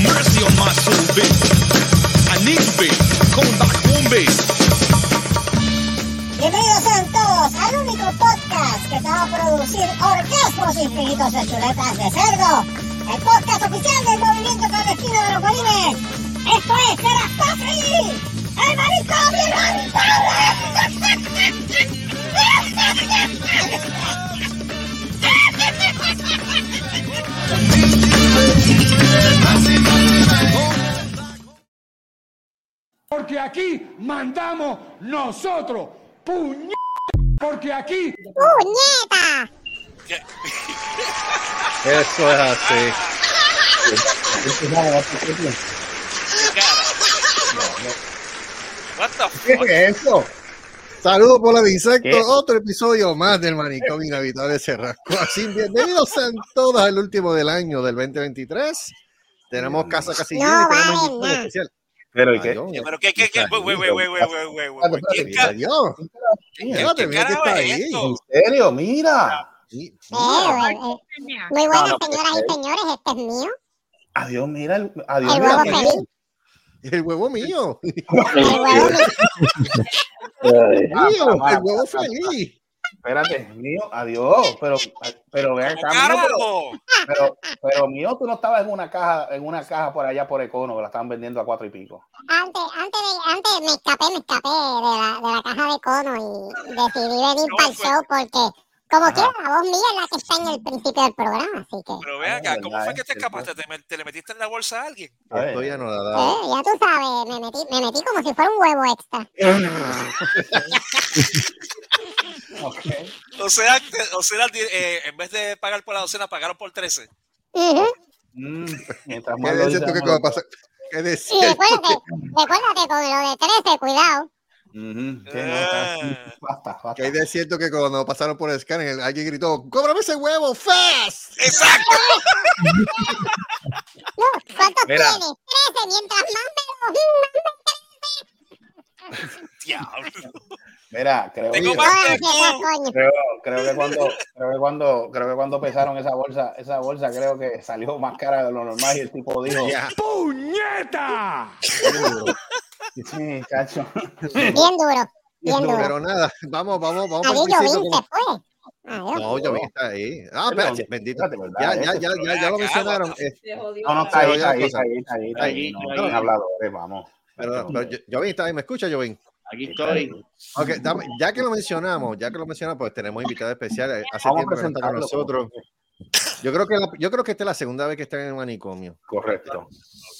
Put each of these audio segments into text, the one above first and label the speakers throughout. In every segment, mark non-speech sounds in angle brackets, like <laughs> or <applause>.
Speaker 1: mercy on my.
Speaker 2: Bienvenidos sean todos al único podcast que te va a producir orgasmos infinitos de chuletas de cerdo. El podcast oficial del movimiento clandestino de los bolines. Esto es Serás Patri, el maricón <laughs>
Speaker 3: Porque aquí mandamos nosotros. Puñeta. Porque aquí.
Speaker 2: ¡Puñeta! <laughs>
Speaker 4: Eso es así. ¿Qué es eso? Saludos por la insecto, otro episodio más del manicomio inhabitable Cerrasco. Así, bienvenidos sean todos al último del año del 2023. Tenemos mm. casa casi llena y tenemos
Speaker 2: un
Speaker 4: especial.
Speaker 5: Pero ¿y ah,
Speaker 4: qué?
Speaker 6: Pero qué, qué, qué, güey, güey, güey, güey, güey, güey. ¿Quién
Speaker 4: carajo? ¿Quién
Speaker 6: carajo es esto?
Speaker 5: En serio, mira.
Speaker 2: Eh, eh, muy buenas señoras y
Speaker 5: eh.
Speaker 2: señores, este es mío.
Speaker 5: Adiós, mira, adiós.
Speaker 2: El huevo feliz. <laughs>
Speaker 4: El huevo mío.
Speaker 2: El huevo mío.
Speaker 4: Mío, <laughs>
Speaker 5: ah,
Speaker 4: el huevo
Speaker 5: ah,
Speaker 4: feliz.
Speaker 5: Espérate, mío, adiós. Pero, pero ven
Speaker 6: ¿Cómo
Speaker 5: acá, mío, pero, pero, pero mío, tú no estabas en una caja, en una caja por allá por Econo, que la estaban vendiendo a cuatro y pico.
Speaker 2: Antes, antes, de, antes me escapé, me escapé de la, de la caja de cono y decidí venir
Speaker 6: No,
Speaker 2: para el
Speaker 6: fue-
Speaker 2: show porque, como
Speaker 5: Ajá.
Speaker 2: quiera, la voz mía es la que está en el principio del programa, así que,
Speaker 6: Pero ve acá, ¿cómo fue que te
Speaker 5: es
Speaker 6: escapaste? ¿Te, me- te le metiste en la bolsa a alguien?
Speaker 5: A ver.
Speaker 4: Ya no la da.
Speaker 2: eh, ya tú sabes, me metí, me metí como si fuera un huevo extra. <laughs>
Speaker 5: Ok.
Speaker 6: O sea, o sea eh, en vez de pagar por la docena, pagaron por 13.
Speaker 2: Ujú.
Speaker 5: Mm, mientras
Speaker 4: ¿Qué decías tú
Speaker 5: dices,
Speaker 4: que
Speaker 5: más
Speaker 4: cuando
Speaker 5: lo-
Speaker 4: pasa? ¿Qué
Speaker 2: Y
Speaker 4: decías tú
Speaker 2: recuérdate,
Speaker 4: que-
Speaker 2: recuérdate con lo de 13, cuidado.
Speaker 6: Ah.
Speaker 5: Basta, basta.
Speaker 4: Que hay de cierto que cuando pasaron por el escáner, alguien gritó, ¡cóbrame ese huevo, fast!
Speaker 6: ¡Exacto! <laughs>
Speaker 2: No, ¿cuántos
Speaker 5: Mira.
Speaker 2: tienes? 13, mientras más me
Speaker 6: Diablo. <laughs>
Speaker 5: Mira, creo
Speaker 6: Tengo
Speaker 5: que, creo, creo que cuando, creo que cuando, creo que cuando pesaron esa bolsa, esa bolsa creo que salió más cara de lo normal y el tipo dijo.
Speaker 3: ¡Puñeta!
Speaker 5: Sí, cacho.
Speaker 2: Bien duro, bien duro.
Speaker 4: Pero nada, vamos, vamos, vamos. Principio,
Speaker 2: Jovín
Speaker 4: como-
Speaker 2: se fue.
Speaker 4: No, yo vi que está ahí. Ah,
Speaker 5: Perdón,
Speaker 4: espérate, bendito. Ya, ya, ya,
Speaker 5: pero
Speaker 4: ya, ya lo mencionaron. eh,
Speaker 5: No, no, está ahí, está ahí, está ahí, está ahí, ahí.
Speaker 7: Ahí,
Speaker 5: No,
Speaker 7: ahí.
Speaker 5: habladores, vamos.
Speaker 4: Pero, pero yo- Jovín está ahí, ¿me escucha, Jovín?
Speaker 7: Aquí estoy.
Speaker 4: Ok, dame- ya que lo mencionamos, ya que lo mencionamos, pues tenemos invitado especial. eh, Hace
Speaker 5: Vamos a
Speaker 4: tiempo que está con nosotros. Yo creo que la- yo creo que esta es la segunda vez que está en el manicomio.
Speaker 5: Correcto.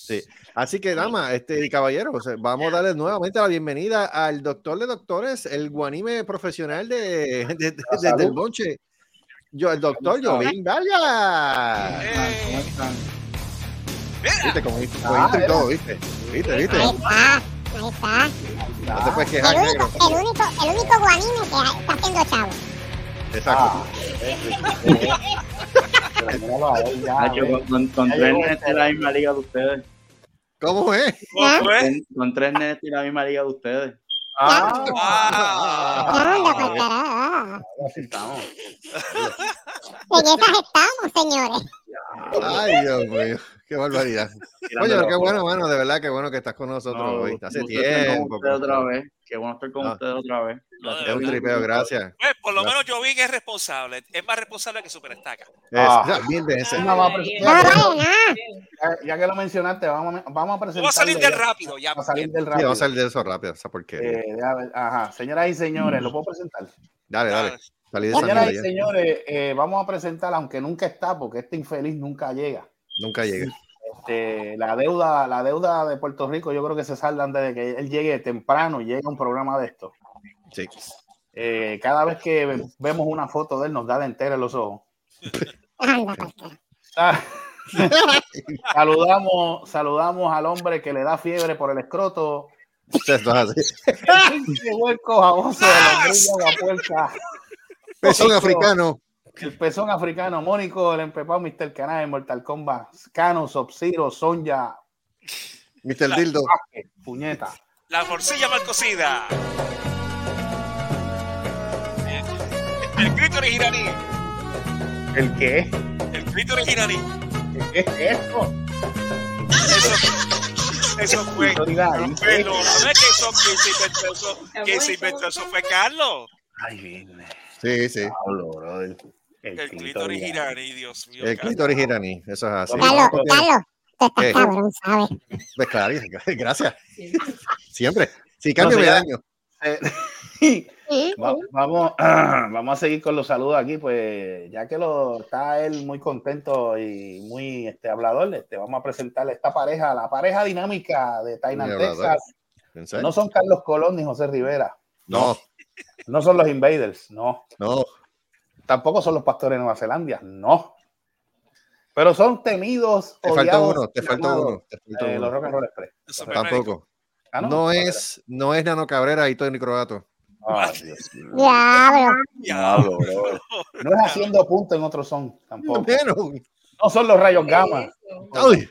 Speaker 4: Sí. Así que, dama, este y caballero, o sea, vamos a darle nuevamente la bienvenida al doctor de doctores, el guanime profesional de, de- de- el
Speaker 5: salud.
Speaker 4: bonche. Yo, el doctor
Speaker 5: ¿Cómo
Speaker 4: Jovín Vaya.
Speaker 6: Eh,
Speaker 4: Viste
Speaker 6: mira,
Speaker 4: como viste,
Speaker 5: Ah,
Speaker 4: viste todo, viste. Viste, viste.
Speaker 2: Ahí está, ahí está.
Speaker 4: No te puedes
Speaker 2: El
Speaker 4: quejar,
Speaker 2: único,
Speaker 4: negro.
Speaker 2: el único, el único guanime que está haciendo chavo.
Speaker 4: Exacto.
Speaker 5: Ah, <laughs> ve.
Speaker 7: con, con- con tres de la misma liga de ustedes.
Speaker 4: ¿Cómo es?
Speaker 6: ¿cómo fue?
Speaker 7: Con, con tres nenes de la misma liga de ustedes.
Speaker 5: Ah,
Speaker 6: Ah.
Speaker 5: Así estamos.
Speaker 2: En esas estamos, señores.
Speaker 4: Ay, Dios mío. Qué barbaridad. <laughs> Oye, qué bueno, mano, de verdad, qué bueno que estás con nosotros
Speaker 7: No,
Speaker 4: hoy. Hace
Speaker 7: estar con
Speaker 4: tiempo.
Speaker 7: ustedes otra vez. Qué bueno estar con
Speaker 4: No.
Speaker 7: ustedes otra vez.
Speaker 6: No,
Speaker 4: Es un tripeo, gracias.
Speaker 6: Pues, por lo menos Jovín es responsable. Es más responsable que Superestaca.
Speaker 5: Ah.
Speaker 4: Es- mil veces.
Speaker 5: Una más
Speaker 2: No
Speaker 5: presentar-
Speaker 2: vale nada.
Speaker 5: ya, que lo mencionaste, vamos, a- vamos a presentar.
Speaker 6: Vamos a salir del rápido ya.
Speaker 5: Vamos a salir del
Speaker 4: Sí,
Speaker 5: rápido.
Speaker 4: vamos a salir de eso rápido, esa porquería.
Speaker 5: Eh, ver, ajá, señoras y señores, ¿lo puedo presentar?
Speaker 4: Dale, dale. Salí de esa
Speaker 5: Señoras y señores, eh, vamos a presentar, aunque nunca está, porque este infeliz nunca llega.
Speaker 4: Nunca llegué.
Speaker 5: Este, la deuda, la deuda de Puerto Rico, yo creo que se salda antes de que él llegue temprano y llegue a un programa de esto.
Speaker 4: Sí.
Speaker 5: Eh, cada vez que ve- vemos una foto de él, nos da de entera en los ojos. <laughs> Saludamos, saludamos al hombre que le da fiebre por el escroto.
Speaker 4: Esto es así.
Speaker 5: Qué hueco baboso de la <laughs> hombrilla de la puerta.
Speaker 4: Pezón
Speaker 5: Mónico,
Speaker 4: africano.
Speaker 5: El pezón africano, Mónico, el empepado Mr. Canal, Mortal Kombat, Cano, Sub-Zero, Sonja,
Speaker 4: Mr. Dildo.
Speaker 5: Vázquez, puñeta.
Speaker 6: La morcilla mal cocida. El clítoris iraní.
Speaker 5: ¿El qué?
Speaker 6: El clítoris iraní.
Speaker 5: ¿Qué es esto?
Speaker 6: Eso fue.
Speaker 5: Autoridad,
Speaker 6: Pero no es que eso que se inventó eso, que se inventó eso fue Carlos.
Speaker 5: Ay, bien.
Speaker 4: Sí, sí.
Speaker 6: El clítoris iraní, Dios mío.
Speaker 4: El clítoris iraní, eso es así.
Speaker 2: Carlos, Carlos, tú estás
Speaker 4: ¿Qué?
Speaker 2: cabrón, ¿sabes?
Speaker 4: Pues claro, gracias. Siempre. Si cambio,
Speaker 5: No,
Speaker 4: me
Speaker 5: sí,
Speaker 4: daño.
Speaker 5: Eh, <laughs> va- vamos, <clears throat> vamos a seguir con los saludos aquí, pues ya que lo está él muy contento y muy este, hablador, este, vamos a presentarle esta pareja, la pareja dinámica de Tainan. Texas. No son Carlos Colón ni José Rivera,
Speaker 4: No,
Speaker 5: no son los Invaders, no.
Speaker 4: no.
Speaker 5: Tampoco son los pastores de Nueva Zelanda, no. Pero son temidos.
Speaker 4: Te faltó
Speaker 5: odiados
Speaker 4: uno, te faltó
Speaker 5: amados,
Speaker 4: uno. Te faltó
Speaker 5: eh, los
Speaker 4: uno.
Speaker 5: Rock and Roll Express.
Speaker 6: Eso
Speaker 4: Tampoco.
Speaker 5: Ah,
Speaker 4: No es, no es Nano Cabrera y Tony Croato.
Speaker 5: Ay, Dios mío.
Speaker 2: Diablo.
Speaker 5: Diablo, bro. <laughs> No es haciendo punto en otro son, tampoco. No son los rayos gamma.
Speaker 4: Ay.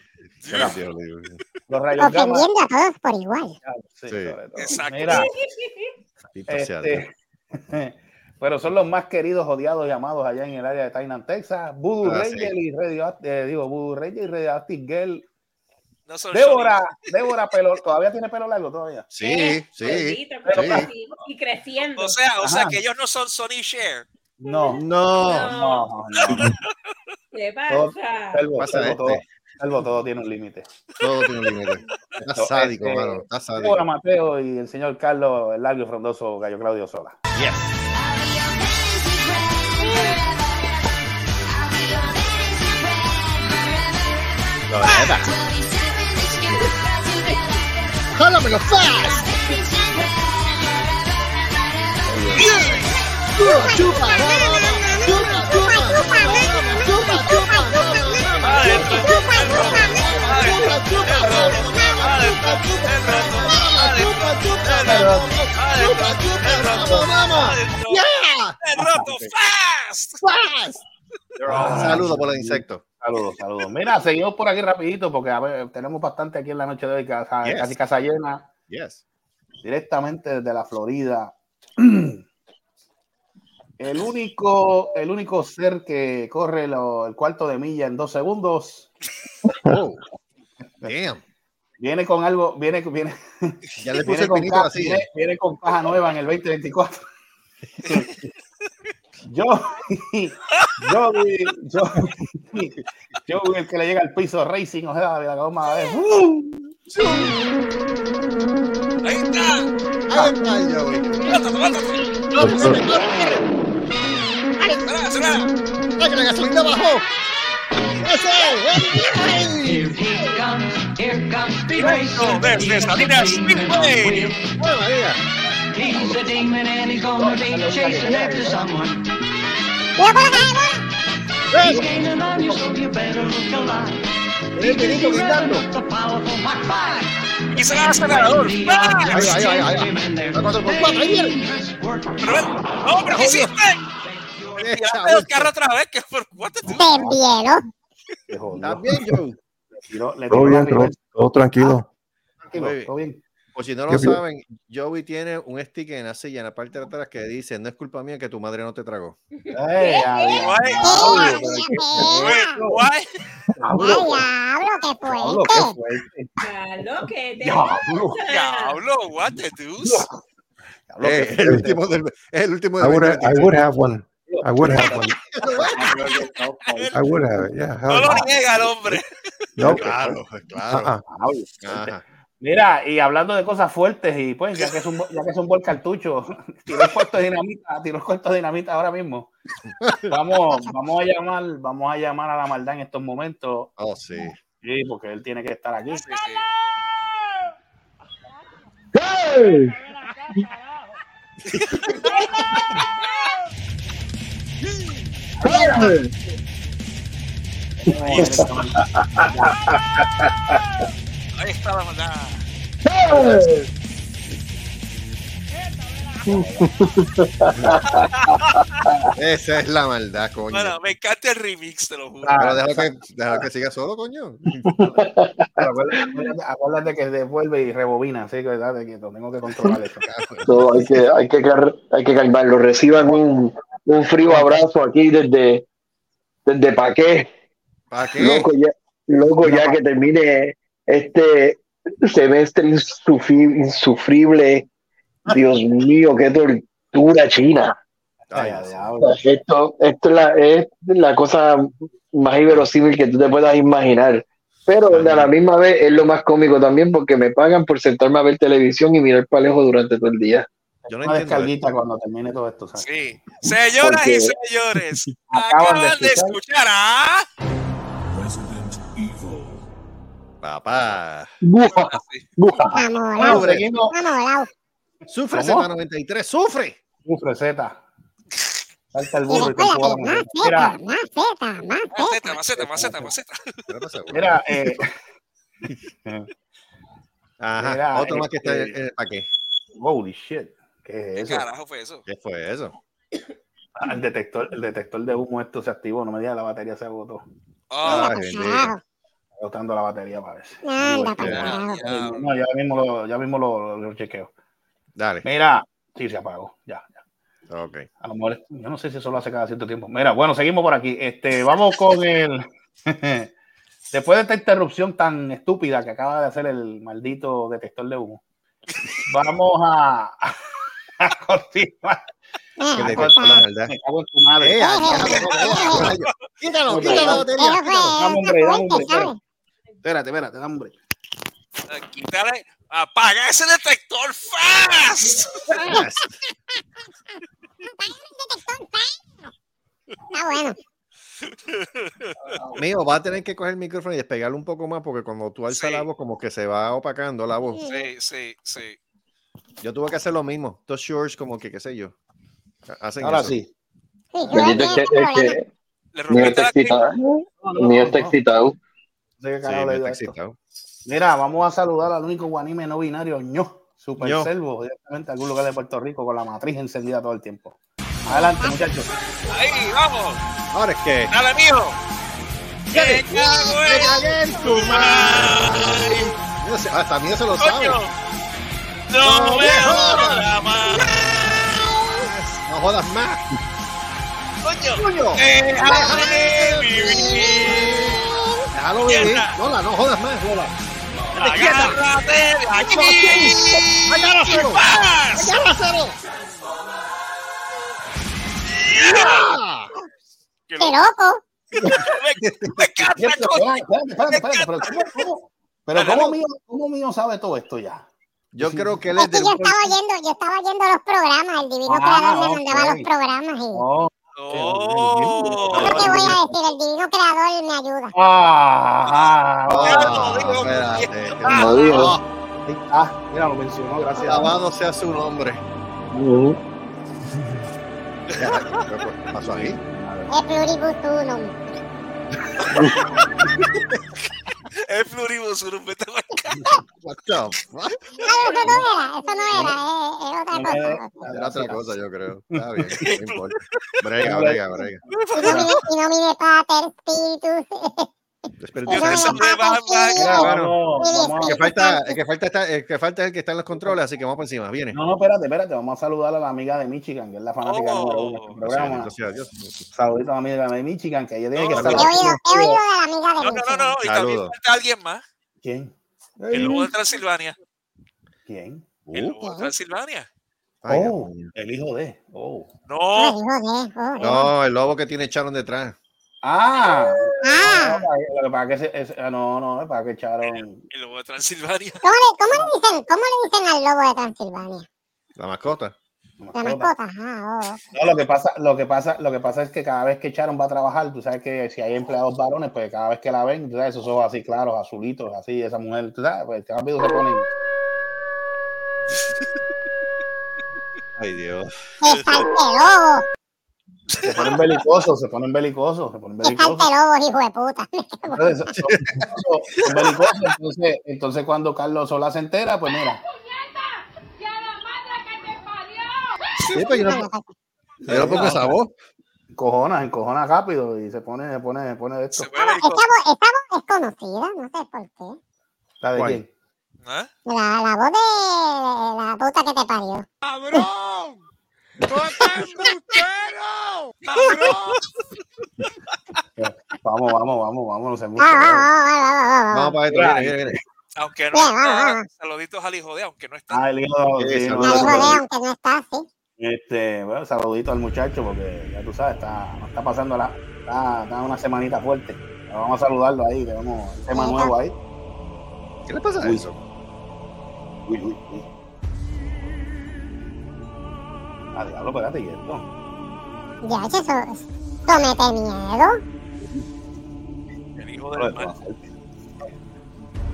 Speaker 5: Los rayos gamma.
Speaker 2: Ofendiendo a todos por igual.
Speaker 5: Sí,
Speaker 4: Sí.
Speaker 6: Exacto.
Speaker 5: Mira, <laughs> este, <laughs> pero son los más queridos, odiados y amados allá en el área de Tainan, Texas. Voodoo
Speaker 4: Ah,
Speaker 5: Ranger y Radio, eh, digo, Voodoo Ranger y Radioactive Girl.
Speaker 6: No son
Speaker 5: Débora, <laughs> Débora pelo, todavía tiene pelo largo todavía.
Speaker 4: Sí, sí.
Speaker 5: Pero-
Speaker 8: sí, Y creciendo.
Speaker 6: O sea, o sea que ellos no son Sony Share.
Speaker 5: No,
Speaker 4: No.
Speaker 5: no, no.
Speaker 8: ¿Qué
Speaker 5: Todo-
Speaker 8: pasa?
Speaker 5: Salvo,
Speaker 4: Pasa
Speaker 5: salvo todo,
Speaker 4: este.
Speaker 5: salvo todo tiene un límite.
Speaker 4: Todo tiene un límite. Está sádico,
Speaker 5: Este,
Speaker 4: mano. Está sádico.
Speaker 5: Débora Mateo y el señor Carlos, el largo y frondoso Gallo Claudio Sola.
Speaker 6: ¡El roto fast!
Speaker 4: Saludos por los insectos.
Speaker 5: Saludos, saludos. Mira, seguimos por aquí rapidito porque a ver, tenemos bastante aquí en la noche de hoy, casa-
Speaker 4: Yes.
Speaker 5: casi casa llena,
Speaker 4: Yes.
Speaker 5: directamente desde la Florida. El único, el único ser que corre lo- el cuarto de milla en dos segundos
Speaker 4: Oh. Damn.
Speaker 5: Viene con algo, viene, viene, <laughs>
Speaker 4: Ya le puse
Speaker 5: viene, con,
Speaker 4: pinito
Speaker 5: ca-
Speaker 4: así.
Speaker 5: viene, viene con caja nueva en el 2024. <laughs> Yo, <laughs> yo, yo, yo, el que le llega al piso Racing, o sea, la goma de ¡uh!
Speaker 6: Ahí está. Mátate. Espera, espera.
Speaker 4: ¡Ay, que la gasolina bajó!
Speaker 6: Directo desde Salinas Speedway.
Speaker 2: La caja de bola.
Speaker 4: ¡El pinito gritando!
Speaker 6: Y se va a hacer ganador.
Speaker 4: ¡Ay, ay, ay, ay! ¡La cuatro por cuatro! ¡Ahí viene!
Speaker 6: Pero, no, pero ¿qué hiciste?
Speaker 4: Eh,
Speaker 6: Tiraste el carro otra vez. que por cuánto
Speaker 2: Te enviero.
Speaker 5: Se jodió.
Speaker 4: ¿Estás bien, Joe?
Speaker 5: Le tiró- le
Speaker 9: Todo
Speaker 5: tiró
Speaker 9: bien,
Speaker 5: la
Speaker 9: todo, tranquilo.
Speaker 5: Tranquilo,
Speaker 4: Muy bien.
Speaker 5: todo bien.
Speaker 4: Por si no lo saben, Joey tiene un sticker en la silla, en la parte de atrás, que dice: No es culpa mía que tu madre no te tragó.
Speaker 6: What the deuce.
Speaker 5: Diablo, qué
Speaker 4: el último del, es el último
Speaker 9: I
Speaker 4: del
Speaker 9: would, have, I
Speaker 4: 2023.
Speaker 9: would have one. I would have <laughs> one. I would have it. Yeah.
Speaker 6: No lo niega el hombre.
Speaker 9: No.
Speaker 4: Claro, claro.
Speaker 9: Uh-uh.
Speaker 5: Mira, y hablando de cosas fuertes, y pues, ya que es un, ya que es un buen cartucho, <laughs> tiró el puesto de dinamita, tiró el dinamita ahora mismo. Vamos, vamos a llamar, vamos a llamar a la maldad en estos momentos.
Speaker 4: Oh, sí.
Speaker 5: Sí, porque él tiene que estar aquí.
Speaker 6: Sí, sí. <laughs> Ahí está la maldad.
Speaker 4: Esa es la maldad, coño.
Speaker 6: Bueno, me encanta el remix, te lo juro.
Speaker 5: Ah,
Speaker 4: Pero déjalo que, déjalo que siga solo, coño.
Speaker 5: Acuérdate, que devuelve y rebobina, así que date quieto, tengo que controlar eso.
Speaker 10: No, hay que, hay que, hay que calmarlo. Reciban un, un frío abrazo aquí desde, desde Paqué.
Speaker 4: ¿Para qué?
Speaker 10: Loco ya, loco ya que termine este semestre insufri- insufrible. Dios mío, qué tortura china.
Speaker 4: Ay,
Speaker 5: diablo.
Speaker 10: Esto, esto es, la, es la cosa más inverosímil que tú te puedas imaginar. Pero a la misma vez es lo más cómico también porque me pagan por sentarme a ver televisión y mirar para lejos durante todo el día.
Speaker 4: Yo no
Speaker 5: Una descarguita cuando termine todo esto. ¿sabes?
Speaker 6: Sí. Señoras
Speaker 10: Porque-
Speaker 6: y señores, <laughs>
Speaker 5: Acaban de
Speaker 6: acaban de
Speaker 5: escuchar.
Speaker 6: escuchar a.
Speaker 4: Papá.
Speaker 10: Buja, buja.
Speaker 2: Amolao.
Speaker 4: Sufre,
Speaker 5: seguimos.
Speaker 2: Amolao.
Speaker 4: sufre
Speaker 5: ¿Cómo?
Speaker 4: Z93, sufre.
Speaker 5: Sufre, Z. Salta el burro y te empuja la
Speaker 2: más.
Speaker 5: Mira,
Speaker 2: más zeta, más.
Speaker 6: Maceta, maceta, maceta, maceta.
Speaker 4: ¿Qué pasa, güey?
Speaker 5: mira, eh, <laughs>
Speaker 4: Ajá,
Speaker 5: mira,
Speaker 4: otro más que está
Speaker 5: este-
Speaker 4: en el paquete.
Speaker 5: holy shit. ¿Qué
Speaker 6: ¿Qué
Speaker 5: es eso?
Speaker 6: carajo fue eso?
Speaker 4: ¿Qué fue eso?
Speaker 5: Ah, el detector, el detector de humo esto se activó, no me digas la batería se agotó.
Speaker 6: Ah,
Speaker 2: carajo.
Speaker 5: Agotando la batería parece.
Speaker 2: Anda,
Speaker 5: este,
Speaker 6: ya.
Speaker 5: No, ya mismo lo, ya mismo lo, lo chequeo.
Speaker 4: Dale.
Speaker 5: Mira, sí se apagó, ya, ya.
Speaker 4: Ok.
Speaker 5: A lo mejor, yo no sé si eso lo hace cada cierto tiempo. Mira, bueno, seguimos por aquí. Este, vamos con el. <laughs> Después de esta interrupción tan estúpida que acaba de hacer el maldito detector de humo, vamos a, <laughs> a continuar.
Speaker 4: Que
Speaker 2: Eh,
Speaker 4: te
Speaker 2: papá.
Speaker 4: cortó la maldad.
Speaker 5: Me cago en tu madre.
Speaker 4: Eh, ah, no. Quítalo, quítalo.
Speaker 5: Espérate, espérate, dame hombre.
Speaker 6: Quítale. Apaga ese detector fast.
Speaker 2: Está bueno.
Speaker 4: Mío, va a tener que coger el micrófono y despegarlo un poco más porque cuando tú alzas
Speaker 6: Sí.
Speaker 4: la voz, como que se va opacando la voz.
Speaker 6: Sí, sí, sí.
Speaker 4: Yo tuve que hacer lo mismo. Estos shorts, como que, qué sé yo. Hacen
Speaker 5: Ahora
Speaker 4: eso.
Speaker 5: sí.
Speaker 2: Sí, yo
Speaker 10: que, que mío
Speaker 6: rompiste
Speaker 10: está
Speaker 6: la
Speaker 10: excitado. Mío está excitado.
Speaker 5: Mira, vamos a saludar al único guanime no binario, ño, Super. Servo, directamente a algún lugar de Puerto Rico con la matriz encendida todo el tiempo. Adelante, muchachos.
Speaker 6: Ahí, vamos.
Speaker 4: Ahora es que.
Speaker 6: Dale, mijo.
Speaker 4: ¿Qué?
Speaker 6: Me cago en
Speaker 4: ¡Me cagué en tu madre! Hasta mí se lo sabe.
Speaker 6: No me jodas más.
Speaker 4: No jodas más.
Speaker 6: Coño.
Speaker 4: Coño.
Speaker 6: Déjame vivir.
Speaker 4: Déjalo vivir. Lola, no jodas más, Lola.
Speaker 5: Pero ¿cómo, mío, cómo mío sabe todo esto ya?
Speaker 4: Yo creo que él
Speaker 2: Es
Speaker 4: es
Speaker 2: que
Speaker 4: del.
Speaker 2: yo estaba oyendo, yo estaba oyendo los programas, el divino
Speaker 5: Ah,
Speaker 2: creador me mandaba los programas y
Speaker 5: Oh,
Speaker 6: Oh.
Speaker 2: ¿qué te voy a decir? El divino creador me ayuda.
Speaker 5: ah, ah, ah,
Speaker 6: digo.
Speaker 10: No.
Speaker 5: Mira, lo mencionó, gracias.
Speaker 4: Alabado sea su nombre.
Speaker 10: Ujú.
Speaker 4: Ya, ¿Qué pasó ahí?
Speaker 2: Es pluribus. <laughs>
Speaker 6: Es pluribus unum, vete.
Speaker 4: What the fuck? <laughs>
Speaker 2: Ah, eso no era, eso no era, es, es otra
Speaker 5: No
Speaker 2: cosa.
Speaker 4: Era otra cosa, yo creo. Está bien, <laughs> no importa. Brega, brega, brega.
Speaker 2: Y no mire, y no mire pater, spiritus. <laughs>
Speaker 4: Que falta, el que falta está, el que falta es el que está en los controles, así que vamos por encima. Viene.
Speaker 5: No, no, espérate, espérate. Vamos a saludar a la amiga de Michigan, que es la fanática
Speaker 6: Oh.
Speaker 5: número uno de este programa.
Speaker 4: Bendito sea Dios.
Speaker 5: Saludito a la amiga de Michigan, que ella tiene que
Speaker 6: No,
Speaker 5: estar
Speaker 2: He
Speaker 6: no,
Speaker 2: oído, de la amiga de
Speaker 6: No, no, no. Y también
Speaker 4: Saludos.
Speaker 6: falta alguien más.
Speaker 5: ¿Quién?
Speaker 6: El lobo de Transilvania.
Speaker 5: ¿Quién?
Speaker 6: El lobo de Transilvania.
Speaker 5: Oh, el hijo de. Oh.
Speaker 6: No.
Speaker 2: joder, joder.
Speaker 4: No, el lobo que tiene Charon detrás.
Speaker 5: Ah,
Speaker 2: Ah,
Speaker 5: lo que pasa que ese- ah, no, no, es para que echaron.
Speaker 6: El lobo de Transilvania.
Speaker 2: ¿cómo le, cómo le dicen, cómo le dicen al lobo de Transilvania?
Speaker 4: La mascota.
Speaker 2: La mascota, ah, oh.
Speaker 5: No, lo que pasa, lo que pasa, lo que pasa es que cada vez que Sharon va a trabajar, tú sabes que si hay empleados varones, pues cada vez que la ven, tú sabes, esos ojos así claros, azulitos, así, esa mujer, tú sabes, pues rápido se ponen.
Speaker 4: Ay, Dios.
Speaker 2: ¡Qué lobo!
Speaker 5: Se ponen belicosos, se ponen belicosos, se ponen <laughs>
Speaker 2: ¡Qué
Speaker 5: belicosos.
Speaker 2: hijo de puta! <laughs>
Speaker 5: Entonces, son- son- son belicosos, entonces, entonces cuando Carlos Sola se entera, pues mira,
Speaker 4: Sí, pues yo no, yo no pongo esa voz.
Speaker 5: encojona, encojona rápido y se pone, se pone, se pone de esto.
Speaker 6: Se
Speaker 2: Esta voz,
Speaker 6: el co-
Speaker 2: esta voz- esta voz es conocida, no sé por qué.
Speaker 5: ¿La de
Speaker 4: ¿Cuál?
Speaker 5: quién?
Speaker 6: ¿Ah?
Speaker 2: La, la voz de la puta que te parió.
Speaker 3: ¡Cabrón! ¡No.
Speaker 5: Vamos, vamos, vamos, vamos, no se
Speaker 2: Ah,
Speaker 5: mucho.
Speaker 2: ah, ah, ah, ah, ah, ah.
Speaker 4: Vamos para esto, viene, viene, viene.
Speaker 6: Aunque no
Speaker 2: vamos,
Speaker 6: está,
Speaker 2: vamos.
Speaker 6: saluditos al hijo de, aunque no está.
Speaker 5: Ah, el hijo,
Speaker 4: Sí,
Speaker 5: sí, no,
Speaker 4: saludos.
Speaker 2: Al hijo
Speaker 5: no,
Speaker 2: de,
Speaker 5: no.
Speaker 2: aunque no está así.
Speaker 5: Este, bueno, saludito al muchacho porque ya tú sabes, está, no está pasando la, está, está una semanita fuerte. Pero Vamos a saludarlo ahí, tenemos un tema nuevo ahí.
Speaker 4: ¿Qué le pasa a eso?
Speaker 5: Uy, uy, uy. Ah, diablo, espérate, y esto.
Speaker 2: Ya, eso, eso mete miedo.
Speaker 6: El hijo del mal.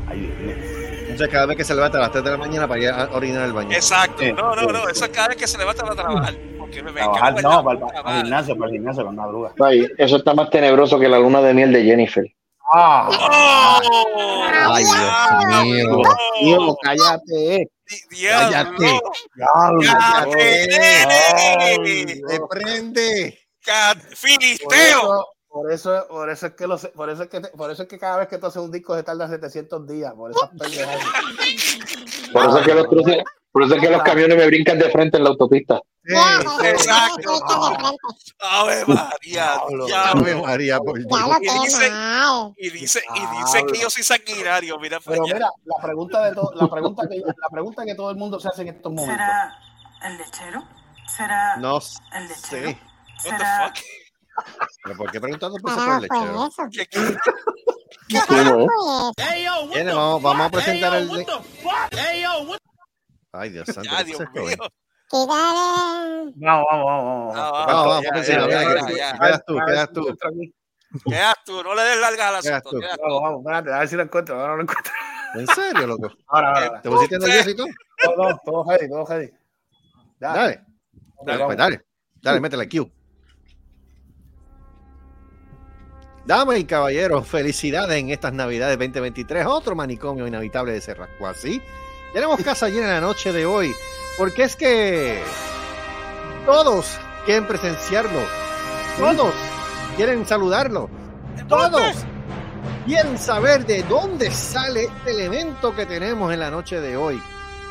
Speaker 5: Ay, Dios mío.
Speaker 4: Entonces, cada vez que se levanta a las 3 de la mañana para ir a orinar al baño.
Speaker 6: Exacto. No, no, no. Eso es cada vez que se levanta a trabajar. Porque me me
Speaker 5: Trabajar no, para, para el gimnasio, para el gimnasio con madruga.
Speaker 10: Eso está más tenebroso que la luna de miel de Jennifer.
Speaker 5: ¡Ah!
Speaker 6: ¡Oh!
Speaker 4: Ay, Dios mío.
Speaker 5: Tío, cállate.
Speaker 4: Cállate.
Speaker 6: Cállate.
Speaker 5: Dios.
Speaker 4: ¡Te prende!
Speaker 6: Filisteo.
Speaker 5: eso, por eso, por eso es que los, por eso es que, te- por eso es que cada vez que tú haces un disco se tarda 700 días, por esas pendejadas.
Speaker 10: Por eso es que los cruces- por eso es que los camiones me brincan de frente en la autopista.
Speaker 4: Sí,
Speaker 6: exacto. Ave María.
Speaker 4: Ave. María, por Dios.
Speaker 6: Y dice-. Y dice, y dice que yo soy sanguinario. Mira para
Speaker 5: Pero mira, la pregunta de to- la pregunta que la pregunta que todo el mundo se hace en estos momentos.
Speaker 11: ¿Será el lechero? ¿Será
Speaker 4: No
Speaker 11: el lechero?
Speaker 4: sé.
Speaker 6: What the
Speaker 11: ¿Será
Speaker 6: fuck?
Speaker 4: ¿Pero por qué preguntando por el lechero?
Speaker 6: ¿Qué- qué-
Speaker 2: ¿Qué carajo fue eso?
Speaker 4: Viene, vamos, vamos a presentar el. Ay, Dios santo.
Speaker 6: Ya,
Speaker 4: ¿qué
Speaker 6: Dios mío.
Speaker 4: Eh?
Speaker 5: Vamos, vamos, vamos,
Speaker 6: Ah,
Speaker 5: vamos.
Speaker 6: va,
Speaker 4: Vamos, vamos. Quedas tú, quedas tú.
Speaker 6: Quedas tú, no le des largas al
Speaker 4: Quedas
Speaker 6: asunto. quedas tú.
Speaker 5: Vamos, vamos, espérate, a ver si lo encuentro, ahora no lo encuentro.
Speaker 4: ¿En serio, loco?
Speaker 5: Ahora, ahora, ahora.
Speaker 4: ¿Te pusiste nervioso y todo?
Speaker 5: No, no, todo ready, todo. Ya.
Speaker 4: Dale. Dale,
Speaker 5: vamos.
Speaker 4: pues dale. Dale, métele Q. Damas y caballeros, felicidades en estas Navidades 2023. Otro manicomio inhabitable de Cerrasco. Así tenemos casa llena en la noche de hoy, porque es que todos quieren presenciarlo, todos quieren saludarlo, todos quieren saber de dónde sale este elemento que tenemos en la noche de hoy.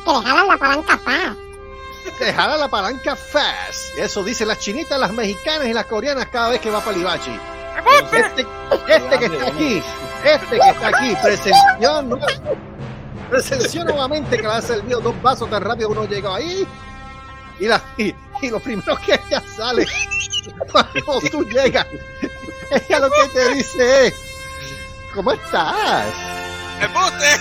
Speaker 2: Jalan la palanca faz.
Speaker 4: Te jala la palanca fast. Eso dicen las chinitas, las mexicanas y las coreanas cada vez que va para Libachi. Este, este que está aquí, este que está aquí, presenció, presenció nuevamente que le ha servido dos vasos tan rápido que uno llegó ahí. Y, la, y, y lo primero que ella sale cuando tú llegas, ella lo que te dice es, ¿cómo estás?
Speaker 6: ¡Embuste!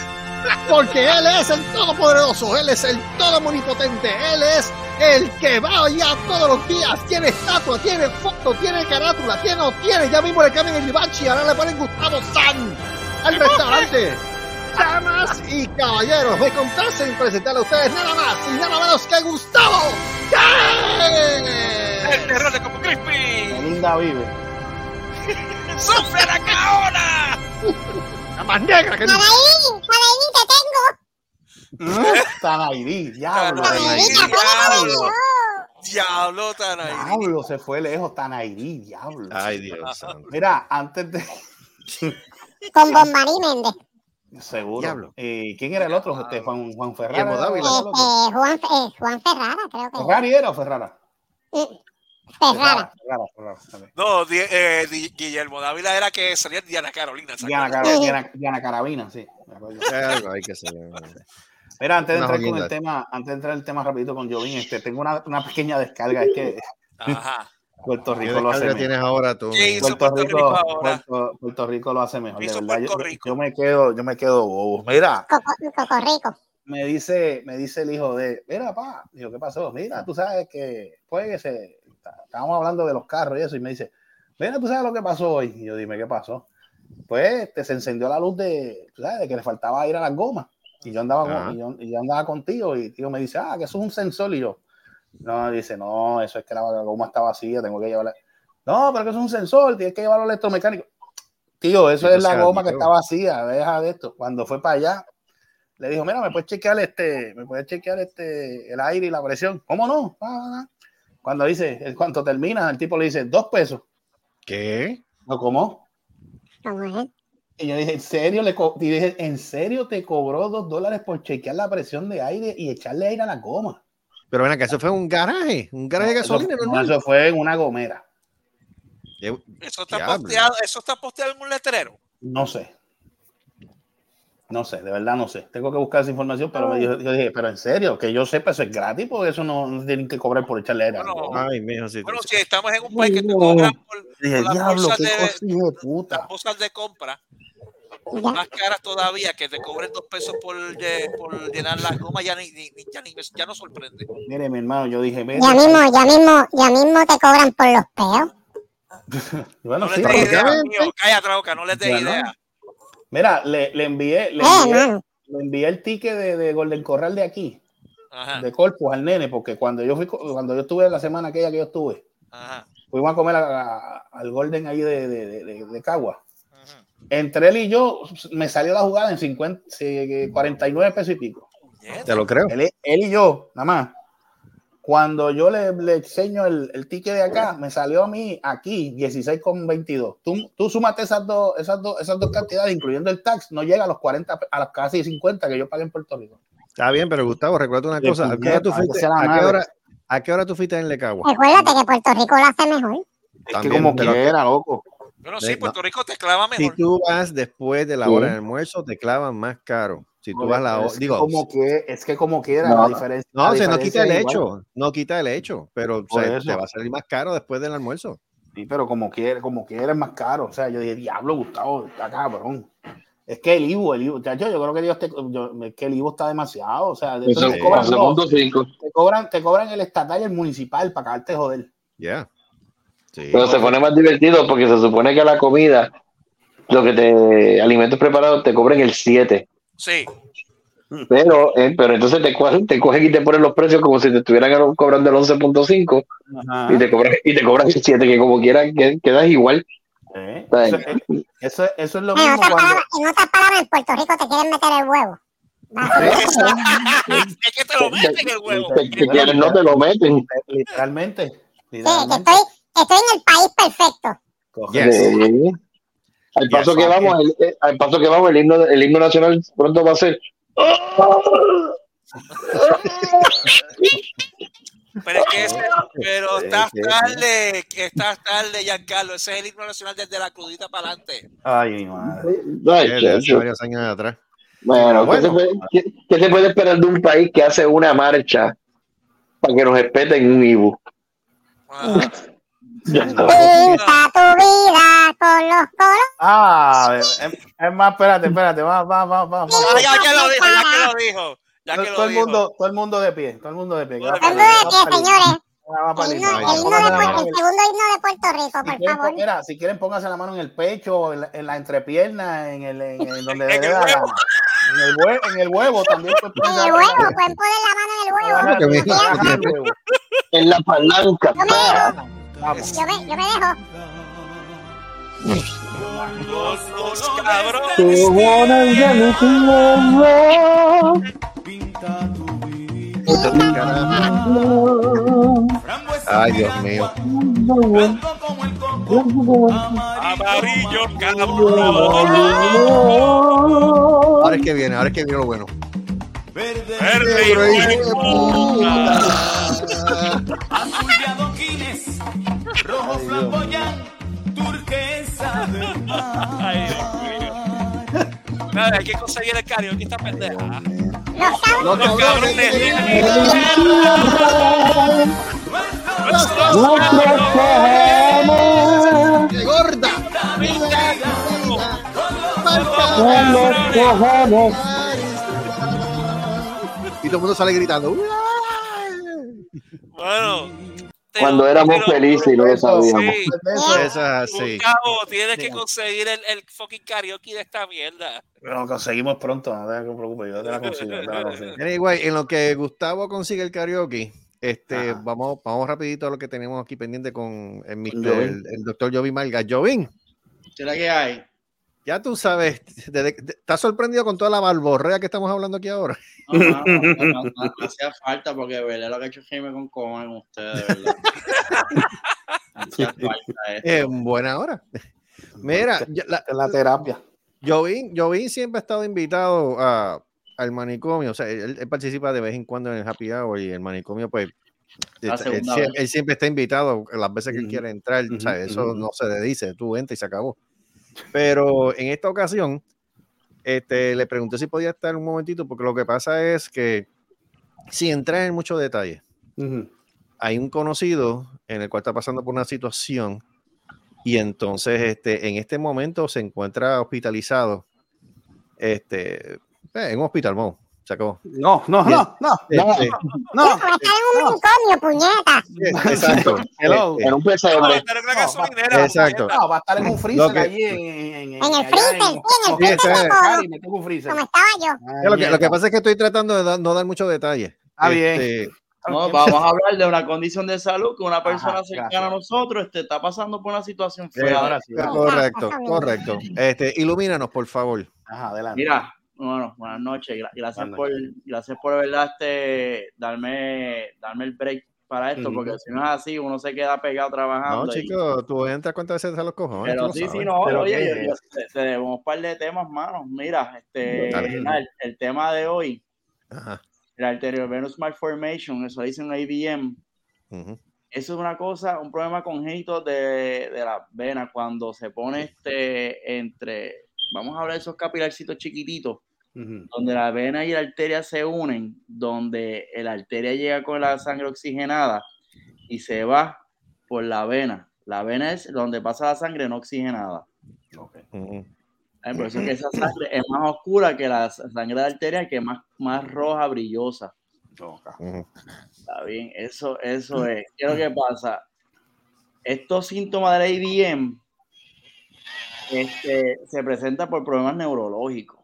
Speaker 4: Porque Él es el Todopoderoso, Él es el Todo Omnipotente, Él es el que va allá todos los días, tiene estatua, tiene foto, tiene carátula, tiene o tiene, ya mismo le cambian el Libachi, ahora le ponen Gustavo San al restaurante. Damas y caballeros, me complace en presentarle a ustedes nada más y nada menos que Gustavo
Speaker 6: ¡El
Speaker 4: San.
Speaker 6: terror de Como Crispy!
Speaker 5: Linda vive. <laughs>
Speaker 6: ¡Sufre la caona!
Speaker 4: La más negra que
Speaker 2: Anaí, Anaí, te tengo.
Speaker 5: Tanaidí, diablo.
Speaker 2: Te
Speaker 6: diablo. Diablo tan ahí.
Speaker 5: Diablo, se fue lejos, Tanaidí, diablo.
Speaker 4: Ay, Dios.
Speaker 5: Mira, antes de.
Speaker 2: Con Bombarí Méndez.
Speaker 5: Seguro.
Speaker 4: Diablo.
Speaker 5: Eh, ¿Quién era el otro? Este, Juan, Juan Ferrara.
Speaker 4: Dávila.
Speaker 5: el
Speaker 2: Este,
Speaker 5: otro?
Speaker 2: Juan, eh, Juan Ferrara, creo que.
Speaker 5: ¿Ferrari era o Ferrara?
Speaker 2: Mm, Ferrara.
Speaker 5: Ferrara, Ferrara. ok.
Speaker 6: No, Di- eh, Di- Guillermo Dávila era que salía Diana Carolina. ¿se
Speaker 5: Diana. Diana- Diana Carabina, sí.
Speaker 4: que.
Speaker 5: Mira, antes de
Speaker 4: Una
Speaker 5: entrar con el tema, antes de entrar en el tema rapidito con Jovín, este, tengo una, una pequeña descarga, es que
Speaker 6: Ajá.
Speaker 5: Puerto
Speaker 4: ¿Qué
Speaker 5: Rico lo hace mejor.
Speaker 4: tienes ahora tú?
Speaker 6: ¿Qué hizo
Speaker 5: Puerto
Speaker 6: Puerto
Speaker 5: Rico,
Speaker 6: Rico ahora?
Speaker 5: Puerto, Puerto Rico lo hace mejor, de
Speaker 6: Hizo
Speaker 5: verdad. Yo,
Speaker 6: Puerto Rico.
Speaker 5: yo me quedo, yo me quedo bobo. Mira,
Speaker 2: Coco, Rico.
Speaker 5: me dice, me dice el hijo de, mira, pa, digo, ¿qué pasó? Mira, tú sabes que, pues, que se, estábamos hablando de los carros y eso, y me dice, mira, tú sabes lo que pasó hoy. Y yo dime, ¿qué pasó? Pues, este, se encendió la luz de, tú sabes, de que le faltaba ir a las gomas. Y yo andaba, con, y yo, y yo andaba contigo y tío me dice, ah, que eso es un sensor. Y yo, no, dice, no, eso es que la goma está vacía, tengo que llevarla. No, pero que es un sensor, tienes que llevarlo al electromecánico. Tío, eso
Speaker 4: Sí,
Speaker 5: es la goma que está vacía, deja de esto. Cuando fue para allá, le dijo, mira, ¿me puedes chequear este, me puedes chequear este, el aire y la presión? ¿Cómo no? Ah, ah, ah. Cuando dice, en cuanto termina, el tipo le dice, dos pesos.
Speaker 4: ¿Qué?
Speaker 5: No, ¿cómo? Y yo dije, ¿en serio? Le y dije, ¿en serio te cobró dos dólares por chequear la presión de aire y echarle aire a la goma?
Speaker 4: Pero ven acá, eso fue un garaje, un garaje de
Speaker 5: Eso,
Speaker 4: gasolina
Speaker 5: no,
Speaker 4: normal.
Speaker 5: eso fue en una gomera.
Speaker 6: Eso está,
Speaker 4: Diablo.
Speaker 6: posteado, eso está posteado en un letrero.
Speaker 5: No sé. No sé, de verdad no sé. Tengo que buscar esa información, pero yo, yo dije, pero en serio, que yo sepa, eso es gratis, porque eso no, no tienen que cobrar por echarle aire.
Speaker 6: Bueno,
Speaker 4: Ay, mijo, sí.
Speaker 6: Bueno, si estamos en un país que te cobran por,
Speaker 5: Dije,
Speaker 6: por las
Speaker 5: diablo,
Speaker 6: bolsas
Speaker 5: qué
Speaker 6: de,
Speaker 5: cosa hijo de puta.
Speaker 6: las bolsas de compra, más caras todavía, que te cobren dos pesos por, lle- por llenar las gomas, ya, ni, ya, ni- ya no sorprende.
Speaker 5: Mire, mi hermano, yo dije, mira,
Speaker 2: Ya mismo, ya mismo, ya mismo te cobran por los peos. <laughs>
Speaker 5: bueno,
Speaker 6: No
Speaker 5: sí,
Speaker 6: les idea,
Speaker 4: obviamente.
Speaker 6: mío, cállate la boca, no les des
Speaker 5: Bueno.
Speaker 6: idea.
Speaker 5: mira, le, le envié, le
Speaker 2: Eh,
Speaker 5: envié, le envié el ticket de, de Golden Corral de aquí,
Speaker 6: Ajá,
Speaker 5: de Corpus al nene, porque cuando yo fui, cuando yo estuve la semana aquella que yo estuve,
Speaker 6: ajá,
Speaker 5: fuimos a comer a- a- al Golden ahí de, de, de, de- de Cagua. Entre él y yo, me salió la jugada en 50, sí, 49 pesos y pico.
Speaker 4: Te lo creo.
Speaker 5: Él, él y yo, nada más. Cuando yo le, le enseño el, el ticket de acá, me salió a mí aquí 16,22. Tú, tú súmate esas dos, esas, dos, esas dos cantidades, incluyendo el tax, no llega a los 40, pe- a los casi 50 que yo pagué en Puerto Rico.
Speaker 4: Está bien, pero Gustavo, recuerda una cosa. ¿A qué hora tú fuiste, a qué hora, a qué hora tú fuiste en Lecagua?
Speaker 2: Recuérdate que Puerto Rico lo hace mejor.
Speaker 5: Es
Speaker 4: También,
Speaker 5: que como
Speaker 4: pero-
Speaker 5: quiera, loco.
Speaker 6: Bueno, sí, Puerto Rico te clava
Speaker 4: Si
Speaker 6: mejor.
Speaker 4: tú vas después de la
Speaker 5: Sí.
Speaker 4: hora del almuerzo, te clavan más caro. Si tú vas la digo,
Speaker 5: como que, es que como quiera,
Speaker 10: No,
Speaker 5: la diferencia.
Speaker 4: no,
Speaker 5: la
Speaker 4: o sea, no quita el
Speaker 5: igual.
Speaker 4: hecho, no quita el hecho, pero o sea, te va a salir más caro después del almuerzo.
Speaker 5: Sí, pero como quiera, como quiera es más caro. O sea, yo dije, diablo, Gustavo, está cabrón. Es que el Ivo, el Ivo, chacho, yo creo que Dios te, yo- es que el Ivo está demasiado. O sea, de
Speaker 10: Eso,
Speaker 5: te, cobran,
Speaker 10: cinco.
Speaker 5: te cobran, te cobran el estatal y el municipal para cagarte joder.
Speaker 4: Ya. Sí.
Speaker 10: Pero se pone más divertido porque se supone que la comida, lo que te, alimentos preparados, te cobran el 7.
Speaker 6: Sí,
Speaker 10: Pero, eh, pero entonces te, cogen- te cogen y te ponen los precios como si te estuvieran cobrando el 11.5 y te cobran y te cobran el 7, que como quieran que, quedas igual.
Speaker 5: ¿Eh? Eso, eso, es- eso es lo
Speaker 2: En
Speaker 5: mismo
Speaker 2: otras,
Speaker 5: cuando.
Speaker 2: palabras, en otras palabras, en Puerto Rico te quieren meter el huevo. <laughs>
Speaker 6: es que te lo meten el huevo.
Speaker 10: Que, que quieren, no te lo meten.
Speaker 5: Literalmente.
Speaker 2: Sí, que
Speaker 5: literalmente.
Speaker 2: estoy, estoy en el país perfecto.
Speaker 10: Al paso que vamos, el, eh, al paso que vamos, el himno, el himno nacional pronto va a ser. <laughs>
Speaker 6: Pero es que ese- pero estás tarde, que estás tarde, Giancarlo. Ese es el himno nacional desde la crudita para adelante.
Speaker 5: Ay, mi madre.
Speaker 10: Ay,
Speaker 4: hace varios años atrás.
Speaker 10: Bueno, ¿qué, se puede, qué- qué se puede esperar de un país que hace una marcha para que nos respeten un IBU?
Speaker 6: Ajá.
Speaker 2: Pinta tu vida con los colores.
Speaker 5: Ah, es, es más, espérate, espérate, va, va, va, va. va.
Speaker 6: Ah, ya que lo dijo, ya que lo dijo. Ya que
Speaker 5: todo,
Speaker 6: lo
Speaker 5: el
Speaker 6: dijo.
Speaker 5: mundo, todo el mundo de pie, todo el mundo de pie.
Speaker 6: Todo el
Speaker 5: para
Speaker 2: ¿Todo
Speaker 5: el-
Speaker 2: de
Speaker 5: el-
Speaker 2: señores?
Speaker 5: para
Speaker 2: El, himno- el de el segundo himno de Puerto Rico,
Speaker 5: Si
Speaker 2: por
Speaker 5: quieren,
Speaker 2: favor.
Speaker 5: mira, si quieren, pónganse la mano en el pecho, en la, en la entrepierna, en el, en, en donde
Speaker 6: En el huevo.
Speaker 5: En el huevo, en el huevo también. pues,
Speaker 2: En el huevo, pueden poner la mano en el huevo.
Speaker 5: Huevo.
Speaker 10: En la palanca.
Speaker 2: Dejo,
Speaker 5: Vamos.
Speaker 2: yo me, yo me dejo.
Speaker 6: Los, los cabrones.
Speaker 4: Ay, Dios mío.
Speaker 6: Amarillo, cabrón.
Speaker 4: Ahora es que viene, ahora es que viene lo bueno.
Speaker 6: Verde y <laughs>
Speaker 4: De
Speaker 1: de rojo flamboyán, turquesa del mar.
Speaker 6: Ay, Dios mío. Nada, hay que conseguir el karaoke esta pendeja.
Speaker 2: Los.
Speaker 6: Los cabrones.
Speaker 4: ¡Qué gorda! Y todo el mundo sale gritando.
Speaker 6: Bueno.
Speaker 10: Cuando éramos felices y no lo sabíamos.
Speaker 6: Sí.
Speaker 5: Eso,
Speaker 4: Eso es así.
Speaker 6: Gustavo, tienes que conseguir el, el fucking karaoke de esta mierda.
Speaker 5: Lo conseguimos pronto, no te preocupes, yo te la consigo. te la consigo. <laughs>
Speaker 4: Anyway, en lo que Gustavo consigue el karaoke, este,
Speaker 5: Ajá.
Speaker 4: vamos, vamos rapidito a lo que tenemos aquí pendiente con el, Mr.
Speaker 5: Jovín.
Speaker 4: el, el doctor Jovín Malga. Jovín,
Speaker 7: ¿Será que hay?
Speaker 4: Ya tú sabes, ¿estás sorprendido con toda la balborrea que estamos hablando aquí ahora?
Speaker 7: No, no, no, <laughs> no, no, no hacía falta porque de verdad lo que ha hecho Jaime con Cohen ustedes, de verdad. <laughs> Hacía falta eso.
Speaker 4: Es buena hora. Mira, la-
Speaker 5: la terapia.
Speaker 4: Jovín, Jovín siempre ha estado invitado a, al manicomio, o sea, él, él participa de vez en cuando en el happy hour y el manicomio, pues, él,
Speaker 7: vez.
Speaker 4: él siempre está invitado las veces que él
Speaker 5: Ujú,
Speaker 4: quiere entrar, o sea, eso
Speaker 5: ujú.
Speaker 4: no se le dice, tú entras y se acabó. Pero en esta ocasión,
Speaker 11: Este, le pregunté si podía estar un momentito, porque lo que pasa es que, sin entrar en mucho detalle,
Speaker 5: Ujú.
Speaker 11: hay un conocido en el cual está pasando por una situación y entonces este, en este momento se encuentra hospitalizado este, eh, en un hospital, mo, se acabó.
Speaker 5: No, no, no, no,
Speaker 11: Este,
Speaker 5: no.
Speaker 2: Está en un manicomio, puñeta.
Speaker 11: exacto.
Speaker 5: Hello.
Speaker 11: Este,
Speaker 10: En un pesebre.
Speaker 6: Pero creo que es gasolinera.
Speaker 11: Exacto.
Speaker 5: No, va a estar en un freezer allí en, en,
Speaker 2: el freezer,
Speaker 5: en-
Speaker 2: el freezer
Speaker 5: un.
Speaker 2: Como estaba yo.
Speaker 5: Ah,
Speaker 11: lo, que, lo que pasa es que estoy tratando de no dar muchos detalles.
Speaker 5: Ah, bien.
Speaker 11: Este,
Speaker 7: No, vamos a hablar de una condición de salud que una persona
Speaker 5: Ajá,
Speaker 7: cercana
Speaker 5: gracias.
Speaker 7: a nosotros este, está pasando por una situación
Speaker 11: eh,
Speaker 7: fea.
Speaker 5: sí.
Speaker 11: correcto, correcto. Este, ilumínanos, por favor.
Speaker 5: Ajá, adelante.
Speaker 7: Mira, bueno, buenas noches. gra- Gracias
Speaker 5: Buenas
Speaker 7: por, gracias por verdad este, darme, darme el break para esto, porque si no es así, uno se queda pegado trabajando.
Speaker 11: No,
Speaker 7: y-
Speaker 11: chico, tú entras cuántas veces a los cojones.
Speaker 7: Pero sí, sí, no,
Speaker 5: Pero
Speaker 7: oye,
Speaker 5: ¿qué
Speaker 7: yo-
Speaker 5: es
Speaker 7: yo-
Speaker 5: eso?
Speaker 7: te- tenemos un par de temas, mano. Mira, este, el, el tema de hoy,
Speaker 11: Ajá.
Speaker 7: el arterial venous malformation, eso dice un
Speaker 11: ujú.
Speaker 7: eso es una cosa, un problema congénito de, de la vena cuando se pone este entre, vamos a hablar de esos capilarcitos chiquititos, Donde la vena y la arteria se unen, donde la arteria llega con la sangre oxigenada y se va por la vena. La vena es donde pasa la sangre no oxigenada. Ay, Por eso es que esa sangre es más oscura que la sangre de arteria, que es más, más roja, brillosa. Está bien, eso, eso es. ¿Qué es lo que pasa? Estos síntomas del AVM este, se presentan por problemas neurológicos.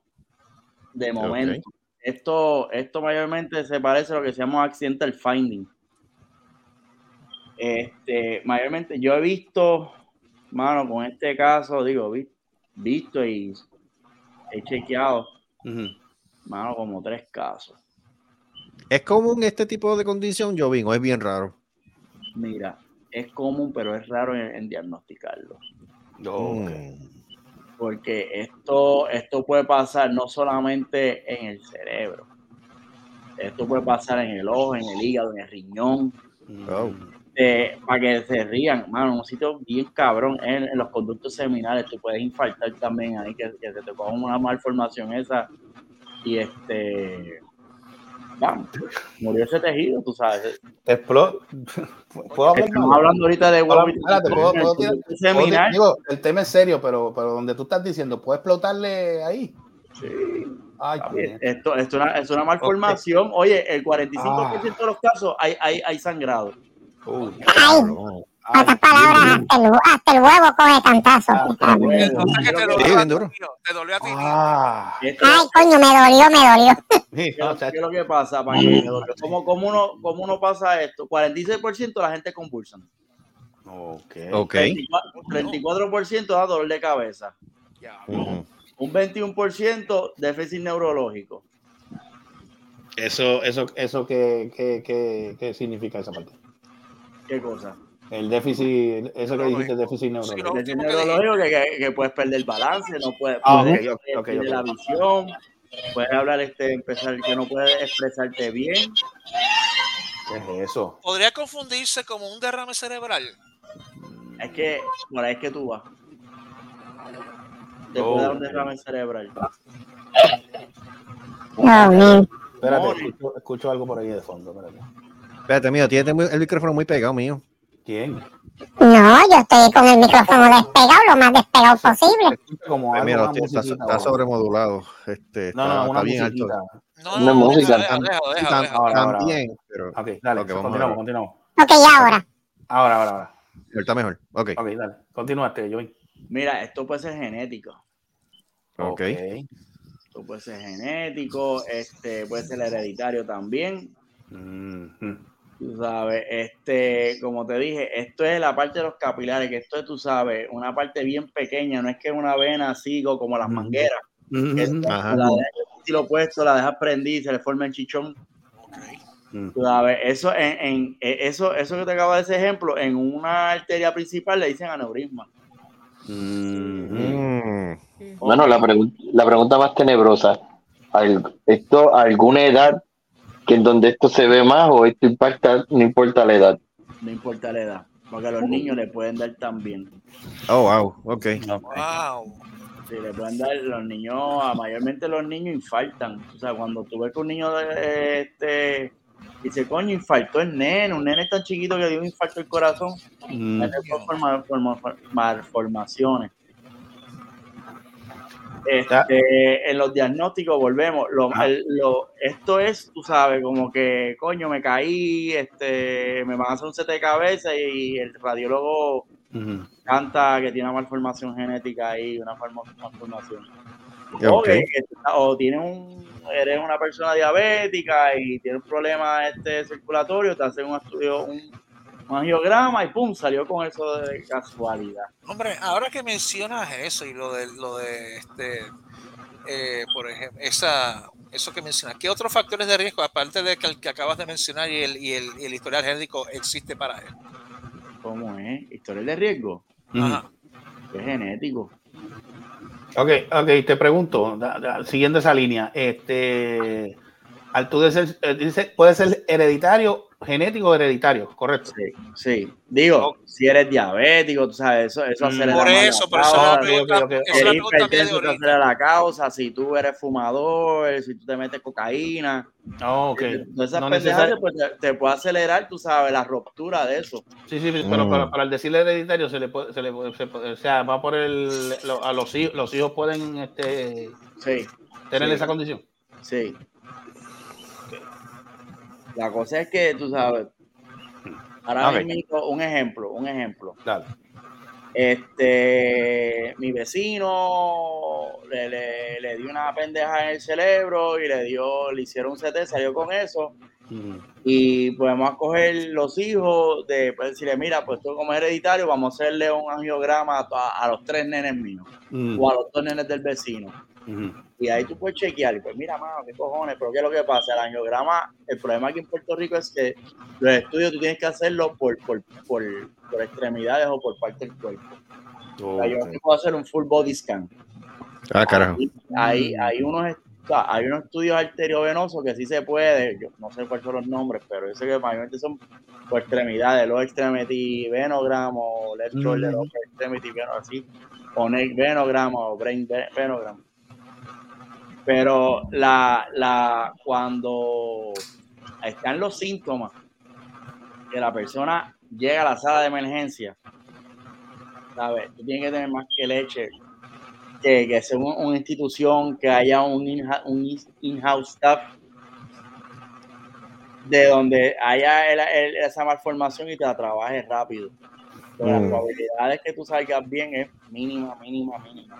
Speaker 7: De momento. Esto, esto mayormente se parece a lo que se llama accidental finding. Este, mayormente, yo he visto, mano, con este caso, digo, vi- visto y he chequeado, mano, como tres casos.
Speaker 11: ¿Es común este tipo de condición, Jovín, o es bien raro?
Speaker 7: Mira, es común, pero es raro en, en diagnosticarlo.
Speaker 5: Ok.
Speaker 11: Mm.
Speaker 7: Porque esto, esto puede pasar no solamente en el cerebro, esto puede pasar en el ojo, en el hígado, en el riñón,
Speaker 11: Oh.
Speaker 7: eh, para que se rían, mano, un sitio bien cabrón, en, en los conductos seminales, tú puedes infartar también ahí, que, que se te coja una malformación esa, y este, murió ese tejido, tú sabes.
Speaker 5: Explo- ¿Puedo hablar
Speaker 7: Estamos hablando ahorita de
Speaker 5: Ahora,
Speaker 7: huevo
Speaker 5: espérate, ¿puedo- puedo tirar-
Speaker 7: el
Speaker 5: puedo
Speaker 7: seminal,
Speaker 5: ti- Digo, el tema es serio, pero, pero donde tú estás diciendo, ¿puedo explotarle ahí?
Speaker 7: Sí.
Speaker 5: Ay,
Speaker 7: Está bien.
Speaker 5: puñeta.
Speaker 7: Esto, esto es, una, es una malformación. Oye, el 45% de los casos hay, hay, hay sangrado.
Speaker 5: Uy.
Speaker 2: Otras palabras, hasta el, hasta el huevo coge cantazo.
Speaker 5: Ah,
Speaker 6: Entonces, ¿qué te dolió
Speaker 11: Sí,
Speaker 6: a
Speaker 11: bien
Speaker 6: ti,
Speaker 11: duro.
Speaker 6: Te dolió a ti.
Speaker 5: Ah,
Speaker 7: Esto-
Speaker 2: Ay, coño, me dolió, me dolió. <laughs>
Speaker 7: ¿Qué es lo-
Speaker 5: no, chacho.
Speaker 7: qué es lo que pasa? Que- ¿Cómo, cómo uno, ¿Cómo uno pasa esto? 46% de la gente convulsa.
Speaker 5: Ok.
Speaker 11: Ok.
Speaker 7: 34%, 34% da dolor de cabeza. Un 21% déficit neurológico.
Speaker 5: Eso, eso, eso ¿qué, qué, qué, qué significa esa parte?
Speaker 7: ¿Qué cosa?
Speaker 5: El déficit, eso que dijiste, déficit
Speaker 6: Sí,
Speaker 5: neurológico.
Speaker 7: Déficit
Speaker 6: último que
Speaker 7: neurológico que, que, que puedes perder balance, no puedes,
Speaker 5: Ah,
Speaker 7: puedes
Speaker 5: ok, ok, ok,
Speaker 7: perder
Speaker 5: ok.
Speaker 7: la visión, puedes hablar, este, empezar que no puedes expresarte bien.
Speaker 5: ¿Qué es eso?
Speaker 6: Podría confundirse como un derrame cerebral.
Speaker 7: Es que por ahí es que tú vas. Te
Speaker 5: Oh,
Speaker 7: puede dar un
Speaker 5: ok.
Speaker 7: derrame cerebral.
Speaker 5: Espérate, escucho, escucho algo por ahí de fondo. Espérate.
Speaker 11: Espérate, mío, tienes muy- el micrófono muy pegado, mío.
Speaker 5: ¿Quién?
Speaker 2: No, yo estoy con el micrófono despegado, lo más despegado posible.
Speaker 5: Como algo,
Speaker 11: mira,
Speaker 5: una
Speaker 11: está, está sobremodulado. Este,
Speaker 5: No,
Speaker 11: está,
Speaker 5: no, una
Speaker 11: está bien
Speaker 5: musiquita.
Speaker 11: alto.
Speaker 6: No, no.
Speaker 5: Ahora, ahora,
Speaker 11: también, pero
Speaker 5: Ok, dale,
Speaker 11: Ok, vamos a
Speaker 5: continuamos, continuamos.
Speaker 2: Ok, ahora.
Speaker 5: Ahora, ahora, ahora.
Speaker 11: está mejor. Ok,
Speaker 5: Ok, dale. Continúate, Joey.
Speaker 7: Mira, esto puede ser genético.
Speaker 11: ok.
Speaker 7: Esto puede ser genético, este, puede ser hereditario también.
Speaker 5: Mhm.
Speaker 7: Tú sabes, este, como te dije, esto es la parte de los capilares, que esto es, tú sabes, una parte bien pequeña, no es que una vena así co- como las mangueras. esto,
Speaker 11: Ajá.
Speaker 7: La dejas opuesto, la dejas prendida y se le forma el chichón.
Speaker 5: Mm.
Speaker 7: Tú sabes, eso, en, en- eh, eso, eso que te acabo de ese ejemplo, en una arteria principal le dicen aneurisma.
Speaker 11: Mm,
Speaker 10: Bueno, la, pregun- la pregunta más tenebrosa, ¿al- ¿esto a alguna edad que en donde esto se ve más o esto impacta, no importa la edad?
Speaker 7: No importa la edad, porque a los niños le pueden dar también.
Speaker 11: Oh, wow, ok.
Speaker 6: Wow.
Speaker 7: Sí, le pueden dar los niños, a- mayormente los niños infartan. O sea, cuando tú ves que un niño de- este dice, coño, infartó el nene, un nene tan chiquito que dio un infarto al corazón,
Speaker 5: Mm.
Speaker 7: por malformaciones. Este, en los diagnósticos volvemos. Lo, el- lo- esto es, tú sabes, como que, coño, me caí, este, me van a hacer un CT de cabeza y el radiólogo canta que tiene una malformación genética ahí, una forma- malformación. O, o tienes un, eres una persona diabética y tienes un problema este circulatorio, te hacen un estudio, un, un angiograma y pum, salió con eso de casualidad.
Speaker 6: Hombre, ahora que mencionas eso y lo de lo de este, eh, por ejemplo, esa, eso que mencionas, ¿qué otros factores de riesgo, aparte de que, el que acabas de mencionar y el, y el, y el historial genético, existe para él?
Speaker 7: ¿Cómo es? ¿Historial de riesgo?
Speaker 6: Ajá.
Speaker 7: Es genético.
Speaker 5: Ok, ok, te pregunto, da- da- siguiendo esa línea, este, al tú de ser, eh, dice, puede ser hereditario, genético o hereditario, correcto.
Speaker 7: Sí, sí. Digo, si eres diabético, tú sabes, eso, eso
Speaker 5: Mm.
Speaker 7: acelera
Speaker 6: Por eso, por eso es la pregunta-
Speaker 5: ok, ok.
Speaker 6: esa es la
Speaker 7: Eres
Speaker 6: pregunta mía de
Speaker 7: hipertenso, te
Speaker 6: ahorita.
Speaker 7: acelera la causa. Si tú eres fumador, si tú te metes cocaína,
Speaker 5: Oh, ok.
Speaker 7: todas esas
Speaker 5: No necesari-
Speaker 7: pues, te, te puede acelerar, tú sabes, la ruptura de eso.
Speaker 5: Sí, sí, pero
Speaker 4: Mm.
Speaker 5: para, para el decirle hereditario se le puede, se le puede- se puede- o sea, va por el, lo- a los hijos, los hijos pueden este,
Speaker 7: Sí,
Speaker 5: tener
Speaker 7: Sí.
Speaker 5: esa condición.
Speaker 7: sí. La cosa es que, tú sabes, ahora mismo, un ejemplo, un ejemplo.
Speaker 5: Dale.
Speaker 7: Este, mi vecino le, le, le dio una pendeja en el cerebro y le dio, le hicieron un CT, salió con eso. Y podemos coger los hijos de, pues decirle, mira, pues tú como hereditario, vamos a hacerle un angiograma a, a los tres nenes míos
Speaker 5: Mm.
Speaker 7: o a los dos nenes del vecino. Y ahí tú puedes chequear, y pues mira, mano, qué cojones, pero qué es lo que pasa, el angiograma, el problema aquí en Puerto Rico es que los estudios tú tienes que hacerlo por, por, por, por extremidades o por parte del cuerpo. O sea, yo
Speaker 5: Ok.
Speaker 7: no puedo hacer un full body scan.
Speaker 4: Ah, carajo.
Speaker 7: Hay, hay, unos, o sea, hay unos estudios arteriovenosos que sí se puede, yo no sé cuáles son los nombres, pero yo sé que mayormente son por extremidades, low extremity venogram o left shoulder
Speaker 5: Ujú.
Speaker 7: upper extremity venogram, así, o neck venogram o brain ve- venogram. Pero la, la, cuando están los síntomas que la persona llega a la sala de emergencia, ¿sabes? Tú tienes que tener más que leche, que, que sea un- una institución, que haya un in-house staff de donde haya el- el- esa malformación y te la trabajes rápido. Pero
Speaker 4: Mm.
Speaker 7: Las probabilidades que tú salgas bien es mínima, mínima, mínima.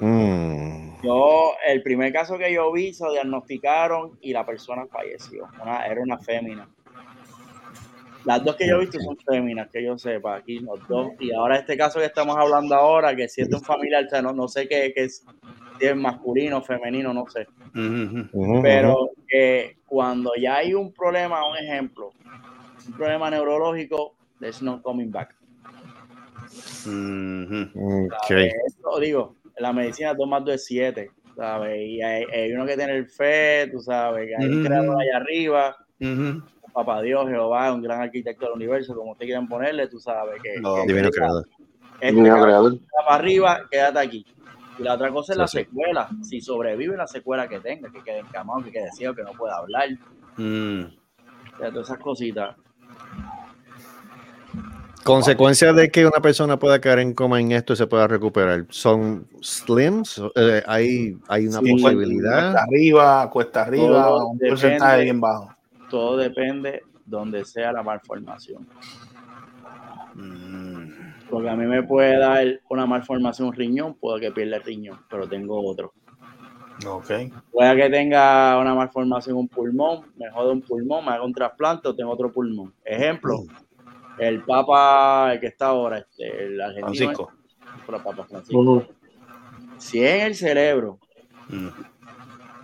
Speaker 4: Mm.
Speaker 7: Yo, el primer caso que yo vi, se diagnosticaron y la persona falleció. Una- era una fémina. Las dos que yo he visto son féminas, que yo sepa, aquí los dos. Y ahora este caso que estamos hablando ahora, que si es de un familiar, o sea, no, no sé qué, qué es, si es masculino, femenino, no sé.
Speaker 5: Ujú.
Speaker 4: Ujú,
Speaker 7: Pero que cuando ya hay un problema, un ejemplo, un problema neurológico, there's no coming back.
Speaker 5: Ujú.
Speaker 4: ujú. Ok.
Speaker 7: Esto, digo, la medicina 2 más 2 es 7, ¿sabes? Y hay, hay uno que tener fe, tú sabes, que hay un allá arriba. Papá Dios, Jehová, un gran arquitecto del universo, como ustedes quieran ponerle, tú sabes que,
Speaker 5: No,
Speaker 7: que
Speaker 4: Divino creador.
Speaker 7: este
Speaker 10: Divino creador.
Speaker 7: está para arriba, quédate aquí. Y la otra cosa es la
Speaker 4: Sí, sí.
Speaker 7: secuela. Si sobrevive la secuela que tenga, que quede encamado, que quede ciego, que no pueda hablar,
Speaker 5: Mm.
Speaker 7: o sea, todas esas cositas.
Speaker 4: Consecuencias de que una persona pueda caer en coma en esto y se pueda recuperar. ¿Son slims? Eh, hay, hay una
Speaker 5: Sí,
Speaker 4: posibilidad.
Speaker 5: Cuesta arriba, cuesta arriba,
Speaker 7: Todo
Speaker 5: un
Speaker 7: depende.
Speaker 5: porcentaje bien bajo.
Speaker 7: Todo depende donde sea la malformación.
Speaker 5: Mm.
Speaker 7: Porque a mí me puede dar una malformación riñón, puedo que pierda el riñón, pero tengo otro.
Speaker 5: Ok.
Speaker 7: Puede que tenga una malformación un pulmón, me jode un pulmón, me haga un trasplante o tengo otro pulmón. Ejemplo, el Papa, el que está ahora, este, el argentino.
Speaker 5: Francisco.
Speaker 7: el Papa Francisco.
Speaker 10: Ujú.
Speaker 7: Si en el cerebro,
Speaker 5: Mm.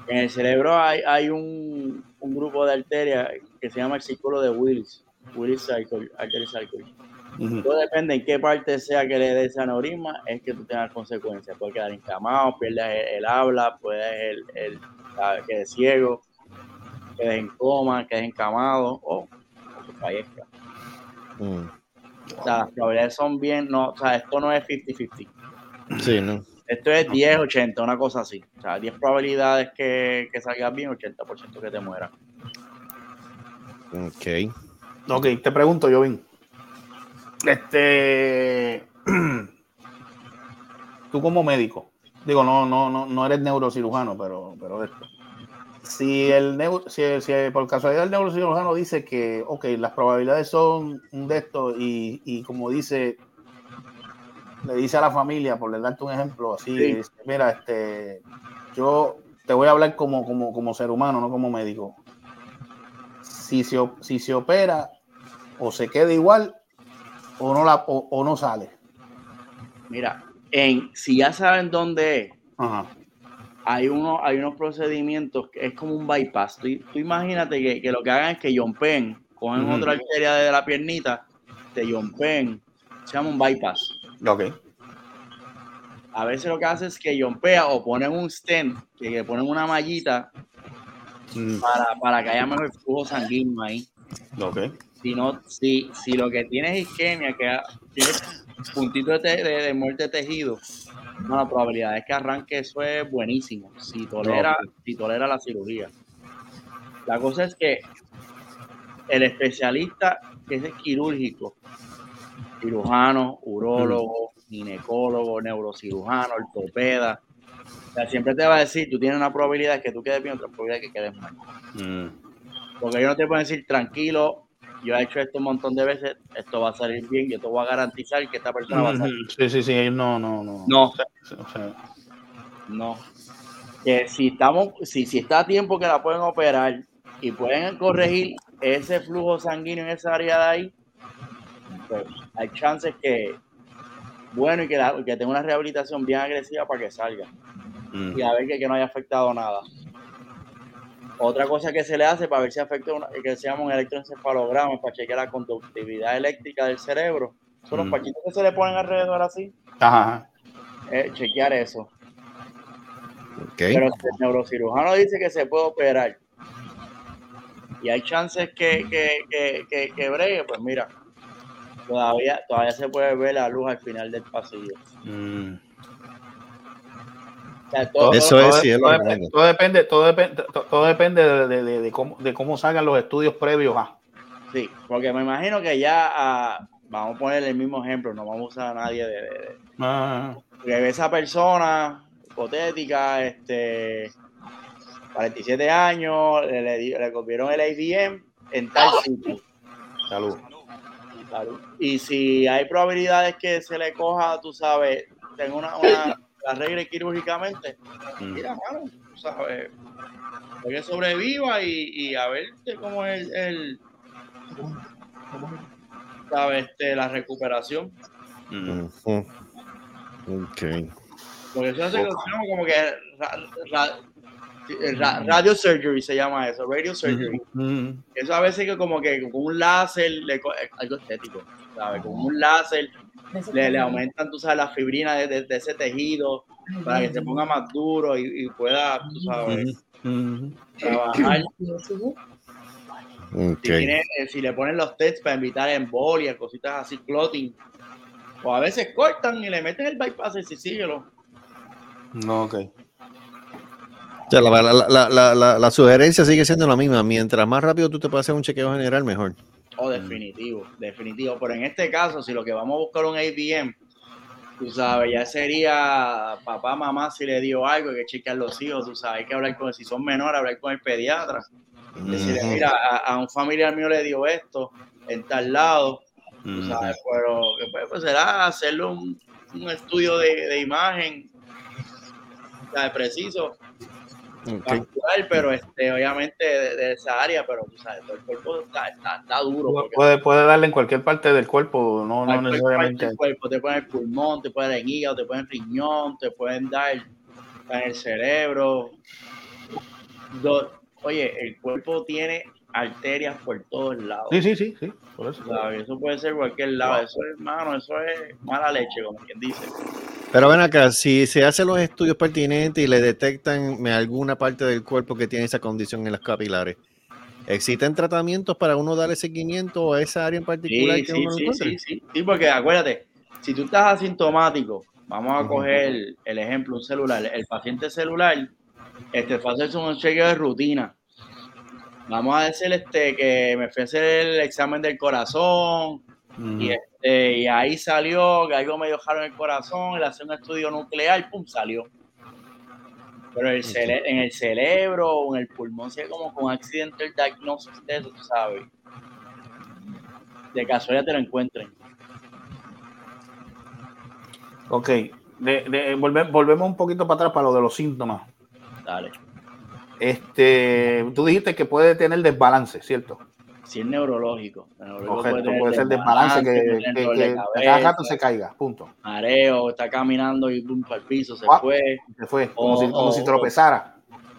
Speaker 7: en el cerebro hay, hay un, un grupo de arterias que se llama el círculo de Willis, Willis Cycle, Artery Cycle. Todo depende en qué parte sea que le dé ese aneurisma, es que tú tengas consecuencias. Puedes quedar encamado, pierdes el, el habla, puedes el, el, ciego, quedes en coma, quedes encamado o, o que fallezca.
Speaker 4: Mm.
Speaker 7: O sea, las probabilidades son bien, no, o sea, esto no es 50-50.
Speaker 4: Sí, ¿no?
Speaker 7: Esto es 10, 80, una cosa así. O sea, 10 probabilidades que, que salgas bien, 80% que te mueras.
Speaker 4: Ok.
Speaker 5: Ok, te pregunto, Jovin. Este. <clears throat> Tú como médico, digo, no, no, no, no eres neurocirujano, pero, pero de esto. Si el neu- si, si por casualidad el neurocirujano dice que, ok, las probabilidades son un de esto y, y como dice, le dice a la familia, por le darte un ejemplo, así,
Speaker 7: Sí.
Speaker 5: dice, mira, este, yo te voy a hablar como, como, como ser humano, no como médico. Si se, si se opera, o se queda igual, o no, la, o, o no sale.
Speaker 7: Mira, en, si ya saben dónde es,
Speaker 5: Ajá.
Speaker 7: hay, uno, hay unos procedimientos que es como un bypass. Tú, tú imagínate que, que lo que hagan es que Pen cogen otra arteria de la piernita, te Pen se llama un bypass.
Speaker 5: Ok.
Speaker 7: A veces lo que hace es que yompea o ponen un stent, que le ponen una mallita
Speaker 5: Mm,
Speaker 7: para, para que haya mejor flujo sanguíneo ahí.
Speaker 5: ok.
Speaker 7: Si, no, si, si lo que tienes es isquemia, que tienes puntito de, te- de- de muerte de tejido, no, la probabilidad es que arranque eso es buenísimo, si tolera, si tolera la cirugía. La cosa es que el especialista que es quirúrgico, cirujano, urólogo, ginecólogo, neurocirujano, ortopeda, o sea, siempre te va a decir, tú tienes una probabilidad que tú quedes bien, otra probabilidad que quedes mal.
Speaker 5: Mm,
Speaker 7: Porque ellos no te pueden decir, tranquilo, yo he hecho esto un montón de veces, esto va a salir bien, yo te voy a garantizar que esta persona va a salir.
Speaker 5: Sí, sí, sí, ellos no, no, no.
Speaker 7: No.
Speaker 5: O sea, o sea,
Speaker 7: No. Que si estamos, si, si está a tiempo que la pueden operar y pueden corregir ese flujo sanguíneo en esa área de ahí, pues hay chances que, bueno, y que, la- que tenga una rehabilitación bien agresiva para que salga.
Speaker 5: mm,
Speaker 7: y a ver que, que no haya afectado nada. Otra cosa que se le hace para ver si afecta una, que se llama un electroencefalograma para chequear la conductividad eléctrica del cerebro. Son los
Speaker 5: Mm.
Speaker 7: paquitos que se le ponen alrededor así.
Speaker 5: Ajá,
Speaker 7: eh, chequear eso. Pero si el neurocirujano dice que se puede operar y hay chances que, que, que, que, que bregue, pues mira, todavía, todavía se puede ver la luz al final del pasillo.
Speaker 5: Mm.
Speaker 7: O sea, todo-
Speaker 4: Eso
Speaker 7: todo-
Speaker 4: es,
Speaker 5: todo, todo depende, todo depende, todo depende, to- todo depende de, de- de- de cómo, de cómo salgan los estudios previos a.
Speaker 7: Sí, porque me imagino que ya, ah, vamos a poner el mismo ejemplo, no vamos a usar a nadie de, de- de-
Speaker 5: Ah,
Speaker 7: que esa persona hipotética, este, 47 años, le, le, le copiaron el ABM en tal sitio.
Speaker 5: salud.
Speaker 7: Claro. Y si hay probabilidades que se le coja, tú sabes, tenga una, una la arregle quirúrgicamente,
Speaker 5: Mm.
Speaker 7: mira, mano, tú sabes, que sobreviva y, y a ver cómo es el, el- sabes, este, la recuperación.
Speaker 5: Mm.
Speaker 4: Ok.
Speaker 7: Porque eso hace que llama como que ra- ra- radio surgery se llama eso, radio surgery.
Speaker 5: Mm.
Speaker 7: Eso a veces que como que con un láser, le algo estético, ¿sabes? Con un láser le, le aumentan, tú sabes, la fibrina de, de- de ese tejido para que se ponga más duro y, y pueda, tú sabes,
Speaker 5: Mm.
Speaker 7: trabajar.
Speaker 4: Ok.
Speaker 7: Si, tiene- si le ponen los tests para evitar embolias, cositas así, clotting, o a veces cortan y le meten el bypass y síguelo.
Speaker 5: No, ok.
Speaker 4: Sea, la, la- la- la- la- la sugerencia sigue siendo la misma. Mientras más rápido tú te puedas hacer un chequeo general, mejor.
Speaker 7: Oh, definitivo, definitivo. Pero en este caso, si lo que vamos a buscar un ABM, tú sabes, ya sería papá, mamá, si le dio algo, hay que chequear los hijos, tú sabes, hay que hablar con, si son menores, hablar con el pediatra. Decirle, mira, a, a un familiar mío le dio esto en tal lado, tú sabes, pero pues, pues, será hacerle un, un estudio de, de imagen, ¿sabes? preciso,
Speaker 4: Ok.
Speaker 7: actual, pero este, obviamente de, de esa área, pero tú sabes, todo el cuerpo está, está, está duro.
Speaker 5: Puede, puede darle en cualquier parte del cuerpo, no, no necesariamente.
Speaker 7: del cuerpo, te ponen el pulmón, te ponen el hígado, te ponen el riñón, te pueden dar en el cerebro. Do- oye, el cuerpo tiene arterias por todos lados.
Speaker 5: Sí, sí, sí, sí, por eso.
Speaker 7: ¿sabes? Eso puede ser cualquier lado. Eso es, mano, eso es mala leche, como quien dice.
Speaker 4: Pero ven acá, si se hacen los estudios pertinentes y le detectan alguna parte del cuerpo que tiene esa condición en las capilares, ¿existen tratamientos para uno darle seguimiento a esa área en particular
Speaker 7: Sí,
Speaker 4: que
Speaker 7: sí,
Speaker 4: uno no
Speaker 7: sí, sí, sí. Sí, porque acuérdate, si tú estás asintomático vamos a coger el ejemplo, un celular. El paciente celular, este, fue a hacerse un chequeo de rutina. Vamos a decir este, que me fui a hacer el examen del corazón y, este, y ahí salió que algo medio raro en el corazón, le hace un estudio nuclear, pum, salió. Pero el cere- en el cerebro o en el pulmón, si es como con accidente el diagnóstico de eso, tú sabes. De casualidad te lo encuentren.
Speaker 5: Ok, de- de- volve- volvemos un poquito para atrás para lo de los síntomas.
Speaker 7: Dale.
Speaker 5: Este, tú dijiste que puede tener desbalance, ¿cierto?
Speaker 7: Si es neurológico. neurológico
Speaker 5: Correcto, puede ser desbalance que, que, que
Speaker 7: de
Speaker 5: cada rato se caiga, punto.
Speaker 7: mareo, está caminando y pum, para el piso, se
Speaker 5: Ah,
Speaker 7: fue.
Speaker 5: Se fue, como, si, como si tropezara.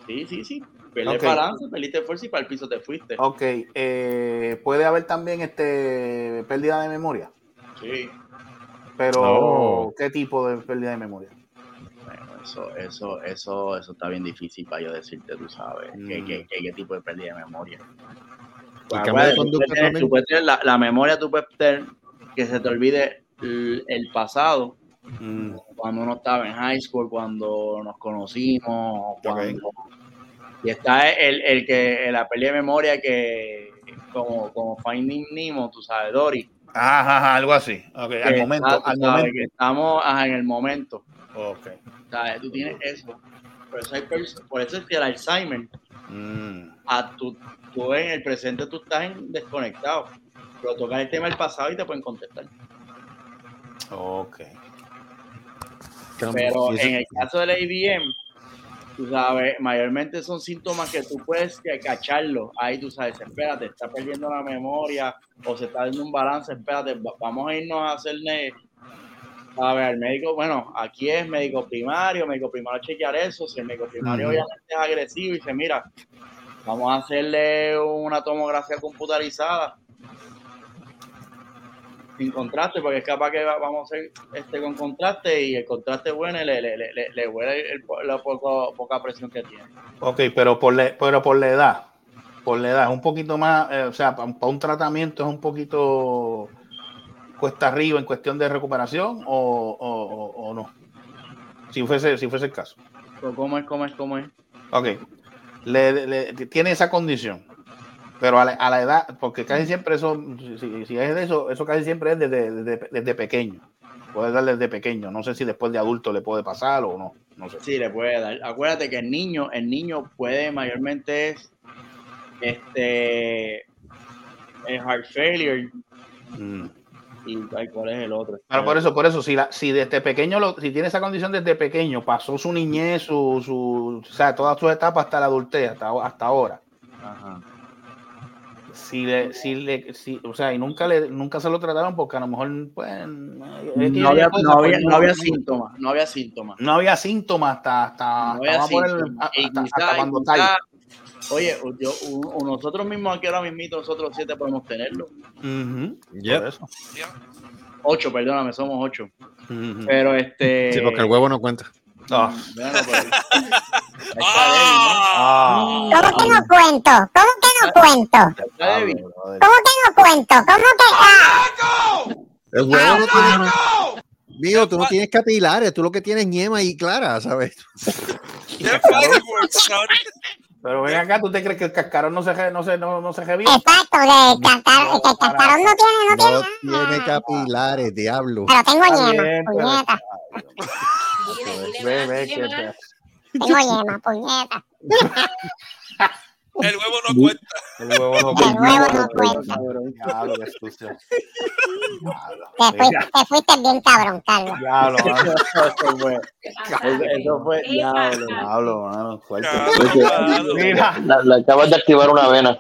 Speaker 7: Sí, sí, sí. Perdiste
Speaker 5: Ok.
Speaker 7: balance, perdiste fuerza y para el piso te fuiste.
Speaker 5: Ok, eh, puede haber también este pérdida de memoria,
Speaker 7: Sí.
Speaker 5: pero
Speaker 4: Oh.
Speaker 5: ¿qué tipo de pérdida de memoria?
Speaker 7: Eso, eso, eso, eso está bien difícil para yo decirte, tú sabes, qué,
Speaker 5: Mm.
Speaker 7: qué, qué- qué tipo de pérdida de memoria.
Speaker 4: ¿Y
Speaker 7: Pues,
Speaker 4: cambio de
Speaker 7: acuérdate, tú
Speaker 4: conducta
Speaker 7: puedes tener-
Speaker 4: también?
Speaker 7: tú puedes tener la, la memoria, tú puedes tener que se te olvide el, el pasado,
Speaker 5: Mm,
Speaker 7: cuando uno estaba en high school, cuando nos conocimos, cuando... Y está el, el que la pérdida de memoria que como, como Finding Nemo, tú sabes, Dory.
Speaker 5: Ajá, ajá, algo así. Al momento, al
Speaker 7: que estamos ajá, en el momento.
Speaker 5: Ok.
Speaker 7: ¿Sabes? Tú tienes eso. Por eso, hay pers- por eso es que el Alzheimer,
Speaker 5: Mm,
Speaker 7: a tu, tú en el presente tú estás desconectado. Pero tocas el tema del pasado y te pueden contestar.
Speaker 5: ok.
Speaker 7: Pero en el caso del ABM, tú sabes, mayormente son síntomas que tú puedes cacharlo. Ahí tú sabes, espérate, está perdiendo la memoria o se está dando un balance, espérate, va- vamos a irnos a hacerle, a ver, al médico, bueno, aquí es médico primario, médico primario a chequear eso, si el médico primario obviamente es agresivo y dice, mira, vamos a hacerle una tomografía computarizada sin contraste, porque es capaz que va- vamos a hacer este con contraste y el contraste bueno y le, le, le, le, le huele el- la poco- poca presión que tiene.
Speaker 5: Ok, pero por, la, pero por la edad, por la edad, es un poquito más, eh, o sea, para, un tratamiento es un poquito cuesta arriba en cuestión de recuperación o, o- o- o no. Si fuese, si fuese el caso.
Speaker 7: Pero ¿Cómo es? ¿Cómo es? ¿Cómo es?
Speaker 5: Ok, le, le- tiene esa condición, pero a la, a la edad, porque casi siempre eso, si, si es de eso, eso casi siempre es desde, desde, desde pequeño. Puede dar desde pequeño. No sé si después de adulto le puede pasar o no. No sé.
Speaker 7: Sí, le puede dar. Acuérdate que el niño, el niño puede mayormente es este el heart failure
Speaker 5: Mm.
Speaker 7: Y ay, cuál es el otro.
Speaker 5: Pero por eso, por eso, si, la, si desde pequeño, lo, si tiene esa condición desde pequeño, pasó su niñez, su, su, o sea, todas sus etapas hasta la adultez, hasta, hasta ahora.
Speaker 7: Ajá.
Speaker 5: Si le, si le, si, o sea, y nunca le, nunca se lo trataron porque a lo mejor, pues, es que
Speaker 7: No había, no había,
Speaker 5: pues,
Speaker 7: no había síntomas, no había síntomas.
Speaker 5: no había síntomas hasta, hasta,
Speaker 7: había
Speaker 5: hasta, hasta- hasta- cuando está
Speaker 7: Oye, yo, nosotros mismos aquí ahora mismito, nosotros siete podemos tenerlo.
Speaker 4: Yep.
Speaker 5: por eso.
Speaker 7: Ocho, perdóname, somos ocho. Pero este.
Speaker 4: Sí, porque el huevo no cuenta.
Speaker 5: Ah.
Speaker 7: Bueno, pero-
Speaker 5: Ah.
Speaker 2: ¿Cómo que no cuento? ¿Cómo que no cuento? ¿Cómo que no cuento? ¿Cómo que.? Ah,
Speaker 4: El huevo no tiene. Mío, tú no tienes capilares, tú lo que tienes es ñema y clara, ¿sabes?
Speaker 5: Pero ven acá, ¿tú te crees que el cascarón no se, no se, no, no se revienta?
Speaker 2: exacto, de cantar, que el cascarón no tiene, no tiene.
Speaker 4: No tiene capilares, diablo.
Speaker 2: Pero tengo
Speaker 5: Está
Speaker 2: yema,
Speaker 5: bien, pero-
Speaker 2: puñeta. <laughs>
Speaker 5: Ve, ve, que te-
Speaker 2: Tengo yema, puñeta. <laughs> <laughs>
Speaker 6: El huevo no cuenta.
Speaker 5: el huevo no
Speaker 2: El huevo no cuenta.
Speaker 5: Diablo, qué sucio.
Speaker 2: Te fuiste, te fuiste bien cabrón, Carlos.
Speaker 5: Diablo, mano. <laughs>
Speaker 7: Eso fue. Eso, fue. Diablo.
Speaker 5: Diablo, mano. Fuerte. Mira.
Speaker 10: La, la acabas de activar una vena.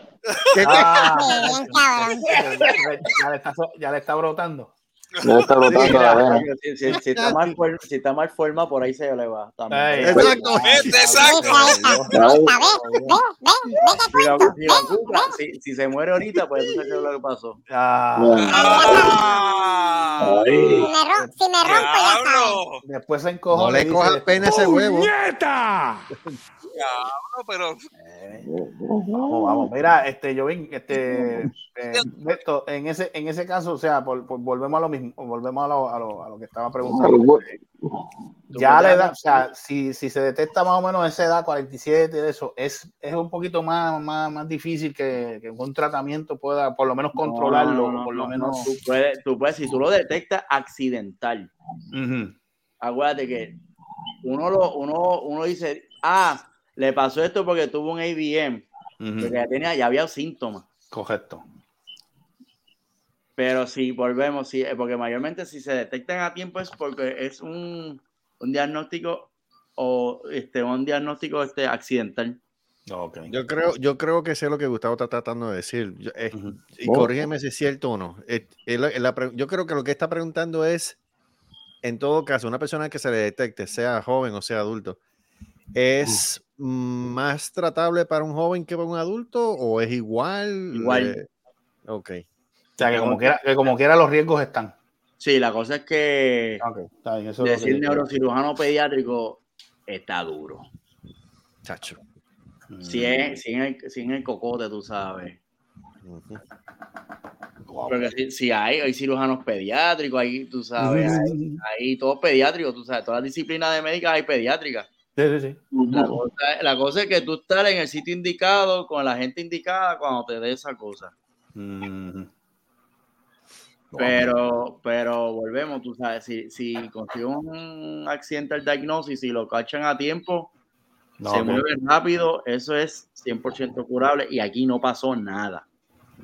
Speaker 5: Ah,
Speaker 2: bien cabrón.
Speaker 5: ya, le está, ya le está brotando.
Speaker 10: Me está brotando la vena.
Speaker 7: Si, si- si está mal, si está mal forma, por ahí se le va.
Speaker 4: Exacto.
Speaker 6: Vete, exacto.
Speaker 7: Si, se muere ahorita, pues tú sabes lo que pasó.
Speaker 5: Ah,
Speaker 6: Ah,
Speaker 2: Si me, rom- si me rompo, ya
Speaker 5: después se encojó.
Speaker 4: No le cojas pena ese huevo.
Speaker 6: Diablo, pero
Speaker 5: Eh, Vamos, vamos. Mira, este, Jovín, este, eh, Beto, en ese, en ese caso, o sea, por- por- volvemos a lo mismo, volvemos a lo, a lo, a lo que estaba preguntando. Ya la edad, o sea, si, si se detecta más o menos esa edad, 47 de eso, es, es un poquito más, más, más difícil que, que un tratamiento pueda por lo menos controlarlo,
Speaker 7: No, no,
Speaker 5: por lo
Speaker 7: no,
Speaker 5: menos.
Speaker 7: no, tú, puedes, tú puedes, si tú lo detectas accidental,
Speaker 5: Ujú,
Speaker 7: acuérdate que uno, lo, uno, uno dice, ah, le pasó esto porque tuvo un ABM, porque ya, tenía, ya había síntomas.
Speaker 5: Correcto.
Speaker 7: Pero si volvemos, sí, eh, porque mayormente si se detectan a tiempo es porque es un, un diagnóstico o este, un diagnóstico este, accidental.
Speaker 5: Okay.
Speaker 4: Yo creo, yo creo que sé lo que Gustavo está tratando de decir. Yo-
Speaker 5: Ujú.
Speaker 4: y
Speaker 10: Oh.
Speaker 4: corrígeme si es cierto o no. La- la pre- yo creo que lo que está preguntando es, en todo caso, una persona que se le detecte, sea joven o sea adulto, ¿es más tratable para un joven que para un adulto o es igual?
Speaker 7: Igual.
Speaker 4: Eh, ok.
Speaker 5: O sea, que como quiera, que como quiera los riesgos están.
Speaker 7: Sí, la cosa es que
Speaker 5: Ok, está bien, eso es lo
Speaker 7: decir
Speaker 5: que-
Speaker 7: neurocirujano pediátrico está duro.
Speaker 4: Chacho.
Speaker 5: Mm,
Speaker 7: Si es, si en el, si en el cocote, tú sabes.
Speaker 5: Wow.
Speaker 7: Porque si, si hay, hay cirujanos pediátricos, hay, tú sabes, hay, hay todos pediátricos, tú sabes, todas las disciplinas de médicas hay pediátricas.
Speaker 5: Sí, sí, sí.
Speaker 7: La cosa, la cosa es que tú estás en el sitio indicado, con la gente indicada, cuando te dé esa cosa.
Speaker 5: Mm.
Speaker 7: Pero, pero volvemos, tú sabes, si, si consigues un accidental diagnosis y lo cachan a tiempo,
Speaker 5: No,
Speaker 7: se mueve rápido, eso es 100% curable y aquí no pasó nada.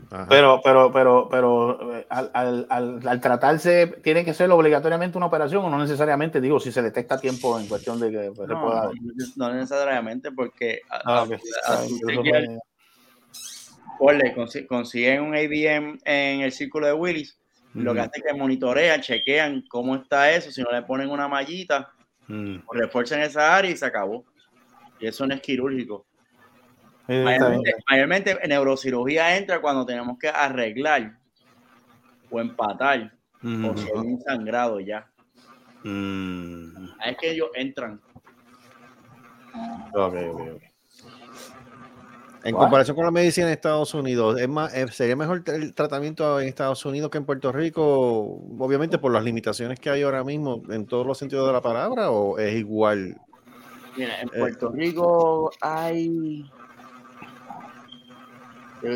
Speaker 4: Ajá.
Speaker 5: Pero, pero, pero, pero eh, al, al, al, al tratarse, ¿tiene que ser obligatoriamente una operación o no necesariamente? Digo, si se detecta a tiempo en cuestión de que pues, se
Speaker 7: No,
Speaker 5: pueda.
Speaker 7: no, no necesariamente porque
Speaker 5: Ah,
Speaker 7: a-
Speaker 5: ok.
Speaker 7: a-
Speaker 5: Ah,
Speaker 7: a- ponle, consi- consiguen un ABM en el círculo de Willis, lo que hace es que monitorean, chequean cómo está eso, si no le ponen una mallita,
Speaker 5: Mm.
Speaker 7: refuerzan esa área y se acabó. Y eso no es quirúrgico. Mayormente, mayormente en neurocirugía entra cuando tenemos que arreglar o empatar
Speaker 5: Ujú.
Speaker 7: o si hay un sangrado ya.
Speaker 5: Mm.
Speaker 7: Es que ellos entran.
Speaker 5: Ok, ok, ok.
Speaker 4: En comparación con la medicina en Estados Unidos, ¿es más, eh, ¿sería mejor el tratamiento en Estados Unidos que en Puerto Rico? Obviamente por las limitaciones que hay ahora mismo en todos los sentidos de la palabra, o es igual?
Speaker 7: Mira, en
Speaker 4: Eh.
Speaker 7: Puerto Rico hay.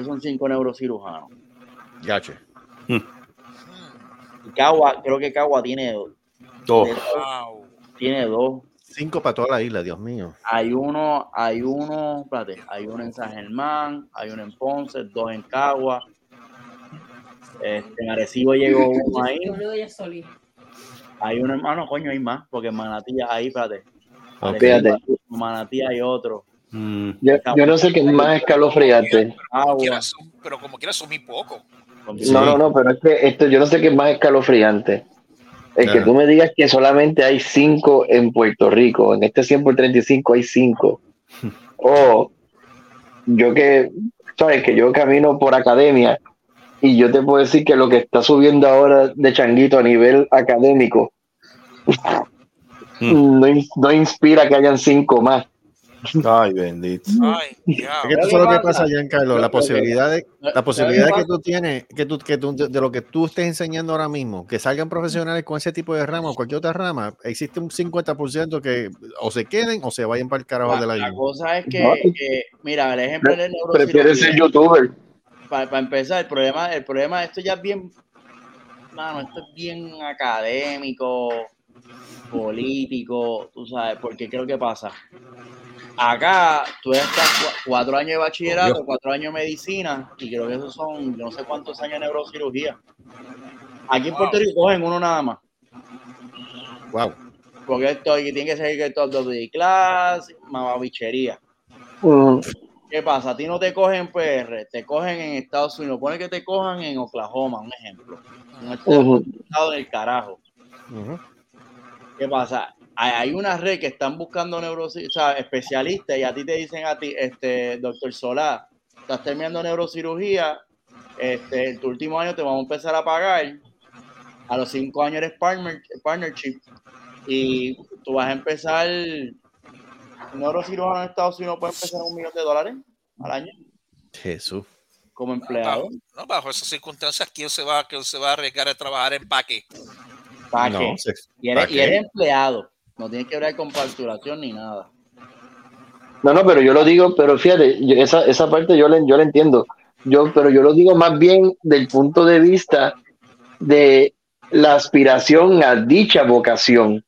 Speaker 7: Son cinco neurocirujanos.
Speaker 4: Gache.
Speaker 7: Y Cagua, creo que Cagua tiene dos.
Speaker 6: Wow.
Speaker 7: Tiene dos.
Speaker 4: Cinco para toda la isla, Dios mío.
Speaker 7: Hay uno, hay uno, espérate, hay uno en San Germán, hay uno en Ponce, dos en Cagua. Este, en Arecibo llegó <laughs> uno ahí. Hay uno hermano, coño, hay más, porque en Manatí ahí, espérate. Manatí hay otro.
Speaker 5: Mm.
Speaker 10: Yo, yo no sé qué es más escalofriante.
Speaker 6: Quiera, son- pero como quiera son muy poco.
Speaker 10: No, no, no, pero es que esto yo no sé qué es más escalofriante. El que tú me digas que solamente hay cinco en Puerto Rico, en este 100 por 35 hay cinco. <laughs> O yo que, sabes, que yo camino por academia y yo te puedo decir que lo que está subiendo ahora de changuito a nivel académico <laughs> no, in- no inspira que hayan cinco más.
Speaker 5: Ay, bendito.
Speaker 6: Ay,
Speaker 4: Es que
Speaker 6: diablo.
Speaker 4: tú
Speaker 7: ¿Qué
Speaker 4: sabes lo que
Speaker 7: pasa?
Speaker 4: Giancarlo,
Speaker 7: Lo-
Speaker 4: la posibilidad de,
Speaker 7: lo-
Speaker 4: la posibilidad
Speaker 7: que
Speaker 4: tú tienes, que tú, que tú- de lo que tú estés enseñando ahora mismo, que salgan profesionales con ese tipo de rama o cualquier otra rama, existe un 50% que o se queden o se vayan para el carajo de la
Speaker 7: La, la cosa es que, que, mira, el ejemplo del
Speaker 10: Prefieren ser youtuber.
Speaker 7: Para, empezar, el problema, el problema, esto ya es bien, mano, esto es bien académico, político, tú sabes, porque ¿qué es lo que pasa? Acá tú estás cua- cuatro años de bachillerato, cuatro años de medicina, y creo que esos son, yo no sé cuántos años de neurocirugía. Aquí en Puerto Rico cogen uno nada más.
Speaker 4: Wow.
Speaker 7: Porque esto aquí tiene que ser que top de class, mamabichería.
Speaker 10: Mm,
Speaker 7: ¿Qué pasa? A ti no te cogen en PR, te cogen en Estados Unidos. Pone que te cojan en Oklahoma, un ejemplo. Un estado, un estado del carajo. ¿Qué pasa? Hay, hay una red que están buscando neuro, o sea, especialistas y a ti te dicen a ti, este, doctor Solá, estás terminando neurocirugía, este, en tu último año te vamos a empezar a pagar. A los cinco años eres partner, partnership y tú vas a empezar neurocirujano en Estados Unidos puede empezar un millón de dólares al año
Speaker 4: Jesús.
Speaker 7: como empleado.
Speaker 6: Bajo, no, bajo esas circunstancias, ¿quién se va, quién se va a arriesgar a trabajar en paque?
Speaker 4: Se-
Speaker 7: Y eres,
Speaker 4: ¿pa'
Speaker 7: y eres empleado. No tienes que ver con facturación ni nada.
Speaker 10: No, no, pero yo lo digo, pero fíjate, yo- esa, esa parte yo la, yo la entiendo. Yo, pero yo lo digo más bien del punto de vista de la aspiración a dicha vocación.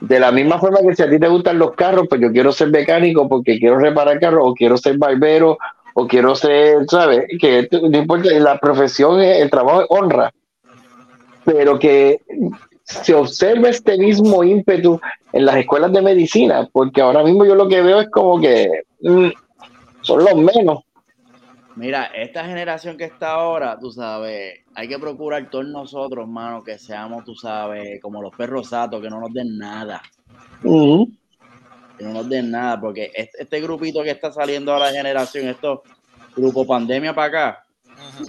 Speaker 10: De la misma forma que si a ti te gustan los carros, pues yo quiero ser mecánico porque quiero reparar carros, o quiero ser barbero, o quiero ser, ¿sabes? Que no importa, la profesión, el trabajo es honra. Pero que se observa este mismo ímpetu en las escuelas de medicina, porque ahora mismo yo lo que veo es como que mm, son los menos.
Speaker 7: Mira, esta generación que está ahora, tú sabes, hay que procurar todos nosotros, mano, que seamos, tú sabes, como los perros satos, que no nos den nada. Que no nos den nada, porque este, este grupito que está saliendo ahora de generación, estos grupos pandemia para acá,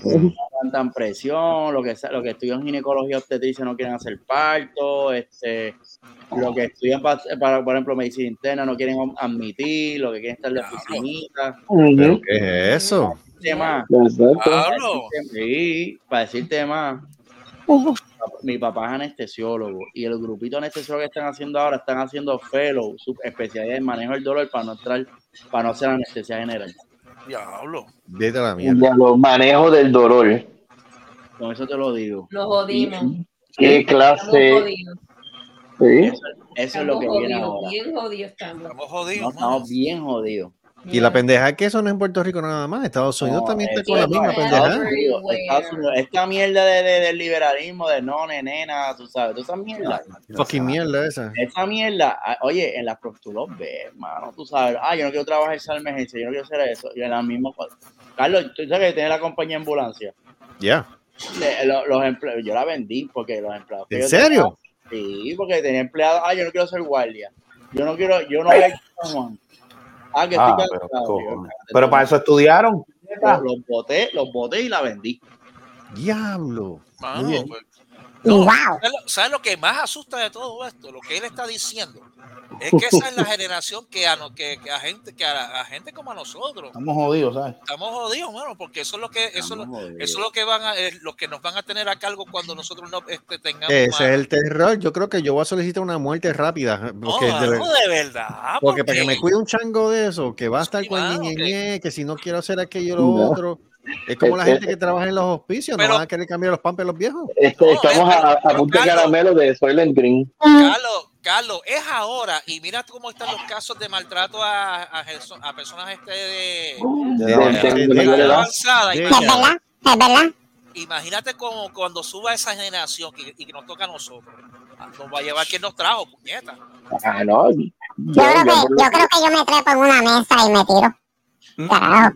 Speaker 7: no aguantan presión, lo que sea- lo que estudian ginecología obstetricia no quieren hacer parto, este, lo que estudian pa- para, por ejemplo, medicina interna no quieren admitir, lo que quieren estar de oficinita,
Speaker 4: ¿Pero qué es eso?
Speaker 6: Pablo,
Speaker 7: Sí, para decirte más, mi papá es anestesiólogo y el grupito anestesiólogo que están haciendo ahora están haciendo fellow, su especialidad en manejo del dolor para no entrar, para no hacer anestesia general.
Speaker 6: Diablo.
Speaker 4: Vete a la mierda.
Speaker 10: Ya los manejos del dolor.
Speaker 7: Con eso te lo digo.
Speaker 8: Nos jodimos.
Speaker 10: ¿Qué clase? Sí.
Speaker 7: Eso, eso es lo que viene ahora.
Speaker 8: Bien jodidos estamos.
Speaker 6: Estamos
Speaker 7: No,
Speaker 6: jodidos.
Speaker 7: estamos bien jodidos.
Speaker 4: Y la pendeja es que eso no es en Puerto Rico nada más. Estados Unidos
Speaker 7: No,
Speaker 4: también está con la misma pendeja.
Speaker 7: Unidos, Unidos. Esta mierda de, de- del liberalismo, de no, nena, tú sabes, toda esa mierda.
Speaker 4: Fucking mierda esa.
Speaker 7: Esa mierda, ah, oye, en las tú lo ves, hermano, tú sabes, ah, yo no quiero trabajar esa emergencia, yo no quiero hacer eso. Y en la misma cosa. Carlos, tú sabes que tiene la compañía de ambulancia.
Speaker 4: Ya.
Speaker 7: Los empleados, yo la vendí porque los empleados.
Speaker 4: ¿En
Speaker 7: yo
Speaker 4: serio?
Speaker 7: tenía- sí, porque tenía empleados, ah, yo no quiero ser guardia. Yo no quiero, yo no voy a ir. Ah, que
Speaker 5: Ah,
Speaker 7: estoy
Speaker 5: pero,
Speaker 7: cállate,
Speaker 5: pero para eso estudiaron.
Speaker 7: Los, boté, los boté y la vendí.
Speaker 4: Diablo.
Speaker 6: Mano, pues,
Speaker 2: Wow.
Speaker 6: ¿sabes lo- ¿Sabes lo que más asusta de todo esto? Lo que él está diciendo. Es que esa es la generación que a, no- que, que a gente que a, a gente como a nosotros
Speaker 5: Estamos jodidos, ¿sabes?
Speaker 6: estamos jodidos, mano, porque eso es lo que eso, lo- eso es lo que van a eh, lo que nos van a tener a cargo cuando nosotros no este, tengamos
Speaker 4: Ese
Speaker 6: más-
Speaker 4: es el terror. Yo creo que yo voy a solicitar una muerte rápida.
Speaker 6: no,
Speaker 4: Porque, de,
Speaker 6: mano, de verdad
Speaker 4: porque para que me cuide un chango de eso, que va a estar
Speaker 6: Sí,
Speaker 4: con ñe,
Speaker 6: que-
Speaker 4: si no quiero hacer aquello lo
Speaker 10: No.
Speaker 4: otro. Es como la
Speaker 10: Eh,
Speaker 4: gente que trabaja en los hospicios,
Speaker 6: Pero-
Speaker 4: no van a querer cambiar los pampers los viejos.
Speaker 10: Este,
Speaker 6: No,
Speaker 10: estamos a, a punto de
Speaker 6: Carlos.
Speaker 10: caramelo de Soylent Green.
Speaker 6: Carlos, Carlos, es ahora y mira cómo están los casos de maltrato a, a, perso- a personas este de,
Speaker 4: De-
Speaker 10: De-
Speaker 4: de-
Speaker 10: de-
Speaker 4: de-
Speaker 10: de-
Speaker 6: de
Speaker 10: de-
Speaker 6: edad
Speaker 10: de-
Speaker 6: avanzada.
Speaker 2: Es
Speaker 6: Imagínate,
Speaker 2: verdad, es verdad.
Speaker 6: imagínate como cuando suba esa generación que- y que nos toca a nosotros. Ah, Nos va a llevar quien nos trajo, puñeta.
Speaker 10: Ah, no. Yo,
Speaker 2: Yo creo, que, yo creo que yo me trepo en una mesa y me tiro. Carajo.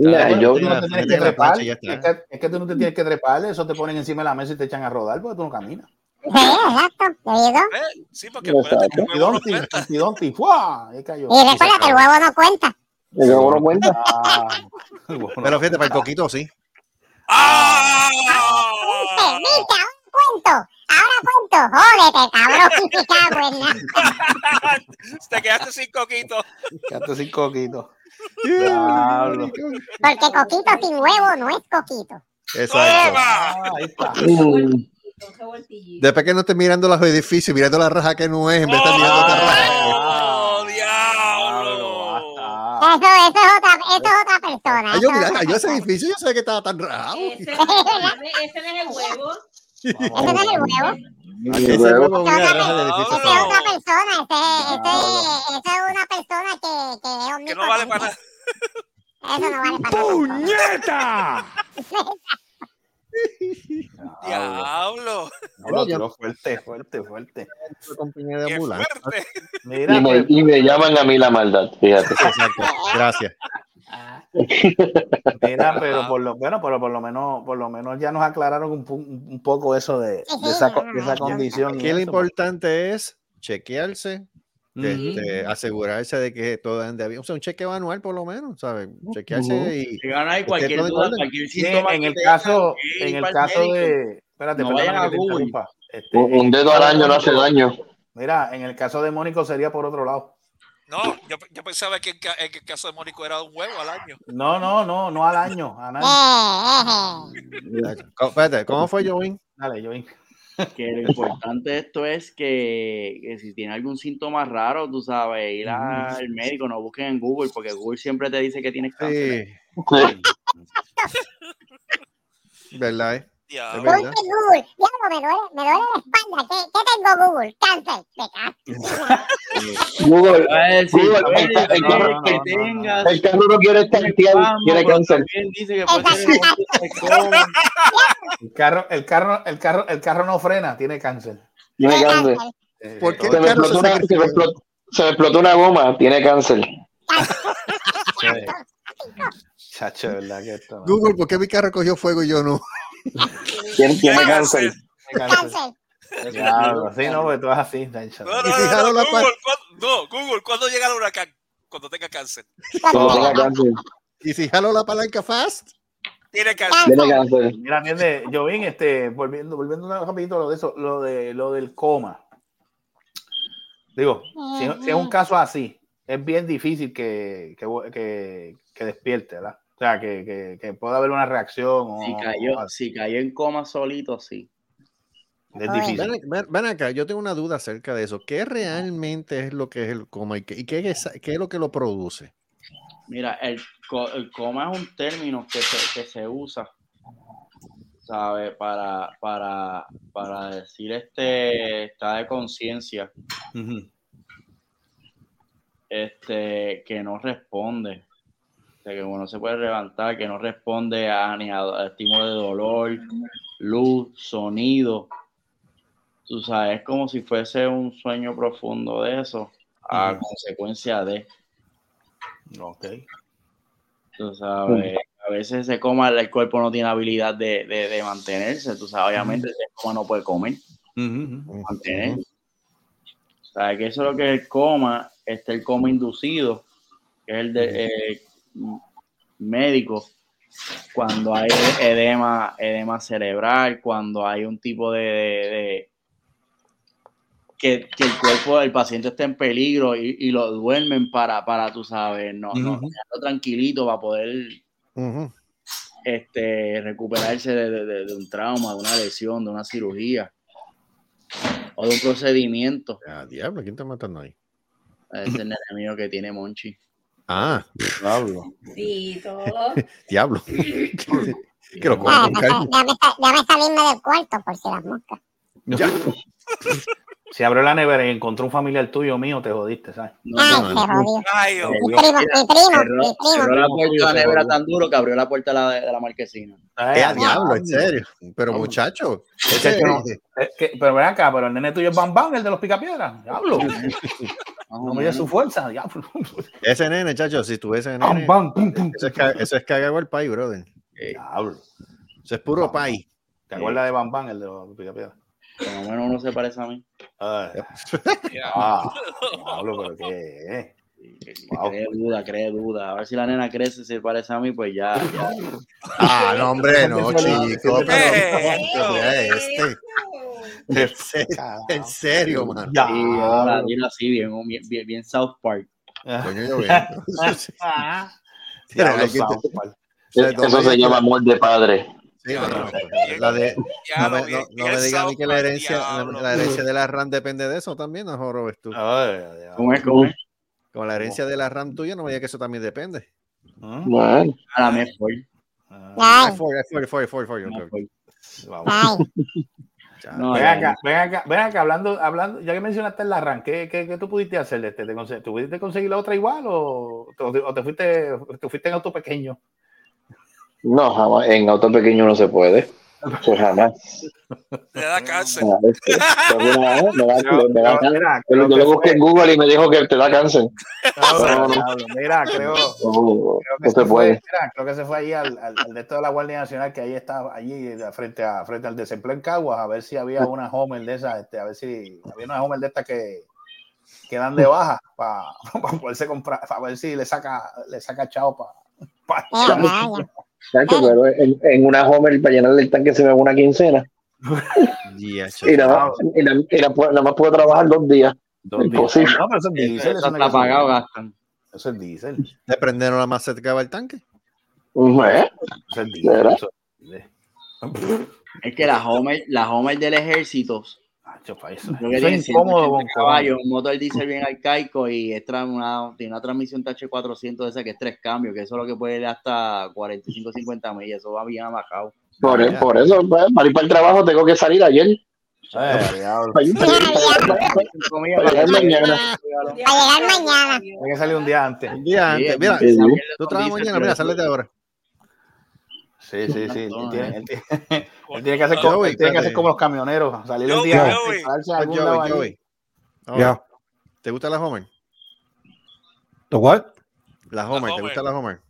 Speaker 10: Yo-
Speaker 5: tú no te tienes que trepar.
Speaker 4: y
Speaker 5: Es que, es que tú no te tienes que trepar, eso te ponen encima de la mesa y te echan a rodar porque tú no caminas.
Speaker 2: Sí, exacto. Te digo.
Speaker 6: Eh, Sí, porque que el huevo no cuenta.
Speaker 5: Humpty Dumpty, ¡fua! Ahí cayó.
Speaker 2: Y recuerda que el huevo no cuenta.
Speaker 10: yo no me cuenta.
Speaker 5: Ah.
Speaker 4: Pero fíjate, para el coquito sí.
Speaker 6: ¡Ah!
Speaker 2: Viste, ahora cuento. Ahora cuento. Jódete, cabrón. <laughs> <laughs>
Speaker 6: Te quedaste sin coquito.
Speaker 5: Quédate sin coquito. Diablo.
Speaker 2: Porque coquito sin huevo no es coquito.
Speaker 4: Exacto.
Speaker 5: Ah, ahí está.
Speaker 4: Después que no estés mirando los edificios, mirando la raja que no es, en vez de estar mirando otra raja.
Speaker 6: ¡Oh,
Speaker 5: Diablo.
Speaker 2: Eso, eso es otra, eso es otra persona.
Speaker 4: Ay, yo, mira, yo ese edificio, yo sé que estaba tan rajado.
Speaker 8: Ese, ese no es el huevo. <laughs>
Speaker 2: Ese no es el huevo.
Speaker 4: Ese es una raja del edificio.
Speaker 2: Esa es otra persona. Ese, ese, ese es una persona que, que es
Speaker 6: Que no vale para nada.
Speaker 2: Eso no vale para nada.
Speaker 1: ¡Puñeta! <laughs>
Speaker 6: Diablo.
Speaker 5: Fuerte, fuerte, fuerte.
Speaker 4: compañía de
Speaker 6: Qué
Speaker 4: ambulancia.
Speaker 6: fuerte.
Speaker 5: Mira,
Speaker 10: Y me,
Speaker 5: pues,
Speaker 10: y me llaman a mí la maldad, fíjate.
Speaker 4: Exacto. <laughs> Gracias.
Speaker 5: Mira, pero por lo bueno, pero por lo menos, por lo menos ya nos aclararon un, un poco eso de, de esa, de esa condición. y
Speaker 4: Aquí lo
Speaker 5: pues.
Speaker 4: importante es chequearse,
Speaker 5: Ujú.
Speaker 4: este, asegurarse de que todo ande bien. O sea, un chequeo anual por lo menos, ¿sabes? Chequearse
Speaker 10: Ujú.
Speaker 4: y
Speaker 7: Si ahí cualquier duda, cualquier
Speaker 5: Sí,
Speaker 7: síntoma
Speaker 5: en el caso, en el caso
Speaker 7: médico.
Speaker 5: de, espérate,
Speaker 7: No vayan a Google.
Speaker 5: Este,
Speaker 10: Un un dedo al año no hace daño.
Speaker 5: Mira, en el caso de Mónico sería por otro lado.
Speaker 6: No, yo, yo pensaba que en, el caso de Mónico era un huevo al año.
Speaker 5: No, no, no, no al año.
Speaker 4: Espérate, ¿cómo fue Jovín?
Speaker 5: Dale, Jovín.
Speaker 7: Que lo importante de esto es que, que si tiene algún síntoma raro, tú sabes, ir al médico, no busquen en Google, porque Google siempre te dice que tienes cáncer.
Speaker 4: Sí, <laughs> ¿verdad? eh?
Speaker 2: Google. Google. Diablo, me duele, me duele la espalda. ¿Qué, qué tengo Google? Cáncer. <laughs>
Speaker 10: Google, Google, el, carro,
Speaker 5: no, no,
Speaker 7: tengas
Speaker 10: el carro no quiere estar
Speaker 7: pero
Speaker 10: cáncer. <laughs>
Speaker 5: El carro, el carro, el carro, el carro no frena, tiene cáncer.
Speaker 10: Tiene cáncer.
Speaker 5: Eh,
Speaker 4: ¿Por qué
Speaker 10: Se me, explotó
Speaker 4: se
Speaker 10: una, se, me explotó, se me explotó una goma, tiene cáncer.
Speaker 5: sí. Chacho, de verdad que esto. no.
Speaker 4: Google, ¿por qué mi carro cogió fuego y yo no?
Speaker 10: Tiene, tiene cáncer.
Speaker 5: Cáncer.
Speaker 2: Cáncer.
Speaker 5: Diablo, sí, no, porque tú es así, Chacho.
Speaker 6: No, no, no, Google, ¿cuándo, no, Google, ¿cuándo llega el huracán? Cuando tenga cáncer.
Speaker 10: Cuando tenga cáncer.
Speaker 4: Y si jalo la palanca fast,
Speaker 6: Tiene cáncer.
Speaker 10: Tiene cáncer.
Speaker 5: Mira, atiende, Jovín, este, volviendo, volviendo un rapidito lo de eso, lo de lo del coma. Digo, si, es- si es un caso así, es bien difícil que, que, que, que despierte, ¿verdad? O sea, que, que, que pueda haber una reacción. O,
Speaker 7: Si cayó, si cayó en coma solito, sí.
Speaker 5: Es
Speaker 2: Ay.
Speaker 5: difícil.
Speaker 4: ven, ven- ven acá, yo tengo una duda acerca de eso. ¿Qué realmente es lo que es el coma y qué, y qué es, qué es lo que lo produce?
Speaker 7: Mira, el, co- el coma es un término que se, que se usa, ¿sabes? Para, para, para decir este está de conciencia, este, que no responde, sea, que uno se puede levantar, que no responde a, ni a, a estímulo de dolor, luz, sonido. Tú sabes, es como si fuese un sueño profundo de eso, a consecuencia de.
Speaker 5: Ok.
Speaker 7: Tú sabes, a veces se coma, el cuerpo no tiene habilidad de, de, de mantenerse, tú sabes, obviamente ese coma no puede comer,
Speaker 5: ujú.
Speaker 7: mantener. O sea, que eso es lo que es el coma, este el coma inducido, que es el de eh, médico, cuando hay edema, edema cerebral, cuando hay un tipo de, de- de- que, que el cuerpo del paciente está en peligro y, y lo duermen para, para tú sabes, no, no,
Speaker 5: Ujú.
Speaker 7: dejarlo tranquilito para poder este, recuperarse de, de- de- un trauma, de una lesión, de una cirugía o de un procedimiento.
Speaker 4: Ah, diablo, ¿quién está matando ahí?
Speaker 7: Ese nene mío que tiene Monchi.
Speaker 4: Ah,
Speaker 5: Diablo.
Speaker 8: Sí, todo. <laughs>
Speaker 4: diablo. <laughs> que lo
Speaker 2: Ah,
Speaker 4: coja
Speaker 2: déjame, sa- déjame salirme del cuarto por si las moscas.
Speaker 4: Ya. <laughs>
Speaker 5: Si abrió la nevera y encontró un familiar tuyo mío, te jodiste, ¿sabes?
Speaker 7: No,
Speaker 2: Ay,
Speaker 7: no, no.
Speaker 2: jodió.
Speaker 6: Ay, Dios.
Speaker 2: Mi primo, mi primo,
Speaker 7: Cerró,
Speaker 2: mi
Speaker 7: cerró
Speaker 2: primo.
Speaker 7: la puerta de la nevera tan duro que abrió la puerta de la, de la marquesina.
Speaker 4: Eh, a diablo, en serio. Pero muchacho,
Speaker 5: es que- pero ven acá, pero el nene tuyo es Bam Bam, el de los picapiedras. Diablo. No me dio su fuerza, diablo. <laughs>
Speaker 4: ese nene, chacho, si tuviese ese
Speaker 5: Bam
Speaker 4: nene,
Speaker 5: Bam, pum, pum.
Speaker 4: eso es, eso es cagado el país, brother.
Speaker 5: Diablo.
Speaker 4: Eso es puro país.
Speaker 5: ¿Te acuerdas de Bam Bam, el de los picapiedras?
Speaker 7: Por lo menos uno se parece a mí.
Speaker 5: Ah, diablo, pero qué. Wow.
Speaker 7: Cree duda, cree duda. A ver si la nena crece y se parece a mí, pues ya. ya.
Speaker 4: Ah, no, hombre, no, <laughs> chico. Pero,
Speaker 6: Eh,
Speaker 4: este, en <laughs> serio, en serio, man.
Speaker 5: Ya.
Speaker 7: Sí, ahora dilo así, bien, bien, bien, bien South Park.
Speaker 4: Coño, yo.
Speaker 5: Ah. <laughs> <laughs> South Park.
Speaker 10: Eso se llama amor de padre.
Speaker 4: Sí, bueno, la de, no me, no,
Speaker 6: bien-
Speaker 4: no
Speaker 6: bien
Speaker 4: me diga a mí que la herencia, la, la herencia de la RAM depende de eso también, no jorobes tú.
Speaker 7: ¿Cómo es? ¿Cómo es?
Speaker 4: Con la herencia de la RAM tuya, no me diga que eso también depende.
Speaker 5: ¿Ah?
Speaker 10: Bueno,
Speaker 7: A la mejor.
Speaker 5: Ah,
Speaker 4: es for, es
Speaker 7: No,
Speaker 5: Ven
Speaker 7: ya,
Speaker 5: acá, ven acá, ven acá, hablando, hablando, ya que mencionaste el RAN, ¿qué, qué, qué tú pudiste hacer? Este, ¿Te, ¿Tú pudiste conseguir la otra igual o, o te, o te fuiste, te fuiste en auto pequeño?
Speaker 10: no, jamás. En auto pequeño no se puede. Pues jamás.
Speaker 6: Le da cáncer.
Speaker 10: Mira, me da- me da-
Speaker 5: Pero, mira,
Speaker 10: Yo,
Speaker 5: creo
Speaker 10: yo
Speaker 5: que
Speaker 10: lo busqué en Google y me dijo que te da cáncer. No, no.
Speaker 5: Mira, creo, creo que se fue, mira, creo que se fue allí al, al, al de esto de la Guardia Nacional, que ahí estaba, allí frente a frente al desempleo en Caguas, a ver si había una Homer de esas, este, a ver si había una Homer de estas que, que dan de baja para <laughs> poderse comprar, para ver si le saca, le saca chao para
Speaker 2: vaya.
Speaker 10: Chacho, pero en, en una Homer para llenarle el tanque se me va una quincena. Y nada, más- y nada, y nada- nada más puedo trabajar dos días.
Speaker 5: Dos
Speaker 10: Imposible.
Speaker 5: diésel. No, pero eso es diésel.
Speaker 7: Eso
Speaker 5: eso no
Speaker 7: está
Speaker 5: subir.
Speaker 7: gastan.
Speaker 5: Eso es diésel.
Speaker 4: ¿Le prendieron la más cerca del tanque?
Speaker 10: ¿Eh?
Speaker 5: Eso es diésel. Es
Speaker 7: que la Homer, la Homer del ejército,
Speaker 5: Macho, pa' eso. es incómodo
Speaker 7: 180
Speaker 5: con
Speaker 7: caballos, un motor diésel bien arcaico y es tra- una, tiene una transmisión TH400 esa que es tres cambios, que eso es lo que puede ir hasta 45, 50 millas, eso va bien abajado.
Speaker 10: Por, por eso, pues, para ir para el trabajo tengo que salir ayer. Para llegar mañana.
Speaker 5: Hay que salir un día antes.
Speaker 4: Un día antes. Mira, tú trabajas mañana, mira, sales de ahora.
Speaker 5: Sí, sí, sí. Él
Speaker 7: No,
Speaker 5: tiene,
Speaker 7: eh.
Speaker 5: él tiene- <laughs> él tiene que hacer como,
Speaker 4: Joey,
Speaker 5: él tiene que hacer como los camioneros. Salir un día
Speaker 6: Joey.
Speaker 5: a
Speaker 4: Pues, Joey,
Speaker 9: Yeah.
Speaker 4: ¿Te gusta la Homer?
Speaker 9: The what?
Speaker 4: La Homer, ¿te
Speaker 6: Homer.
Speaker 4: gusta la Homer?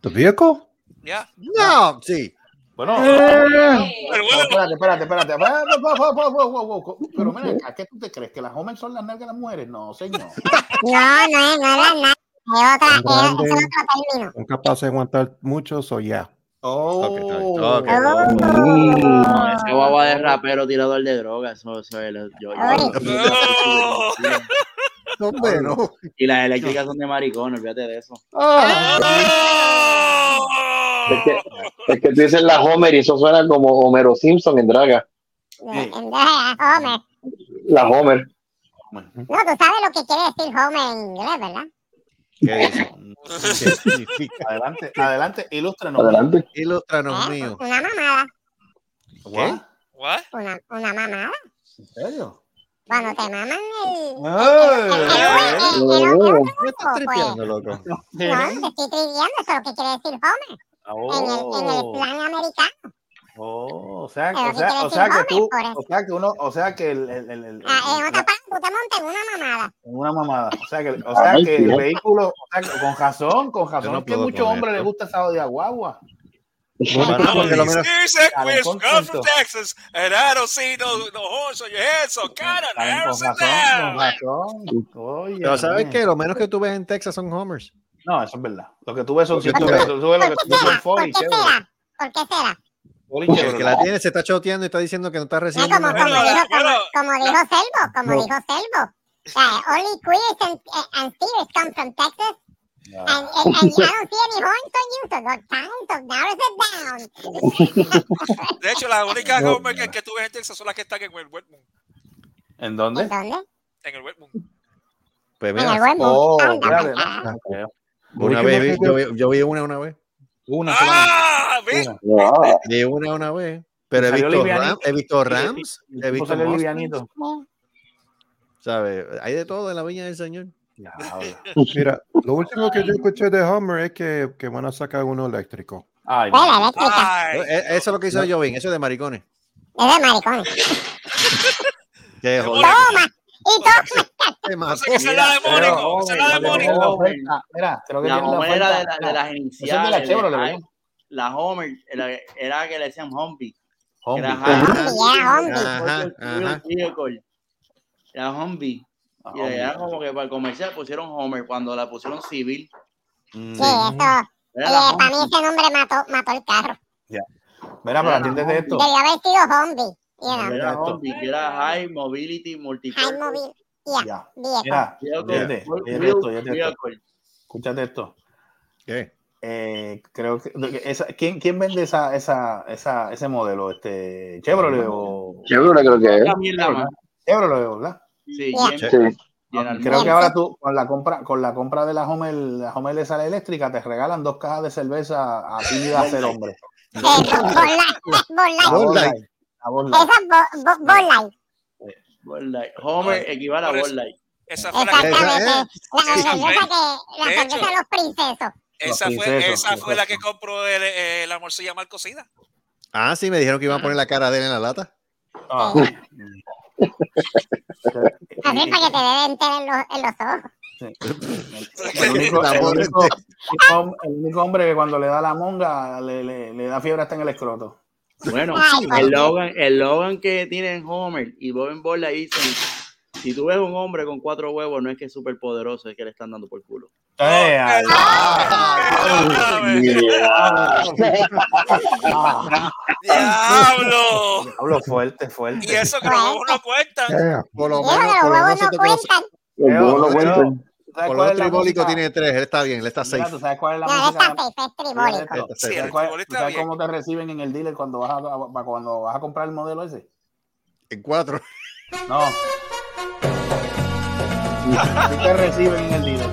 Speaker 9: The vehicle?
Speaker 6: Ya.
Speaker 4: No, sí.
Speaker 5: Bueno,
Speaker 6: pero bueno,
Speaker 5: espérate, espérate, espérate. Pero mira, acá, ¿qué tú te crees? ¿Que las hombres son las nalgas de las mujeres? No, señor. <laughs>
Speaker 2: No, no es, no es otro término.
Speaker 9: Son capaces de aguantar mucho, so yeah.
Speaker 5: Oh,
Speaker 4: Ok, ok.
Speaker 7: No, ese guagua de rapero tirador de droga, eso, eso es lo- yo, yo-
Speaker 6: Oh.
Speaker 4: Hombre, no.
Speaker 7: Y las eléctricas son de maricón, olvídate de eso.
Speaker 10: Es que, es que tú dices la Homer y eso suena como Homero Simpson en Draga.
Speaker 2: En- en- Homer.
Speaker 10: La Homer.
Speaker 2: No, tú sabes lo que quiere decir Homer en inglés, ¿verdad?
Speaker 4: ¿Qué dice? <laughs> ¿Qué significa?
Speaker 5: Adelante, adelante, ilústrenos.
Speaker 10: Adelante.
Speaker 4: Ilústranos,
Speaker 2: ¿Eh?
Speaker 4: mío.
Speaker 2: Una mamada.
Speaker 5: ¿Qué?
Speaker 6: What?
Speaker 2: Una, una mamada.
Speaker 5: ¿En serio?
Speaker 2: Cuando te maman el. El-
Speaker 4: ¿Qué estás tripeando, loco?
Speaker 2: No, te estoy triviando, eso es lo que quiere decir Homer. En el, en el
Speaker 5: Oh,
Speaker 2: plan americano.
Speaker 5: Oh, o sea, o
Speaker 2: ¿qué
Speaker 5: sea, o sea que tú, o sea que uno, o sea que el, el, el, el-
Speaker 2: Ah, en
Speaker 5: el-
Speaker 2: otra parte, tú te montas en una mamada.
Speaker 5: una mamada, o sea que, o sea
Speaker 10: Ay,
Speaker 5: que
Speaker 10: tío.
Speaker 5: el vehículo, o sea, que con razón, con razón,
Speaker 4: no
Speaker 5: es que muchos hombres les gusta esa de guagua.
Speaker 4: Menos-
Speaker 6: from
Speaker 5: punto.
Speaker 6: Texas, and I don't see no, no horse on your head, so kind of
Speaker 5: Saben
Speaker 6: narrow
Speaker 5: Con
Speaker 6: sit
Speaker 5: razón, con
Speaker 6: down.
Speaker 5: razón. Oye,
Speaker 4: Pero ¿sabes qué? Lo menos que tú ves en Texas son homers.
Speaker 5: No, eso es verdad. Lo que tú ves son
Speaker 2: ¿Por qué será? ¿Por qué será?
Speaker 4: El que la tiene se está choteando y está diciendo que no está
Speaker 2: Es
Speaker 4: recibiendo.
Speaker 2: como,
Speaker 4: una-
Speaker 2: como,
Speaker 6: Bueno,
Speaker 2: dijo, como,
Speaker 6: bueno,
Speaker 2: como dijo Selvo, como dijo Selvo. Only queers and, come from Texas.
Speaker 5: No.
Speaker 2: And, and, and I don't see any horns on you, so go time, so narrow it down.
Speaker 6: De hecho, las únicas
Speaker 5: No.
Speaker 6: Homer que, que tú ves en Texas son las que están en el Wet Moon.
Speaker 5: ¿En dónde?
Speaker 2: ¿En dónde?
Speaker 6: En el Wet Moon.
Speaker 4: Pues
Speaker 2: En el
Speaker 5: Oh,
Speaker 2: pa'l
Speaker 5: no.
Speaker 4: una vez yo, vi- yo vi una una vez.
Speaker 5: Una.
Speaker 6: ¡Ah!
Speaker 5: Una.
Speaker 4: Vi una una vez. Pero he visto. Rams, he visto Rams, he visto. ¿sabes? Hay de todo en la viña del Señor. <laughs>
Speaker 9: Mira, lo último que yo escuché de Hummer es que, que van a sacar uno eléctrico.
Speaker 5: Ay, no.
Speaker 6: Ay,
Speaker 4: Eh, Eso es lo que hizo Jovin, eso es de maricones.
Speaker 2: Es de maricones.
Speaker 4: Que joder.
Speaker 2: Toma. Y
Speaker 4: mató.
Speaker 6: sé qué es la demónico.
Speaker 5: Pero,
Speaker 6: esa es la
Speaker 5: la oferta, Mira, creo que
Speaker 7: La Homer era de, la- de las
Speaker 5: Esa es de
Speaker 7: iniciales.
Speaker 5: la
Speaker 7: de
Speaker 5: Chevrolet,
Speaker 7: la Homer era, era que le decían Humvee.
Speaker 5: Hombre.
Speaker 7: Era vehicle. Era Humvee.
Speaker 5: Ah,
Speaker 7: Y era como que para el comercial pusieron Homer cuando la pusieron civil.
Speaker 2: Sí, eso.
Speaker 7: Era
Speaker 2: Eh, para mí ese nombre mató, mató el carro.
Speaker 5: Mira, pero atiéndete esto.
Speaker 2: Debió haber sido Humvee.
Speaker 7: Era. Humvee, que era High Mobility
Speaker 2: high
Speaker 7: Multipurpose
Speaker 2: mobile. Yeah,
Speaker 5: Ya. Mira. Escúchate esto.
Speaker 4: ¿Qué?
Speaker 5: Eh, creo que esa, ¿quién, ¿quién vende esa, esa, esa, ese modelo? Este, Chevrolet o
Speaker 10: Chevrolet creo que es.
Speaker 7: La.
Speaker 5: Chevrolet, ¿verdad?
Speaker 7: Sí,
Speaker 2: Yeah.
Speaker 10: Sí.
Speaker 7: General
Speaker 5: Creo que ahora tú con la compra con la compra de la Homer, la Homer de sala eléctrica te regalan dos cajas de cerveza a ti y a ser hombre.
Speaker 2: Eh, Bud Light. Bud
Speaker 5: A
Speaker 2: Light. Esa es Bud- Bud Light.
Speaker 7: Homer equivale a Bud Light.
Speaker 6: Esa fue la que,
Speaker 2: Exactamente.
Speaker 4: Esa
Speaker 2: La
Speaker 6: Esa
Speaker 2: cerveza
Speaker 6: fue-
Speaker 2: que, la
Speaker 6: de
Speaker 2: los princesos.
Speaker 6: esa
Speaker 5: Los
Speaker 6: fue,
Speaker 5: princesos,
Speaker 6: esa fue la que compró el, eh, la morcilla mal cocida.
Speaker 4: Ah, sí, me dijeron que iban a poner la cara de él en la lata.
Speaker 5: Ah.
Speaker 2: Así para que te dé entero en los, en los ojos. <laughs>
Speaker 5: El único,
Speaker 4: La
Speaker 5: el
Speaker 4: muerte.
Speaker 5: único- el único hombre que cuando le da la monga le, le, le da fiebre hasta en el escroto.
Speaker 7: Bueno, el. Logan, el Logan que tienen Homer y Bob en Light dicen, si tú ves un hombre con cuatro huevos, no es que es súper poderoso, es que le están dando por culo.
Speaker 5: Eh, ay,
Speaker 6: ¡Diablo!
Speaker 5: Hablo fuerte, fuerte.
Speaker 6: Y eso que los huevos no cuentan.
Speaker 4: Por lo menos,
Speaker 2: los
Speaker 4: por lo
Speaker 2: huevos
Speaker 4: menos
Speaker 2: no cuentan.
Speaker 10: Los huevos no cuentan.
Speaker 5: ¿Sabes
Speaker 4: por lo
Speaker 5: cuál
Speaker 4: menos
Speaker 5: es la
Speaker 4: tribólico tiene tres, él está bien, él está
Speaker 5: Mira,
Speaker 4: safe.
Speaker 5: ¿tú sabes cuál es la
Speaker 2: él está safe, es tribólico.
Speaker 5: Mira esto,
Speaker 4: Sí,
Speaker 5: ¿tú
Speaker 6: el
Speaker 5: sabes cómo te reciben en el dealer cuando vas a, cuando vas a comprar el modelo ese?
Speaker 4: En cuatro.
Speaker 5: No. ¿Qué te reciben en el dealer?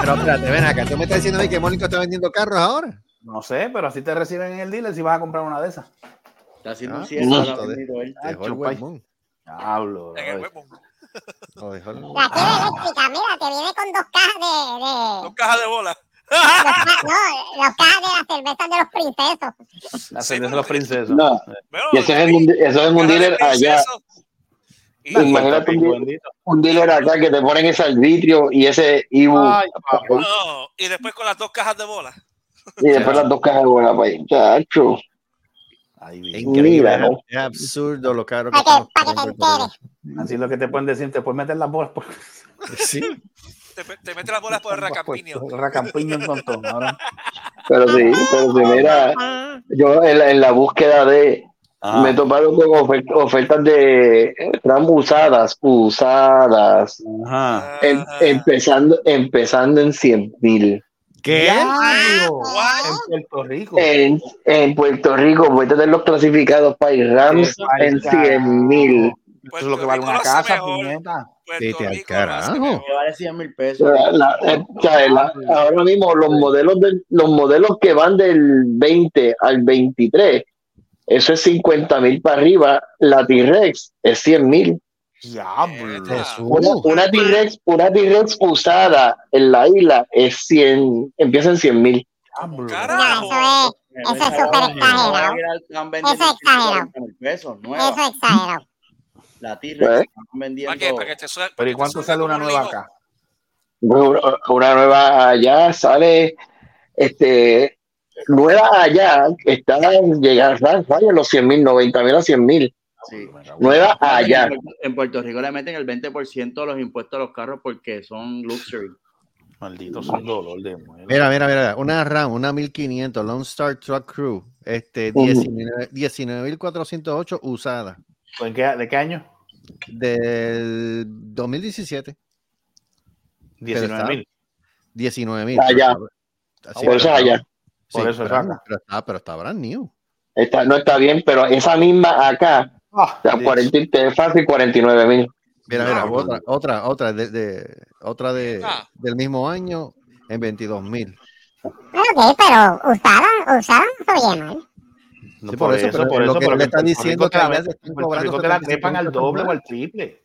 Speaker 4: Pero espérate, ven acá, tú me estás diciendo a mí que Mónico está vendiendo carros ahora.
Speaker 5: No sé, pero así te reciben en el dealer si vas a comprar una de esas.
Speaker 7: Está haciendo
Speaker 4: Ah,
Speaker 7: un
Speaker 4: huevón.
Speaker 5: Hablo.
Speaker 6: El. <laughs>
Speaker 4: Lo el-
Speaker 2: La tiene eléctrica, mira, te viene con dos cajas de. de
Speaker 6: Dos cajas de bola.
Speaker 2: ca- no, las cajas de las cervezas de los princesos.
Speaker 5: La
Speaker 6: Sí,
Speaker 5: cerveza de los princesos.
Speaker 10: No, y eso es en un, eso es en un dealer allá.
Speaker 6: Y-
Speaker 10: Pues imagínate un, dealer- un dealer acá que te ponen ese arbitrio y ese Ibu
Speaker 5: Ay, papá.
Speaker 6: no, y después con las dos cajas de bola.
Speaker 10: y después las dos cajas de bola para ahí. Chacho.
Speaker 5: Ay,
Speaker 4: increíble,
Speaker 10: Mira, ¿no?
Speaker 4: es absurdo lo caro que
Speaker 2: Para que, para que te enteres.
Speaker 5: Así es lo que te pueden decir, te pueden meter las bolas por <laughs>
Speaker 4: Sí,
Speaker 6: Te, te mete las bolas por el racampiño.
Speaker 5: El racampiño en montón. Ahora.
Speaker 10: Pero sí, pero sí, mira,
Speaker 2: Ah,
Speaker 10: yo en la, en la búsqueda de
Speaker 5: Ah.
Speaker 10: me he topado con ofer- ofertas de eh, RAM usadas, usadas,
Speaker 5: Ajá.
Speaker 10: em- empezando, empezando en 100 mil.
Speaker 4: ¿Qué?
Speaker 6: What?
Speaker 5: En Puerto Rico.
Speaker 10: En, en Puerto Rico voy a tener los clasificados para ir Rams en
Speaker 5: carajo.
Speaker 10: 100 mil.
Speaker 5: Eso es lo que vale una casa, puñeta.
Speaker 4: Vete al carajo.
Speaker 7: vale 100 mil pesos.
Speaker 10: La- la- eh, la- ahora mismo los modelos del- los modelos que van del 20 al 23, eso es 50 mil para arriba. La T-Rex es 100 mil. Una, una T-Rex, una T-Rex usada en la isla es 100, empieza en 100 mil.
Speaker 2: Eso es, súper exagerado. Eso es exagerado. Eso es exagerado.
Speaker 7: La T-Rex
Speaker 10: ¿Eh?
Speaker 7: están vendiendo.
Speaker 6: ¿Para qué? Para que te
Speaker 5: Pero
Speaker 6: para
Speaker 5: ¿y cuánto sale una
Speaker 6: un
Speaker 5: nueva acá?
Speaker 10: Una, una nueva allá sale, este, nueva allá está en llegar, vaya los 100 mil, 90 mil a 100 mil.
Speaker 7: Sí.
Speaker 10: Nueva allá.
Speaker 7: En Puerto Rico le meten el 20% de los impuestos a los carros porque son luxury.
Speaker 5: Maldito es un dolor de muela.
Speaker 4: Mira, mira, mira, una RAM, una 1500 Lone Star Truck Crew, este,
Speaker 10: Ujú.
Speaker 4: 19 19.408 usada,
Speaker 5: ¿En qué- ¿De qué año?
Speaker 4: del 2017,
Speaker 5: 19 mil.
Speaker 4: 19.000.
Speaker 10: Allá.
Speaker 4: Así,
Speaker 10: Por eso
Speaker 4: pero-
Speaker 10: allá.
Speaker 5: Por eso es
Speaker 4: pero está, pero está brand new.
Speaker 10: Está, no está bien, pero esa misma acá,
Speaker 5: Ah,
Speaker 10: la 40, te es fácil 49 mil.
Speaker 4: Mira, mira,
Speaker 5: Diablo.
Speaker 4: otra, otra, otra, de, de- otra de,
Speaker 6: Ah.
Speaker 4: del mismo año en 22.000.
Speaker 2: Ok, pero usada, usada no
Speaker 4: Sí, por eso, pero
Speaker 5: por
Speaker 4: lo
Speaker 5: eso,
Speaker 4: que
Speaker 5: pero
Speaker 4: le están diciendo que allá
Speaker 5: la-
Speaker 4: se están cobrando
Speaker 5: te la
Speaker 4: 75
Speaker 5: trepan al doble o al triple.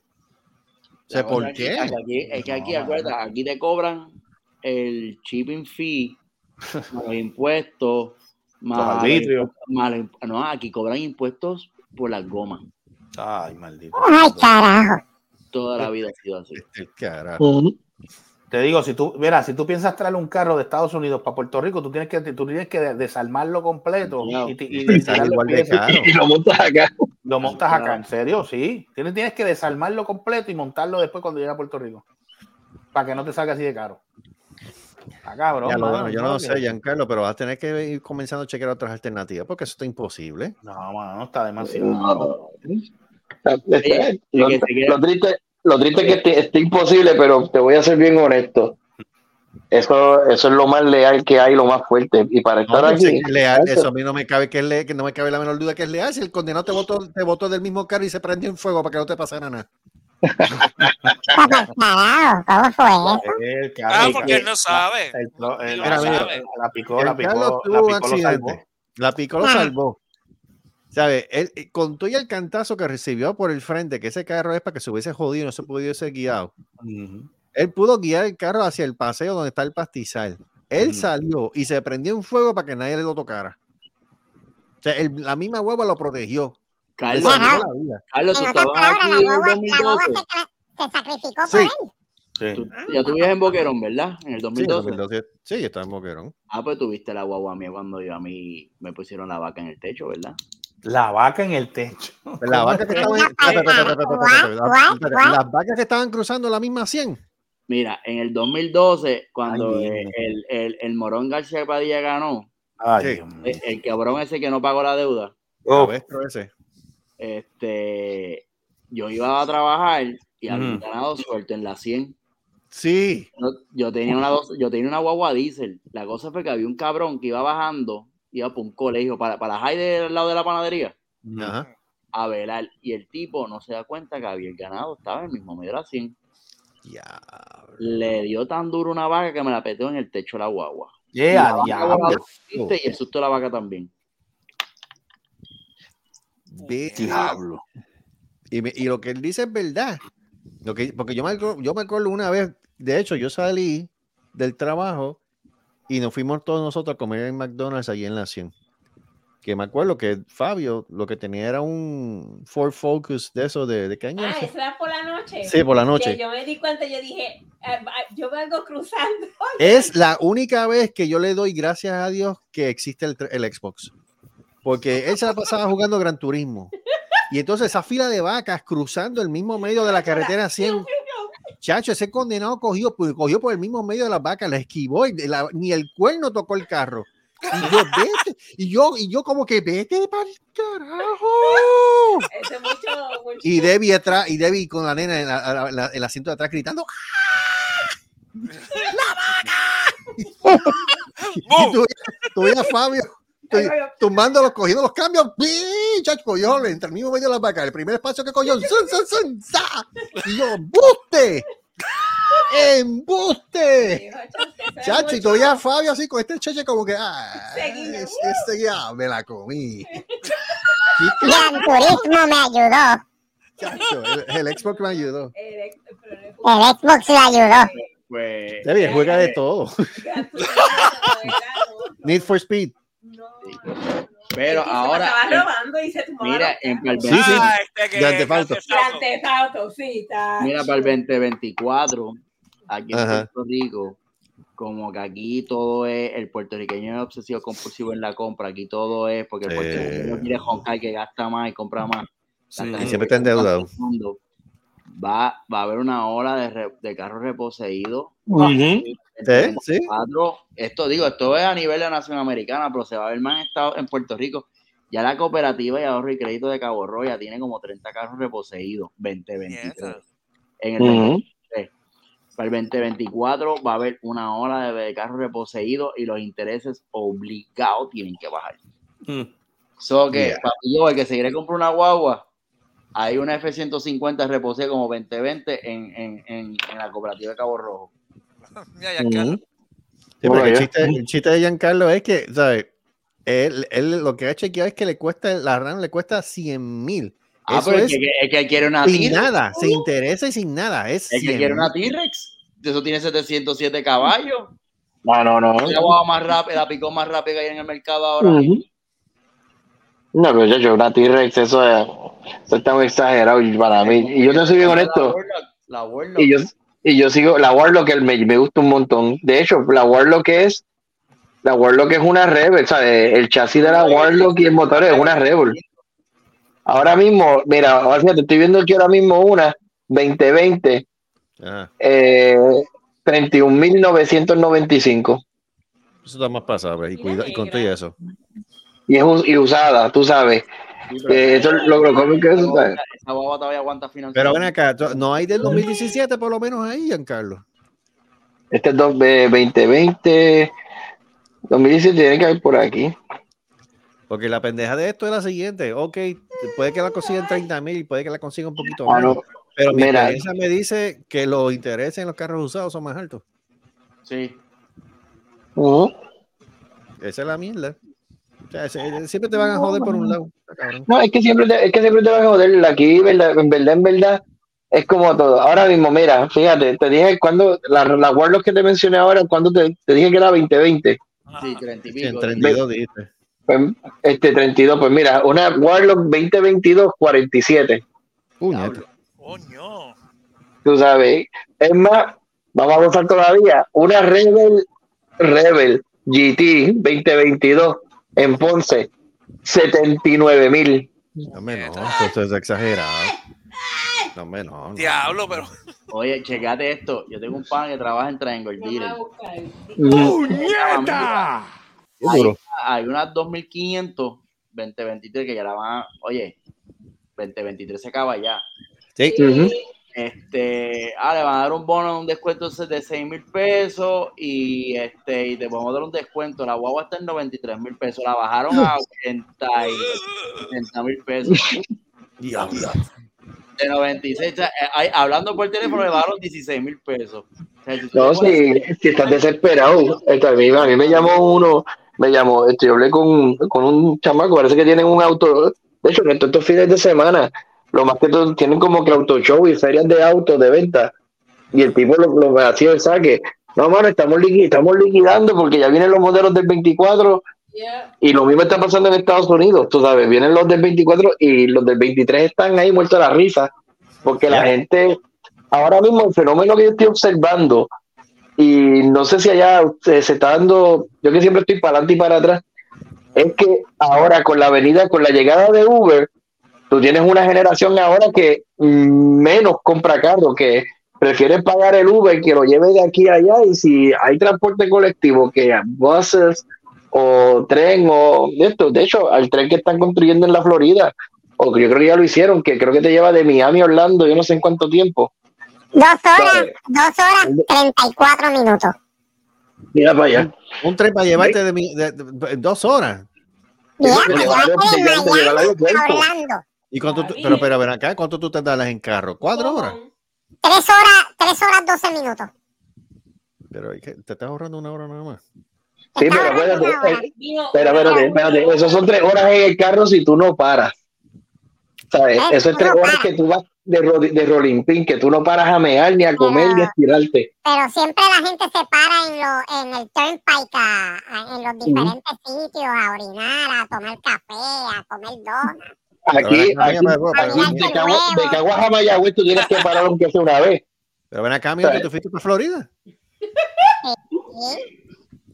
Speaker 4: O sea, ¿por
Speaker 7: cosa aquí-
Speaker 4: qué?
Speaker 7: Aquí, es que aquí,
Speaker 5: No,
Speaker 7: acuérdate, aquí te cobran el shipping fee, los impuestos, más, no, aquí cobran impuestos por las gomas.
Speaker 5: Ay, maldito.
Speaker 2: Ay, carajo.
Speaker 7: Toda la vida ha sido así.
Speaker 4: Este carajo.
Speaker 5: Te digo, si tú, mira, si tú piensas traer un carro de Estados Unidos para Puerto Rico, tú tienes que, tú tienes que desarmarlo completo
Speaker 7: No.
Speaker 5: y, y <laughs>
Speaker 4: Sale
Speaker 5: tirarle
Speaker 4: igual de
Speaker 5: piezas.
Speaker 4: caro. <laughs>
Speaker 10: Y lo montas acá.
Speaker 5: Lo montas acá, en serio, sí. Tienes, tienes que desarmarlo completo y montarlo después cuando llegue a Puerto Rico. Para que no te salga así de caro. Está cabrón.
Speaker 4: Ya
Speaker 5: mano,
Speaker 4: yo no
Speaker 5: ¿no?
Speaker 4: sé, Giancarlo, pero vas a tener que ir comenzando a chequear otras alternativas porque eso está imposible.
Speaker 5: No, mano, está demasiado.
Speaker 10: No. Lo, lo triste, lo triste es que este- está imposible, pero te voy a ser bien honesto. Eso, eso es lo más leal que hay, lo más fuerte. Y para estar aquí,
Speaker 4: que es leal,
Speaker 10: eso-
Speaker 4: eso a mí no me cabe que es leal, que no me cabe la menor duda que es leal. Si el condenado te botó, te botó del mismo carro y se prendió en fuego para que no te pasara nada.
Speaker 2: Carajo, <laughs> ¿cómo fue eso?
Speaker 6: Ah, porque él no sabe.
Speaker 5: la- picó, la picó, la picó, lo salvó.
Speaker 4: La picó lo
Speaker 2: Ah.
Speaker 4: salvó. ¿Sabes? Él, eh, con todo y el cantazo que recibió por el frente, que ese carro es para que se hubiese jodido y no se pudiese guiado.
Speaker 5: Ujú.
Speaker 4: Él pudo guiar el carro hacia el paseo donde está el pastizal. Él
Speaker 5: Ujú.
Speaker 4: salió y se prendió en fuego para que nadie le lo tocara. O sea, el- la misma hueva lo protegió.
Speaker 7: Carlos. Carlos, tú estabas aquí
Speaker 2: la
Speaker 7: en el
Speaker 2: guagua, la guagua
Speaker 7: 2012.
Speaker 2: se, se sacrificó por
Speaker 4: Sí.
Speaker 2: él.
Speaker 5: Sí.
Speaker 7: Tú- ya tú vivías en Boquerón, ¿verdad? En el
Speaker 4: Sí, en
Speaker 7: 2012.
Speaker 4: 2012. Sí, yo estaba en Boquerón.
Speaker 7: Ah, pues tuviste la guagua mía cuando yo a mí me pusieron la vaca en el techo, ¿verdad?
Speaker 5: La vaca en el techo.
Speaker 4: La vaca que estaba en-
Speaker 2: Una <laughs>
Speaker 4: espérate, espérate, espérate,
Speaker 2: palma.
Speaker 4: espérate, espérate,
Speaker 2: What,
Speaker 4: espérate.
Speaker 2: what, what?
Speaker 4: Las vacas que estaban cruzando la misma 100.
Speaker 7: Mira, en el 2012, cuando
Speaker 5: Ay,
Speaker 7: el, el, el Morón García Padilla ganó,
Speaker 5: Ay,
Speaker 7: el, el cabrón ese que no pagó la deuda,
Speaker 9: Oh,
Speaker 4: ese.
Speaker 7: este, yo iba a trabajar y había ganado suelto en la 100.
Speaker 4: Sí.
Speaker 7: Yo, yo tenía una yo tenía una guagua diésel. La cosa fue que había un cabrón que iba bajando, iba para un colegio, para, para high del lado de la panadería,
Speaker 4: Ajá.
Speaker 7: a velar. Y el tipo no se da cuenta que había ganado, estaba en el mismo medio de la 100.
Speaker 4: Ya.
Speaker 7: Le dio tan duro una vaca que me la peteó en el techo de la guagua.
Speaker 5: Yeah,
Speaker 7: La vaca. Y el susto de la vaca también.
Speaker 5: Diablo.
Speaker 4: Y, me- y lo que él dice es verdad. Lo que, porque yo me, acuerdo, yo me acuerdo una vez, de hecho, yo salí del trabajo y nos fuimos todos nosotros a comer en McDonald's allí en la 100. Que me acuerdo que Fabio lo que tenía era un Ford Focus de eso, de, de año
Speaker 8: Ah,
Speaker 4: es?
Speaker 8: eso era por la noche.
Speaker 4: Sí, por la noche.
Speaker 8: Que yo me di cuenta, yo dije, ah, yo vengo cruzando. <laughs>
Speaker 4: Es la única vez que yo le doy gracias a Dios que existe el, el Xbox. Porque él se la pasaba jugando Gran Turismo. Y entonces esa fila de vacas cruzando el mismo medio de la carretera 100. Chacho, ese condenado cogió, por- cogió por el mismo medio de las vacas, la esquivó, y la- ni el cuerno tocó el carro. Y yo, <laughs> vete, y yo, y yo como que vete para el carajo.
Speaker 8: Mucho, mucho.
Speaker 4: Y Debbie atrás, y Debbie con la nena en la- la- la- el asiento de atrás gritando, <laughs> <laughs> y tú, tú veías a Fabio tú- tumbándolos, cogiendo los cambios, chacho, cogió entre el mismo medio de las vacas, el primer espacio que cogió, ¡zun, zun, zun, za! y yo, ¡embuste! ¡embuste! Chacho, y tú veías a Fabio así con este cheche como que, ah, este ya me la comí. <laughs>
Speaker 2: Gran Turismo me ayudó.
Speaker 4: Chacho, el, el Xbox me ayudó.
Speaker 2: El Xbox le ayudó.
Speaker 7: Pues,
Speaker 4: juega de todo. Need for Speed.
Speaker 8: No,
Speaker 7: pero
Speaker 8: Es que se
Speaker 7: ahora, en-
Speaker 8: robando y se tomaba
Speaker 7: mira, en
Speaker 8: carros.
Speaker 4: Sí, sí.
Speaker 6: Ah, este
Speaker 8: sí, está.
Speaker 7: Mira, para el 2024, aquí en
Speaker 4: Ajá.
Speaker 7: Puerto Rico, como que aquí todo es, el puertorriqueño es obsesivo compulsivo en la compra, aquí todo es porque el
Speaker 4: Sí.
Speaker 7: puertorriqueño quiere joncar que gasta más y compra más.
Speaker 6: Sí.
Speaker 4: Y siempre está endeudado.
Speaker 7: el. Va, va a haber una ola de, re- de carros reposeídos.
Speaker 10: Ujú.
Speaker 4: ¿Sí? ¿Sí?
Speaker 7: 24, esto digo, esto es a nivel de nación americana, pero se va a ver más en, Estados- en Puerto Rico. Ya la cooperativa y ahorro y crédito de Cabo Rojo ya tiene como 30 carros reposeídos 2023.
Speaker 6: Nieta.
Speaker 7: En el
Speaker 10: Ujú.
Speaker 7: 2023. Para el 2024 va a haber una ola de, carros reposeídos y los intereses obligados tienen que bajar.
Speaker 9: Mm.
Speaker 7: So que,
Speaker 4: Yeah.
Speaker 7: yo, el que se quiere comprar una guagua, hay una F-150 reposee como 2020 en, en, en, en la cooperativa de Cabo Rojo. <laughs>
Speaker 6: Mira, Giancarlo.
Speaker 10: Ujú.
Speaker 4: Sí,
Speaker 10: Bueno,
Speaker 4: porque el,
Speaker 10: ya.
Speaker 4: chiste, el chiste de Giancarlo es que, ¿sabes? Él, él lo que ha chequeado es que le cuesta, la RAM le cuesta 100 mil.
Speaker 7: Ah,
Speaker 4: Eso
Speaker 7: pero
Speaker 4: es
Speaker 7: que, el que quiere una
Speaker 4: sin
Speaker 7: T-Rex.
Speaker 4: nada, se interesa y sin nada. Es
Speaker 7: que
Speaker 4: 100
Speaker 7: quiere una. T-Rex. Eso tiene 707 caballos.
Speaker 10: No, no, no.
Speaker 7: La más rápida, la picó más rápida que hay en el mercado ahora.
Speaker 10: No, pero yo, yo, una T-Rex, eso, es- eso está muy exagerado para mí. Y yo te soy bien
Speaker 7: La
Speaker 10: honesto.
Speaker 7: Warlock, La Warlock.
Speaker 10: Y yo, y yo sigo, la Warlock el me, me gusta un montón. De hecho, la Warlock es, la Warlock es una Rebel, ¿sabes? El chasis de la Warlock y el motor es una Rebel. Ahora mismo, mira, ahora fíjate, estoy viendo aquí ahora mismo una 2020,
Speaker 4: Ajá.
Speaker 10: eh, 31.995.
Speaker 4: Eso está más pasable. Y, cuida, y con todo eso.
Speaker 10: Y es us- y usada, tú sabes. Eh, eso
Speaker 7: esa-
Speaker 10: lo, lo cómico que es,
Speaker 7: esa
Speaker 10: ¿sabes?
Speaker 7: guagua- Esa guagua todavía aguanta financiamiento.
Speaker 4: Pero ven acá, ¿tú- no hay del 2017 por lo menos ahí, Giancarlo.
Speaker 10: Este es dos- eh, 2020, 2017 tiene que haber por aquí.
Speaker 4: Porque la pendeja de esto es la siguiente. Ok, puede que la consigan 30 mil, puede que la consiga un poquito
Speaker 10: Ah,
Speaker 4: más.
Speaker 10: no.
Speaker 4: Pero mi
Speaker 10: Mira.
Speaker 4: experiencia me dice que los intereses en los carros usados son más altos.
Speaker 7: Sí.
Speaker 10: Ujú.
Speaker 4: Esa es la mierda. O sea, se- siempre te van a joder por un lado.
Speaker 10: No, es que siempre te, es que siempre te van a joder. Aquí, verdad, en verdad, en verdad, es como todo. Ahora mismo, mira, fíjate, te dije cuando, la, la Warlock que te mencioné ahora, cuando te, te dije que era 2020,
Speaker 7: Sí, 30 y
Speaker 4: Sí, en
Speaker 7: pico.
Speaker 4: 32 dijiste.
Speaker 10: pues, este 32, pues mira, una Warlock 2022, 47.
Speaker 4: Puñeta.
Speaker 6: Coño.
Speaker 10: Tú sabes, es más, vamos a gozar todavía, una Rebel, Rebel GT 2022 en Ponce, 79 mil.
Speaker 4: No, esto, esto es exagerado. No, no.
Speaker 6: Diablo, pero.
Speaker 7: Oye, checate esto. Yo tengo un pan que trabaja en Triangle Dealer.
Speaker 9: ¡Puñeta!
Speaker 4: Qué
Speaker 7: Hay, hay unas 2500 2023 que ya la van a. Oye, 2023 se acaba ya.
Speaker 4: Sí.
Speaker 10: Ujú.
Speaker 7: Este, ah, le van a dar un bono, un descuento de 6 mil pesos y este, y te podemos dar un descuento. La guagua está en 93 mil pesos, la bajaron a 80 mil pesos.
Speaker 4: Diablo.
Speaker 7: De 96, o sea, eh, hay- hablando por teléfono le bajaron 16 mil pesos. O sea, si tú
Speaker 10: No, si, si estás desesperado. Esto, a, mí, a mí me llamó uno, me llamó, este, yo hablé con, con un chamaco, parece que tienen un auto, de hecho, en estos fines de semana, lo más que todo, tienen como que auto show y ferias de autos de venta, y el tipo lo, lo hacía el saque. No, mano, estamos, liqui- estamos liquidando porque ya vienen los modelos del 24 y lo mismo está pasando en Estados Unidos, tú sabes, vienen los del 24 y los del 23 están ahí muertos a la risa, porque la gente, ahora mismo el fenómeno que yo estoy observando, y no sé si allá se, se está dando, yo que siempre estoy para adelante y para atrás, es que ahora con la venida, con la llegada de Uber, tú tienes una generación ahora que menos compra carro, que prefiere pagar el Uber que lo lleve de aquí a allá y si hay transporte colectivo que buses o tren o esto, de hecho, al tren que están construyendo en la Florida, o que yo creo que ya lo hicieron, que creo que te lleva de Miami a Orlando, yo no sé en cuánto tiempo.
Speaker 2: Dos horas, dos horas, 34 minutos.
Speaker 10: Mira para allá.
Speaker 4: Un tren para llevarte de, mi- de- de- dos horas.
Speaker 2: Mira,
Speaker 10: Te
Speaker 2: me
Speaker 10: lleva-
Speaker 2: llevaste
Speaker 10: te
Speaker 2: de Miami a Orlando.
Speaker 4: ¿Y cuánto tú- pero, pero ven acá, ¿cuánto tú te das en carro? ¿Cuatro horas?
Speaker 2: Tres horas, tres horas, 12 minutos.
Speaker 4: Pero que te estás ahorrando una hora nada más.
Speaker 10: Sí, pero espérate, eh, espera, espérate, espérate, Eso son tres horas en el carro si tú no paras. ¿Sabes?
Speaker 2: Eh,
Speaker 10: Eso es
Speaker 2: tú
Speaker 10: tres
Speaker 2: no
Speaker 10: horas que tú vas de, ro- de rolling pin, que tú no paras a mear, ni a comer, ni a estirarte.
Speaker 2: Pero siempre la gente se para en, lo, en el turnpike, a- a- en los diferentes sitios, a orinar, a tomar café, a comer donuts.
Speaker 10: Aquí,
Speaker 4: mira,
Speaker 10: de, Cagua- de Caguas a Mayagüez tú tienes que parar aunque sea una vez.
Speaker 4: Pero ven acá, que tú fuiste para Florida.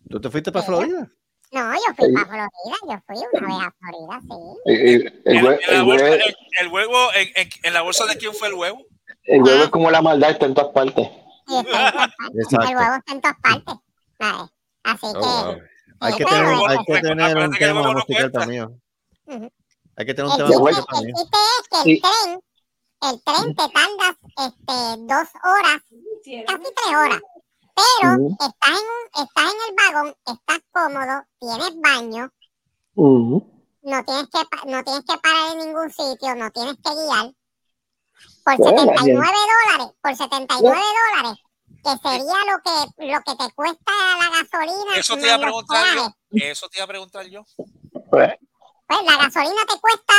Speaker 4: ¿Tú te fuiste para Florida?
Speaker 2: No, yo fui para Florida, yo fui una vez a Florida, sí.
Speaker 10: El,
Speaker 6: bolsa, huevo, en, en- en la bolsa de quién fue el huevo?
Speaker 10: el huevo es como la maldad, está en todas partes.
Speaker 2: Y está en todas partes.
Speaker 4: Exacto.
Speaker 2: El huevo está en todas partes. ¿sabes? Así
Speaker 4: Oh,
Speaker 2: que,
Speaker 4: wow. Hay que tener, hay que tener un tema musical
Speaker 6: cuenta.
Speaker 4: Hay que tener un
Speaker 2: el
Speaker 4: tema
Speaker 2: chiste, el chiste es que el
Speaker 10: Sí.
Speaker 2: tren, el tren te tardas este, dos horas, casi tres horas. Pero estás, en estás en el vagón, estás cómodo, tienes baño, no tienes que, no tienes que parar en ningún sitio, no tienes que guiar. Por
Speaker 10: Bueno,
Speaker 2: 79 dólares, por 79 dólares, que sería lo que, lo que te cuesta la gasolina.
Speaker 6: Eso te iba a preguntar yo. Eso te iba a preguntar yo.
Speaker 10: Pues,
Speaker 2: Pues la gasolina te cuesta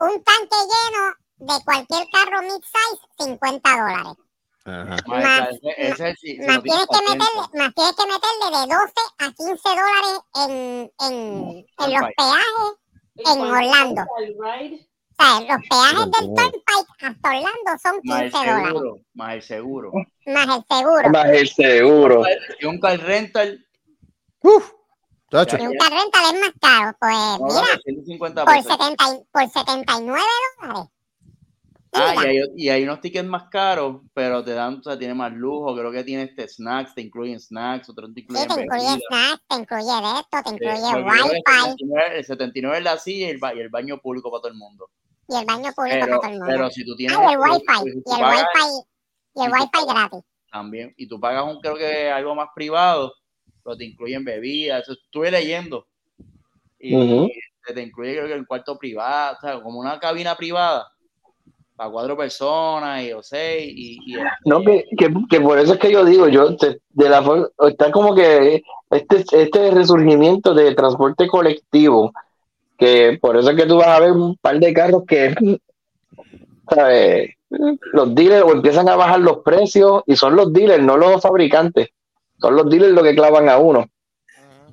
Speaker 2: un tanque lleno de cualquier carro mid-size, 50 dólares.
Speaker 4: Ajá.
Speaker 7: Más,
Speaker 2: tienes, que meterle, más tienes que meterle de 12 a 15 dólares en, en, en los peajes en Orlando. O sea, los peajes del Turnpike hasta Orlando son
Speaker 7: Más el
Speaker 2: 15 dólares.
Speaker 7: más el seguro.
Speaker 2: Más el seguro.
Speaker 10: más el seguro.
Speaker 7: Y un car rental,
Speaker 4: Uf, tacho.
Speaker 2: Y un car rental es más caro. Pues
Speaker 7: no,
Speaker 2: mira,
Speaker 7: 150
Speaker 2: por,
Speaker 7: pesos.
Speaker 2: 70, y- por 79 dólares.
Speaker 7: Ah, y hay, y hay unos tickets más caros, pero te dan, o sea, tiene más lujo. Creo que tiene este snacks, te incluyen snacks, otros te
Speaker 2: sí,
Speaker 7: incluyen
Speaker 2: te incluye snacks, te incluye esto, te
Speaker 7: Sí,
Speaker 2: incluye
Speaker 7: que
Speaker 2: wifi
Speaker 7: el 79, el 79 es la silla y el, ba- y el baño público para todo el mundo.
Speaker 2: y el baño público
Speaker 7: Pero,
Speaker 2: para todo el mundo.
Speaker 7: pero si tú tienes.
Speaker 2: Ah, y el wifi, y el
Speaker 7: pagas-
Speaker 2: wifi, y el wifi gratis.
Speaker 7: También. Y tú pagas un, creo que algo más privado, pero te incluyen bebidas. Eso estuve leyendo. Y
Speaker 10: Ujú.
Speaker 7: te, te incluye, creo que el cuarto privado, o sea, como una cabina privada para cuatro personas y o seis. Y, y <laughs>
Speaker 10: No, que, que, que por eso es que yo digo, yo te- de la está como que este, este resurgimiento de transporte colectivo, que por eso es que tú vas a ver un par de carros que ¿sabes? los dealers o empiezan a bajar los precios y son los dealers, no los fabricantes. Son los dealers los que clavan a uno.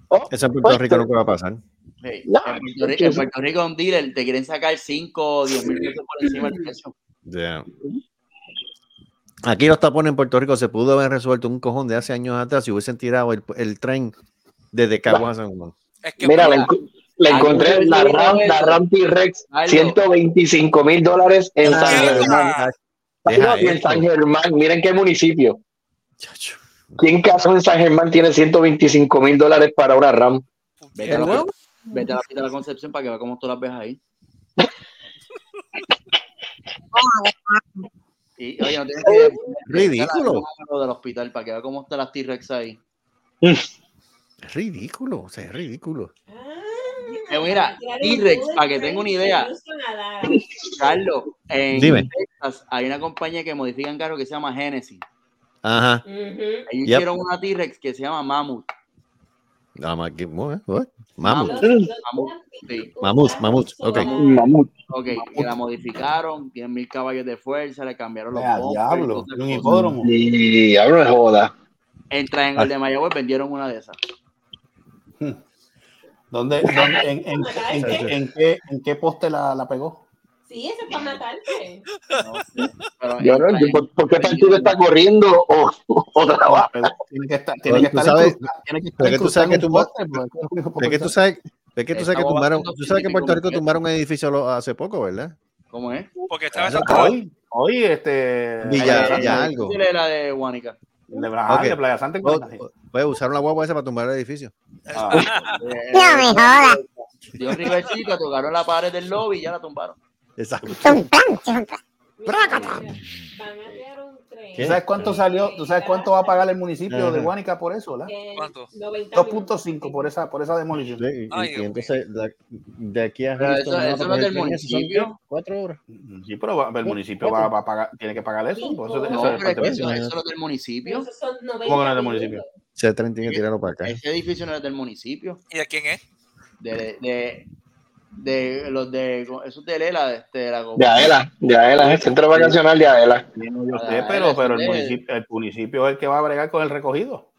Speaker 10: Oh,
Speaker 4: Eso en Puerto
Speaker 10: pues,
Speaker 4: Rico nunca va a pasar.
Speaker 7: hey,
Speaker 10: No,
Speaker 7: en, Puerto Rico, en Puerto Rico, un dealer te quieren sacar 5 o 10 mil pesos por encima del precio.
Speaker 4: Yeah. Aquí los tapones en Puerto Rico se pudo haber resuelto un cojón de hace años atrás si hubiesen tirado el, el tren desde Caguas a San Juan.
Speaker 6: Es que
Speaker 10: Mira,
Speaker 6: mira,
Speaker 10: la encontré, la RAM, la RAM T-Rex,
Speaker 7: Algo.
Speaker 10: 125 mil dólares en San. Germán. En. San Germán, miren qué municipio. ¿Quién casó en San Germán tiene 125 mil dólares para una RAM?
Speaker 7: Vete a, la, vete a la de la Concepción para que veas cómo tú las ves ahí. <laughs> Y, oye, no tienes que
Speaker 4: Ridículo.
Speaker 7: Lo del hospital para que veas cómo están las T-Rex ahí.
Speaker 4: Es ridículo, o sea, es ridículo.
Speaker 7: Eh, mira, T-Rex, para que tenga una idea, Carlos, en
Speaker 4: Dime.
Speaker 7: Texas hay una compañía que modifican carros que se llama Genesis.
Speaker 4: Ajá.
Speaker 7: Ellos
Speaker 4: Yep.
Speaker 7: hicieron una T-Rex que se llama Mammoth.
Speaker 4: Que. Mamut.
Speaker 7: Sí.
Speaker 4: Mamut, mamut. Ok.
Speaker 10: Mamut.
Speaker 7: Ok, y la modificaron, tienen mil caballos de fuerza, le cambiaron los bumpers,
Speaker 5: diablo, un hipódromo.
Speaker 10: Hablo de joda.
Speaker 7: En Triangle de Mayagüez vendieron una de esas. <laughs>
Speaker 5: ¿Dónde, dónde- en, en- <laughs> en qué- en qué, en qué poste la, la pegó?
Speaker 8: Sí, eso es para matarte.
Speaker 7: Pero
Speaker 10: Yo no, yo, ¿por, por qué partido está corriendo o, o trabaja?
Speaker 5: Tiene que estar, tiene que estar
Speaker 4: sabes-
Speaker 5: tiene que estar
Speaker 4: que tú sabes
Speaker 5: en
Speaker 4: que
Speaker 5: un
Speaker 4: tú-
Speaker 5: poste, porque es el único
Speaker 4: Es que tú sabes, es que tú sabes que tumbaron, tú sabes que en Puerto Rico tumbaron un edificio hace poco, ¿verdad?
Speaker 7: ¿Cómo es?
Speaker 6: Porque estaba
Speaker 5: Hoy, hoy, este.
Speaker 4: Villa-
Speaker 5: Santa,
Speaker 4: algo.
Speaker 7: La de Guanica.
Speaker 5: De, ajá,
Speaker 4: Ok.
Speaker 5: de Playa Santa en
Speaker 4: O-
Speaker 5: Guaynabo.
Speaker 4: o- Puedes usar una guagua esa para tumbar el edificio.
Speaker 5: Ah, <laughs>
Speaker 7: Eh,
Speaker 2: No me jodas.
Speaker 7: Dio River Chica, tocaron la pared del lobby y ya la tumbaron.
Speaker 4: Exacto.
Speaker 8: A crear un tren.
Speaker 5: ¿Tú sabes cuánto salió? ¿Tú sabes cuánto va a pagar el municipio de. Guánica por eso?
Speaker 8: Eh,
Speaker 6: ¿Cuánto?
Speaker 8: 90 mil.
Speaker 5: 2.5 por esa, por esa demolición.
Speaker 4: Sí, y,
Speaker 6: Ay,
Speaker 4: y
Speaker 6: Dios
Speaker 4: entonces de, de aquí a
Speaker 7: Pero
Speaker 4: Houston,
Speaker 7: eso-
Speaker 4: ¿no?
Speaker 7: eso
Speaker 4: Para
Speaker 7: no es del
Speaker 4: ¿son
Speaker 7: municipio.
Speaker 4: Cuatro horas.
Speaker 5: Sí, pero va- el municipio va, va a pagar, tiene que pagar eso. Por eso,
Speaker 7: No,
Speaker 5: eso es
Speaker 7: pero eso,
Speaker 5: eso.
Speaker 7: no del municipio.
Speaker 8: Esos son 90
Speaker 5: ¿Cómo no es del municipio?
Speaker 4: Ese tren tiene que tirarlo para acá.
Speaker 7: Ese edificio no es del municipio.
Speaker 6: ¿Y de quién es?
Speaker 7: De, de, de los de. Eso es de Lela, de, de la
Speaker 10: De Aela, de Aela, el centro vacacional de.
Speaker 5: Sí, no, yo
Speaker 7: Ah,
Speaker 5: sé, pero, pero el municipio, el municipio es el que va a bregar con el recogido.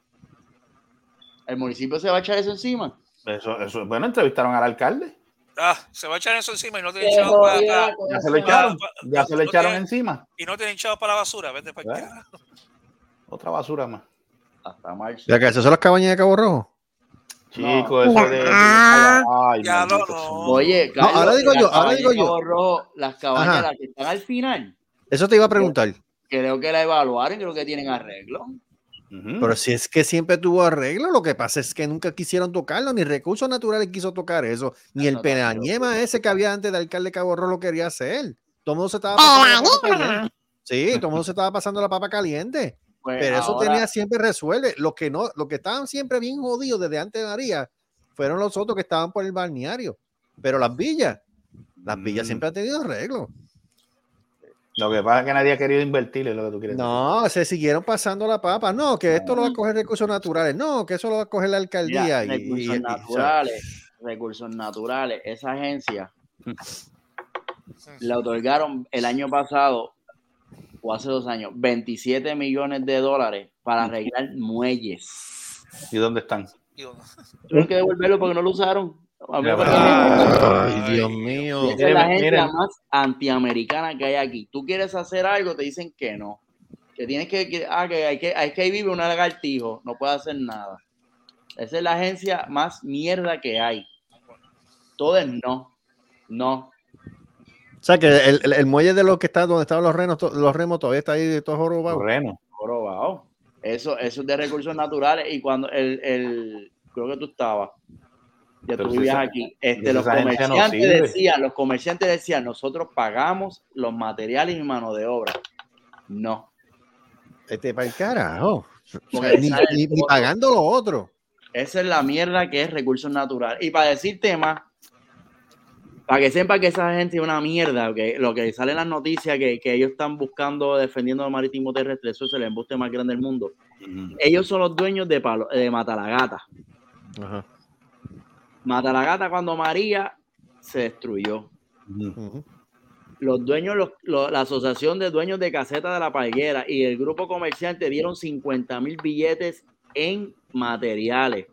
Speaker 7: El municipio se va a echar eso encima.
Speaker 5: Eso, eso, bueno, entrevistaron al alcalde.
Speaker 6: Ah, se va a echar eso encima y no tiene
Speaker 8: Qué
Speaker 6: chavos para, para-
Speaker 5: Ya se lo echaron, ya se lo echaron
Speaker 6: tiene-
Speaker 5: encima.
Speaker 6: y no tienen chavos para la basura. Vete para
Speaker 5: ¿Eh? Otra basura más.
Speaker 7: Hasta marzo.
Speaker 4: ¿Ya que esas son las cabañas de Cabo Rojo?
Speaker 5: Chico, eso de.
Speaker 2: Ah.
Speaker 5: Ay,
Speaker 6: Ya no.
Speaker 7: Oye,
Speaker 4: No, ahora digo yo, ahora digo yo.
Speaker 7: Rojo, las cabañas
Speaker 4: Ajá.
Speaker 7: las que están al final,
Speaker 4: Eso te iba a preguntar.
Speaker 7: creo que la evaluaron, creo que tienen arreglo.
Speaker 4: Pero si es que siempre tuvo arreglo, lo que pasa es que nunca quisieron tocarlo, ni Recursos Naturales quiso tocar eso, ni el penañema ese que había antes de alcalde de Cabo Rojo lo quería hacer. Todo el mundo se estaba pasando la papa caliente. Sí, todo el mundo se estaba pasando la papa caliente.
Speaker 7: Pues
Speaker 4: Pero eso
Speaker 7: ahora-
Speaker 4: tenía siempre resuelve. Lo que no, lo que estaban siempre bien jodidos desde antes de María fueron los otros que estaban por el balneario. Pero las villas, las villas
Speaker 5: Mm.
Speaker 4: siempre han tenido arreglo.
Speaker 5: Lo que pasa es que nadie ha querido invertir, es lo que tú quieres
Speaker 4: No, se siguieron pasando la papa. No, que esto lo va a coger recursos naturales. No, que eso lo va a coger la alcaldía. Y-
Speaker 7: recursos
Speaker 4: y-
Speaker 7: naturales, recursos naturales, esa agencia <laughs> le otorgaron el año pasado o hace dos años 27 millones de dólares para arreglar muelles.
Speaker 5: ¿Y dónde están? <laughs>
Speaker 7: Tuvieron que devolverlo porque no lo usaron.
Speaker 4: Ay, Dios mío.
Speaker 7: Esa es la
Speaker 5: miren.
Speaker 7: más antiamericana que hay aquí. Tú quieres hacer algo, te dicen que no. Que tienes que, que- ah, que hay que, hay que ahí vive un lagartijo, no puede hacer nada. Esa es la agencia más mierda que hay. Todo es no. No.
Speaker 4: O sea, que el, el- el muelle de los que está donde estaban los renos, to- los remos todavía está ahí todo jorobado.
Speaker 5: Reno.
Speaker 7: Jorobado. Eso, eso es de recursos naturales. Y cuando el, el creo que tú estabas, ya
Speaker 5: Pero
Speaker 7: tú vivías aquí, este,
Speaker 5: si
Speaker 7: los
Speaker 5: no
Speaker 7: comerciantes
Speaker 5: sirve.
Speaker 7: decían, los comerciantes decían, nosotros pagamos los materiales y mano de obra. No.
Speaker 4: Este para el carajo.
Speaker 7: Porque
Speaker 4: ni, pagando lo otro.
Speaker 7: Esa es la mierda que es recursos naturales. Y para decirte más, para que sepa que esa gente es una mierda, que lo que sale en las noticias, que, que ellos están buscando, defendiendo el marítimo terrestre, eso es el embuste más grande del mundo. Ellos son los dueños de, Palo- de Matalagata.
Speaker 4: Ajá.
Speaker 7: Matalagata cuando María se destruyó. Los dueños, los- lo- la asociación de dueños de caseta de la Palguera y el grupo comerciante dieron 50 mil billetes en materiales.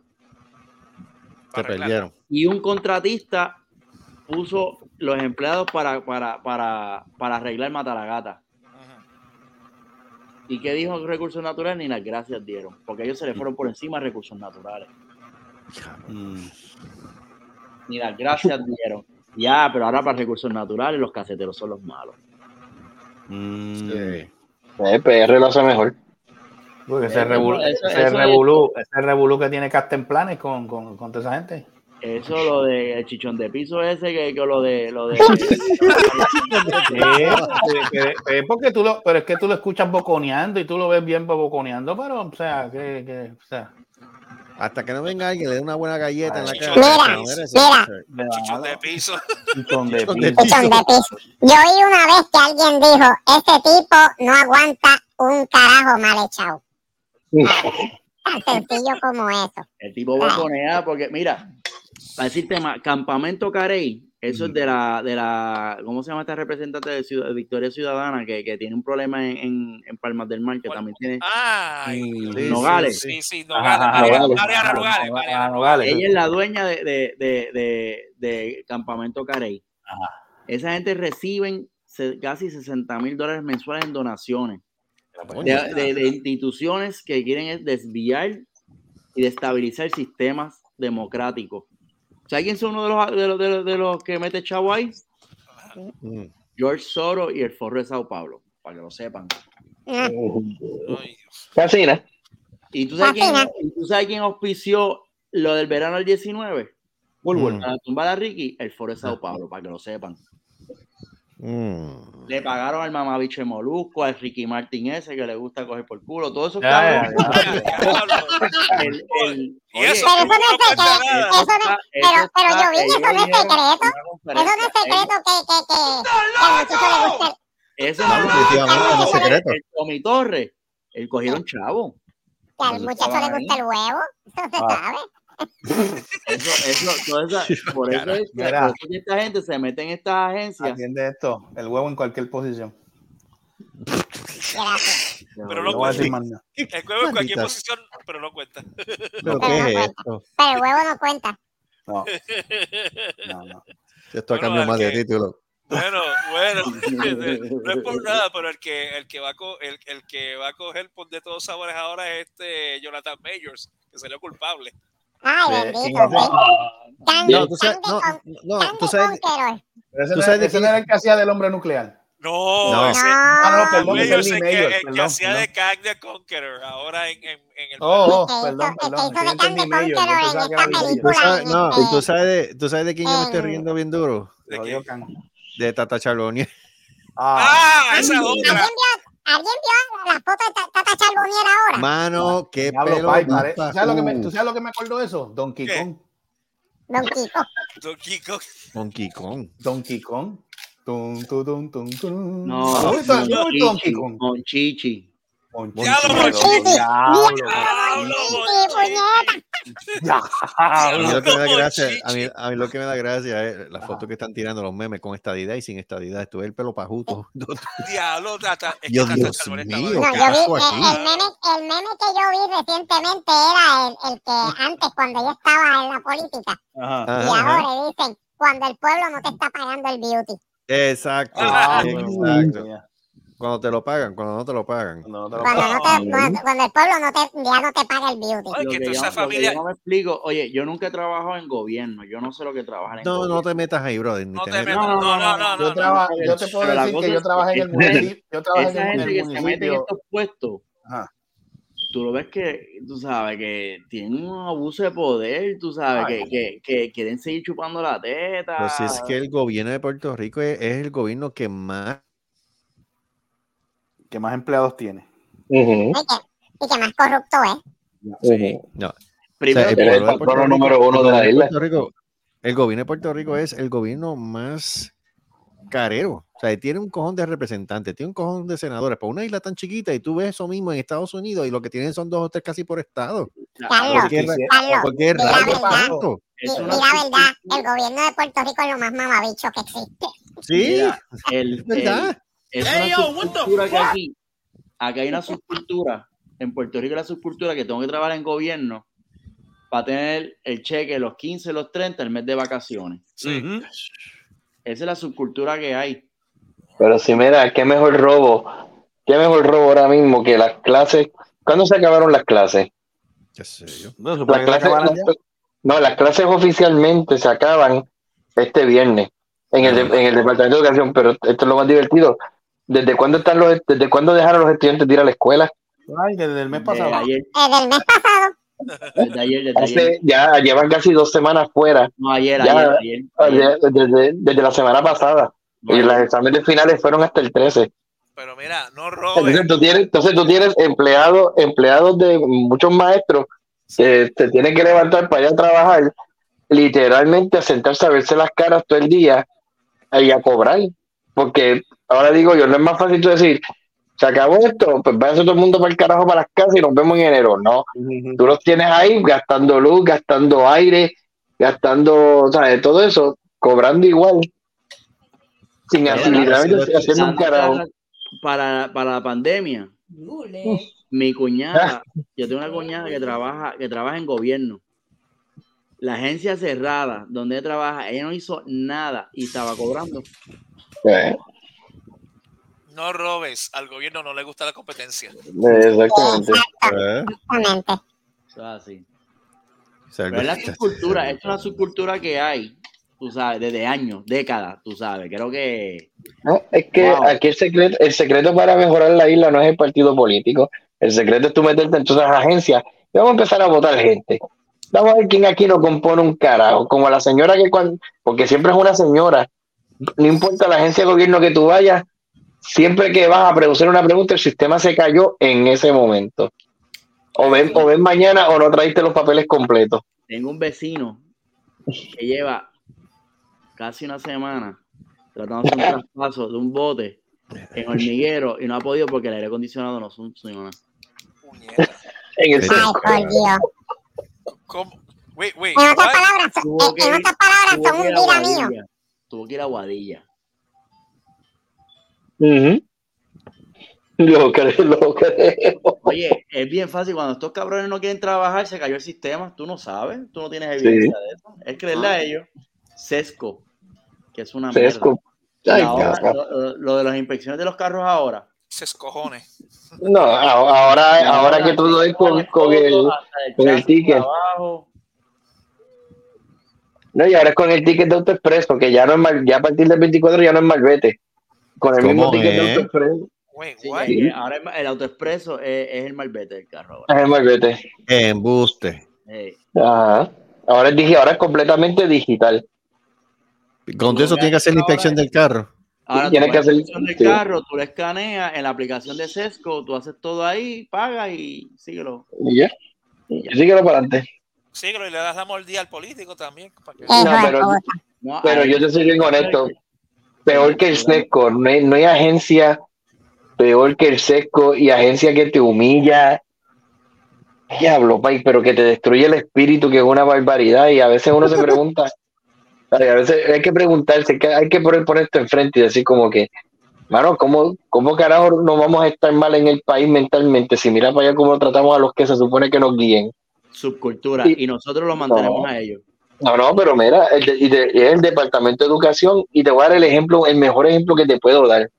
Speaker 4: Se perdieron.
Speaker 7: y un contratista puso los empleados para, para, para, para arreglar Matalagata. ¿Y qué dijo Recursos Naturales? Ni las gracias dieron, porque ellos se le fueron por encima a Recursos Naturales.
Speaker 5: Mm.
Speaker 7: Ni las gracias dieron. Ya, pero ahora para Recursos Naturales los caseteros son los malos.
Speaker 5: Mm.
Speaker 10: El PR lo hace mejor.
Speaker 5: Porque ese
Speaker 7: eso
Speaker 5: revolú, ese revolú que tiene Casten Planes con, con, con toda esa gente.
Speaker 7: Eso, lo de el chichón de piso ese, que, que lo de. Lo de <laughs>
Speaker 5: Sí, que- que- porque tú lo, pero es que tú lo escuchas boconeando y tú lo ves bien boconeando, pero, o sea, que, que o sea,
Speaker 4: Hasta que no venga alguien y le dé una buena galleta en la cara.
Speaker 2: Mira,
Speaker 4: No,
Speaker 2: mira.
Speaker 6: Chichón de piso.
Speaker 5: chichón de piso.
Speaker 2: Chichón de piso. Yo oí una vez que alguien dijo, ese tipo no aguanta un carajo mal echado. Tan sencillo como eso.
Speaker 7: El tipo boconea, porque mira, para decirte más, Campamento Carey, eso es de la, de la, ¿cómo se llama esta representante de, Ciudad- de Victoria Ciudadana que, que tiene un problema en, en, en Palmas del Mar, que también tiene
Speaker 6: Ah,
Speaker 7: en Nogales?
Speaker 6: sí, sí, Nogales.
Speaker 7: Ella es la dueña de, de, de, de, de Campamento Carey.
Speaker 5: Ajá.
Speaker 7: Esa gente reciben casi 60 mil dólares mensuales en donaciones de, de- de instituciones que quieren es desviar y destabilizar sistemas democráticos. ¿Sabes quién son uno de los, de los, de los, de los que mete chavo ahí?
Speaker 4: Mm.
Speaker 7: George Soros y el Forro de Sao Paulo, para que lo sepan.
Speaker 6: Ay, Dios.
Speaker 10: Casi, ¿no?
Speaker 7: ¿Y tú sabes, quién,
Speaker 2: Fascina.
Speaker 7: y tú sabes quién auspició lo del verano del 19?
Speaker 4: Mm.
Speaker 7: Para tumbar a Ricky, el Foro de Sao Paulo, para que lo sepan.
Speaker 4: Mm.
Speaker 7: Le pagaron al mamabicho de Molusco, al Ricky Martin ese que le gusta coger por culo, todo eso.
Speaker 5: Ya,
Speaker 7: cabrón.
Speaker 6: Ya, <laughs> <laughs>
Speaker 7: El- el-
Speaker 6: Y
Speaker 7: oye,
Speaker 6: eso
Speaker 2: Pero eso no es secreto. Eso no, pero, pero yo vi que eso no es secreto. Eso no es secreto que, que, que, que al muchacho le
Speaker 4: No,
Speaker 7: no,
Speaker 4: definitivamente no es secreto.
Speaker 7: El Tommy Torres, el cogieron chavo.
Speaker 2: Que al muchacho le gusta el huevo. <laughs> Eso se
Speaker 5: Ah.
Speaker 2: sabe.
Speaker 7: Eso, eso, toda esa- <laughs> por eso es que
Speaker 5: Mira.
Speaker 7: por eso es que esta gente se mete en estas agencias.
Speaker 5: Atiende esto, el huevo en cualquier posición. <laughs>
Speaker 6: Pero
Speaker 5: No
Speaker 6: cuenta. <laughs> El juego en cualquier
Speaker 4: Maldita.
Speaker 6: posición, pero no cuenta.
Speaker 4: ¿Pero
Speaker 2: Pero
Speaker 4: qué
Speaker 2: no
Speaker 4: es
Speaker 2: cuenta.
Speaker 4: esto?
Speaker 2: Pero el huevo no cuenta.
Speaker 5: No, no, no.
Speaker 4: Esto ha
Speaker 6: Bueno,
Speaker 4: cambiado más de título.
Speaker 6: Bueno, bueno, no es por nada, pero el que el que va a co- el, el que va a coger por de todos sabores ahora es este Jonathan Majors, que salió culpable.
Speaker 2: Ay,
Speaker 5: Eh,
Speaker 2: bendito,
Speaker 4: No, tú sabes, no, tú sabes,
Speaker 5: era el que hacía del hombre nuclear.
Speaker 6: No,
Speaker 4: No.
Speaker 6: ese
Speaker 5: Ah, no, perdón, es
Speaker 6: que, el que hacía de Kang the Conqueror, ahora en, en, en el
Speaker 5: Oh, oh, perdón,
Speaker 2: el que
Speaker 5: perdón.
Speaker 2: hizo de
Speaker 5: yo entendí
Speaker 2: Candy
Speaker 5: Majors, yo
Speaker 2: Conqueror
Speaker 5: pensaba
Speaker 2: en
Speaker 5: que era
Speaker 2: esta
Speaker 5: Lee Majors.
Speaker 4: ¿Tú
Speaker 2: película.
Speaker 4: sabes, no,
Speaker 2: este,
Speaker 4: ¿tú sabes, de, ¿tú sabes de quién yo me estoy
Speaker 2: en-
Speaker 4: riendo bien duro?
Speaker 6: ¿De.
Speaker 4: De Tata Charlonia.
Speaker 5: Ah,
Speaker 6: Ah, esa es
Speaker 2: ¿Alguien
Speaker 6: otra.
Speaker 2: ¿Alguien vio la foto de Ta- Tata Charbonnier ahora?
Speaker 4: Mano, qué
Speaker 5: Diablo,
Speaker 4: pelo.
Speaker 5: pai,
Speaker 4: más
Speaker 5: pare- ¿Tú sabes, lo que me. ¿Tú sabes lo que me acordó de eso? Donkey
Speaker 6: ¿Qué?
Speaker 5: Kong.
Speaker 2: Don
Speaker 6: Kong.
Speaker 4: Donkey Kong.
Speaker 5: Donkey Kong. Tum, tum.
Speaker 7: No,
Speaker 5: ¿No no Kong?
Speaker 6: Como
Speaker 4: gracia, a
Speaker 6: chichi.
Speaker 4: Mí, a mí lo que me da gracia es la foto que están tirando los memes con estadidad y sin estadidad. Estuve el pelo pajuto. <laughs>
Speaker 6: Diablo, Tata. Es que
Speaker 4: Dios, mío.
Speaker 6: estaba-
Speaker 2: No,
Speaker 4: ¿qué
Speaker 2: yo el, meme, el meme que yo vi recientemente era el, que antes, cuando yo estaba en la política, y ahora dicen, cuando el pueblo no te está pagando el beauty.
Speaker 4: Exacto,
Speaker 6: Ah,
Speaker 4: exacto. Cuando te lo pagan, cuando no te lo pagan.
Speaker 5: No, no te lo
Speaker 2: Cuando, no te, cuando, cuando el pueblo no te, ya no te paga el beauty.
Speaker 7: Lo
Speaker 6: que
Speaker 7: que, yo,
Speaker 6: familia.
Speaker 7: yo no me explico, oye, yo nunca he trabajado en gobierno, yo no sé lo que trabajar en
Speaker 4: No,
Speaker 7: gobierno.
Speaker 4: no te metas ahí, brother. Ni
Speaker 6: No
Speaker 4: te metas.
Speaker 6: metas.
Speaker 7: No,
Speaker 6: No,
Speaker 7: no,
Speaker 6: no,
Speaker 5: Yo, traba- yo te puedo
Speaker 7: Pero
Speaker 5: decir que yo trabajé en el
Speaker 7: esa
Speaker 5: municipio. Yo trabajé
Speaker 7: Esa
Speaker 5: en
Speaker 7: gente
Speaker 5: el
Speaker 7: que se mete en estos puestos,
Speaker 5: Ajá.
Speaker 7: tú lo ves que, tú sabes, que tienen un abuso de poder, tú sabes,
Speaker 5: Ay.
Speaker 7: que, que, que quieren seguir chupando la teta.
Speaker 4: Si es que el gobierno de Puerto Rico es, es el gobierno que más.
Speaker 5: ¿Qué más empleados tiene?
Speaker 2: Y que, y que más corrupto es.
Speaker 4: No,
Speaker 7: Primero,
Speaker 4: o sea,
Speaker 10: Eres el número uno de la
Speaker 4: gobierno
Speaker 10: isla.
Speaker 4: Puerto Rico- el gobierno de Puerto Rico es el gobierno más carero. O sea, tiene un cojón de representantes, tiene un cojón de senadores. Para una isla tan chiquita y tú ves eso mismo en Estados Unidos y lo que tienen son dos o tres casi por estado.
Speaker 2: Carlos,
Speaker 4: ¿Por
Speaker 2: Carlos,
Speaker 4: por
Speaker 2: di la
Speaker 4: rayos
Speaker 2: verdad.
Speaker 4: tanto?
Speaker 2: Y,
Speaker 7: es
Speaker 2: y
Speaker 7: una
Speaker 2: la verdad, el gobierno de Puerto Rico es lo más mamabicho que existe.
Speaker 4: Sí,
Speaker 7: Mira, el, <laughs>
Speaker 4: es verdad.
Speaker 7: el- es
Speaker 1: Hey,
Speaker 7: una
Speaker 1: yo, what the
Speaker 7: subcultura que aquí, aquí hay una subcultura, en Puerto Rico hay la subcultura que tengo que trabajar en gobierno para tener el cheque los 15, los 30, el mes de vacaciones.
Speaker 6: Sí.
Speaker 7: Esa es la subcultura que hay.
Speaker 10: Pero si mira, qué mejor robo, qué mejor robo ahora mismo que las clases. ¿Cuándo se acabaron las clases?
Speaker 4: ¿Qué sé yo?
Speaker 5: No,
Speaker 10: Las
Speaker 5: que
Speaker 10: clases, no, las clases oficialmente se acaban este viernes en el, de- en el Departamento de Educación, pero esto es lo más divertido. ¿Desde cuándo están los, desde cuándo dejaron los estudiantes de ir a la escuela?
Speaker 5: Ay, desde el mes
Speaker 7: Desde
Speaker 5: pasado.
Speaker 7: ayer,
Speaker 2: Desde el mes pasado.
Speaker 7: desde ayer, desde ayer.
Speaker 10: Hace- ya llevan casi dos semanas fuera.
Speaker 7: No, ayer,
Speaker 10: Ya,
Speaker 7: ayer, ayer, ayer.
Speaker 10: Desde, desde- desde la semana pasada. Y
Speaker 7: ayer.
Speaker 10: los exámenes finales fueron hasta el 13.
Speaker 6: Pero mira, no robes.
Speaker 10: Entonces tú tienes, entonces tú tienes empleados, empleados de muchos maestros que te tienen que levantar para ir a trabajar, literalmente a sentarse a verse las caras todo el día y a cobrar. Porque ahora digo yo, no es más fácil tú decir, se acabó esto, pues váyase todo el mundo para el carajo para las casas y nos vemos en enero. No, tú los tienes ahí gastando luz, gastando aire, gastando, ¿sabes? Todo eso, cobrando igual. Sin
Speaker 7: Mira,
Speaker 10: literalmente haciendo un carajo.
Speaker 7: para, para la pandemia, mi cuñada, <laughs> yo tengo una cuñada que trabaja, que trabaja en gobierno. La agencia cerrada donde ella trabaja, ella no hizo nada y estaba cobrando.
Speaker 10: Eh,
Speaker 6: No robes. Al gobierno no le gusta la competencia.
Speaker 10: Exactamente.
Speaker 4: Eh,
Speaker 2: Exactamente.
Speaker 7: Eso es así. Pero es la <laughs> subcultura, es una subcultura que hay, tú sabes, desde años, décadas, tú sabes. Creo que
Speaker 10: No, es que
Speaker 7: Wow.
Speaker 10: aquí el secreto, el secreto para mejorar la isla no es el partido político. El secreto es tú meterte en todas las agencias y vamos a empezar a votar gente. Vamos a ver quién aquí no compone un carajo. Como la señora que cuando, porque siempre es una señora, no importa la agencia de gobierno que tú vayas, siempre que vas a producir una pregunta, el sistema se cayó en ese momento. O ven, o ven mañana o no traíste los papeles completos.
Speaker 7: tengo un vecino que lleva casi una semana tratando de hacer un <laughs> traspaso de un bote en hormiguero y no ha podido porque el aire acondicionado no funciona.
Speaker 10: En el
Speaker 4: Sí.
Speaker 2: Ay, por Dios.
Speaker 6: ¿Cómo? Wait, wait.
Speaker 2: En otras palabras, en, otras palabras, son un vida mío.
Speaker 7: Tuvo que ir a Guadilla.
Speaker 10: Ujú. Lo creo, lo creo.
Speaker 7: Oye, es bien fácil. Cuando estos cabrones no quieren trabajar, se cayó el sistema. Tú no sabes, tú no tienes evidencia de eso. Es creerle a ellos. Sesco, que es una
Speaker 10: Sesco.
Speaker 7: mierda.
Speaker 10: Ay,
Speaker 7: Y ahora, lo, de las inspecciones de los carros ahora.
Speaker 6: Se escojone.
Speaker 10: No, ahora, ahora que todo es con, con el, con el ticket.
Speaker 7: abajo.
Speaker 10: no, y ahora es con el ticket de AutoExpreso, que ya no es mal, ya a partir del 24 ya no es malvete. Con el mismo
Speaker 4: ¿Cómo
Speaker 10: ticket de
Speaker 4: es?
Speaker 10: AutoExpreso
Speaker 7: Sí, ahora es- el autoexpreso es, es el malvete del carro ahora.
Speaker 10: es el malvete.
Speaker 4: Embuste.
Speaker 7: Eh,
Speaker 10: Ajá. Ahora es, ahora es completamente digital.
Speaker 4: Con eso tiene que hacer la inspección del carro.
Speaker 7: ahora
Speaker 10: tienes que
Speaker 7: a la
Speaker 10: hacer-
Speaker 7: inspección del
Speaker 10: sí.
Speaker 7: carro, tú lo escaneas en la aplicación de Sesco, tú haces todo ahí, pagas y síguelo.
Speaker 10: Y ya. Y síguelo para adelante.
Speaker 6: Síguelo y le das la mordida al político también. para que-
Speaker 2: Hijo
Speaker 10: No, pero-.
Speaker 7: No,
Speaker 10: Pero yo te soy bien honesto. Peor que el sesco, no hay, no hay agencia peor que el sesco y agencia que te humilla. Diablo, país, pero que te destruye el espíritu, que es una barbaridad. Y a veces uno se <laughs> pregunta, a veces hay que preguntarse, hay que- hay que poner, poner esto enfrente y decir como que, mano, ¿cómo, ¿cómo carajo no vamos a estar mal en el país mentalmente si mira para allá cómo tratamos a los que se supone que nos guíen?
Speaker 7: subcultura
Speaker 10: Y-
Speaker 7: y nosotros lo mantenemos
Speaker 10: No.
Speaker 7: a ellos.
Speaker 10: No, no, pero mira, el de- de- el Departamento de Educación y te voy a dar el ejemplo, el mejor ejemplo que te puedo dar.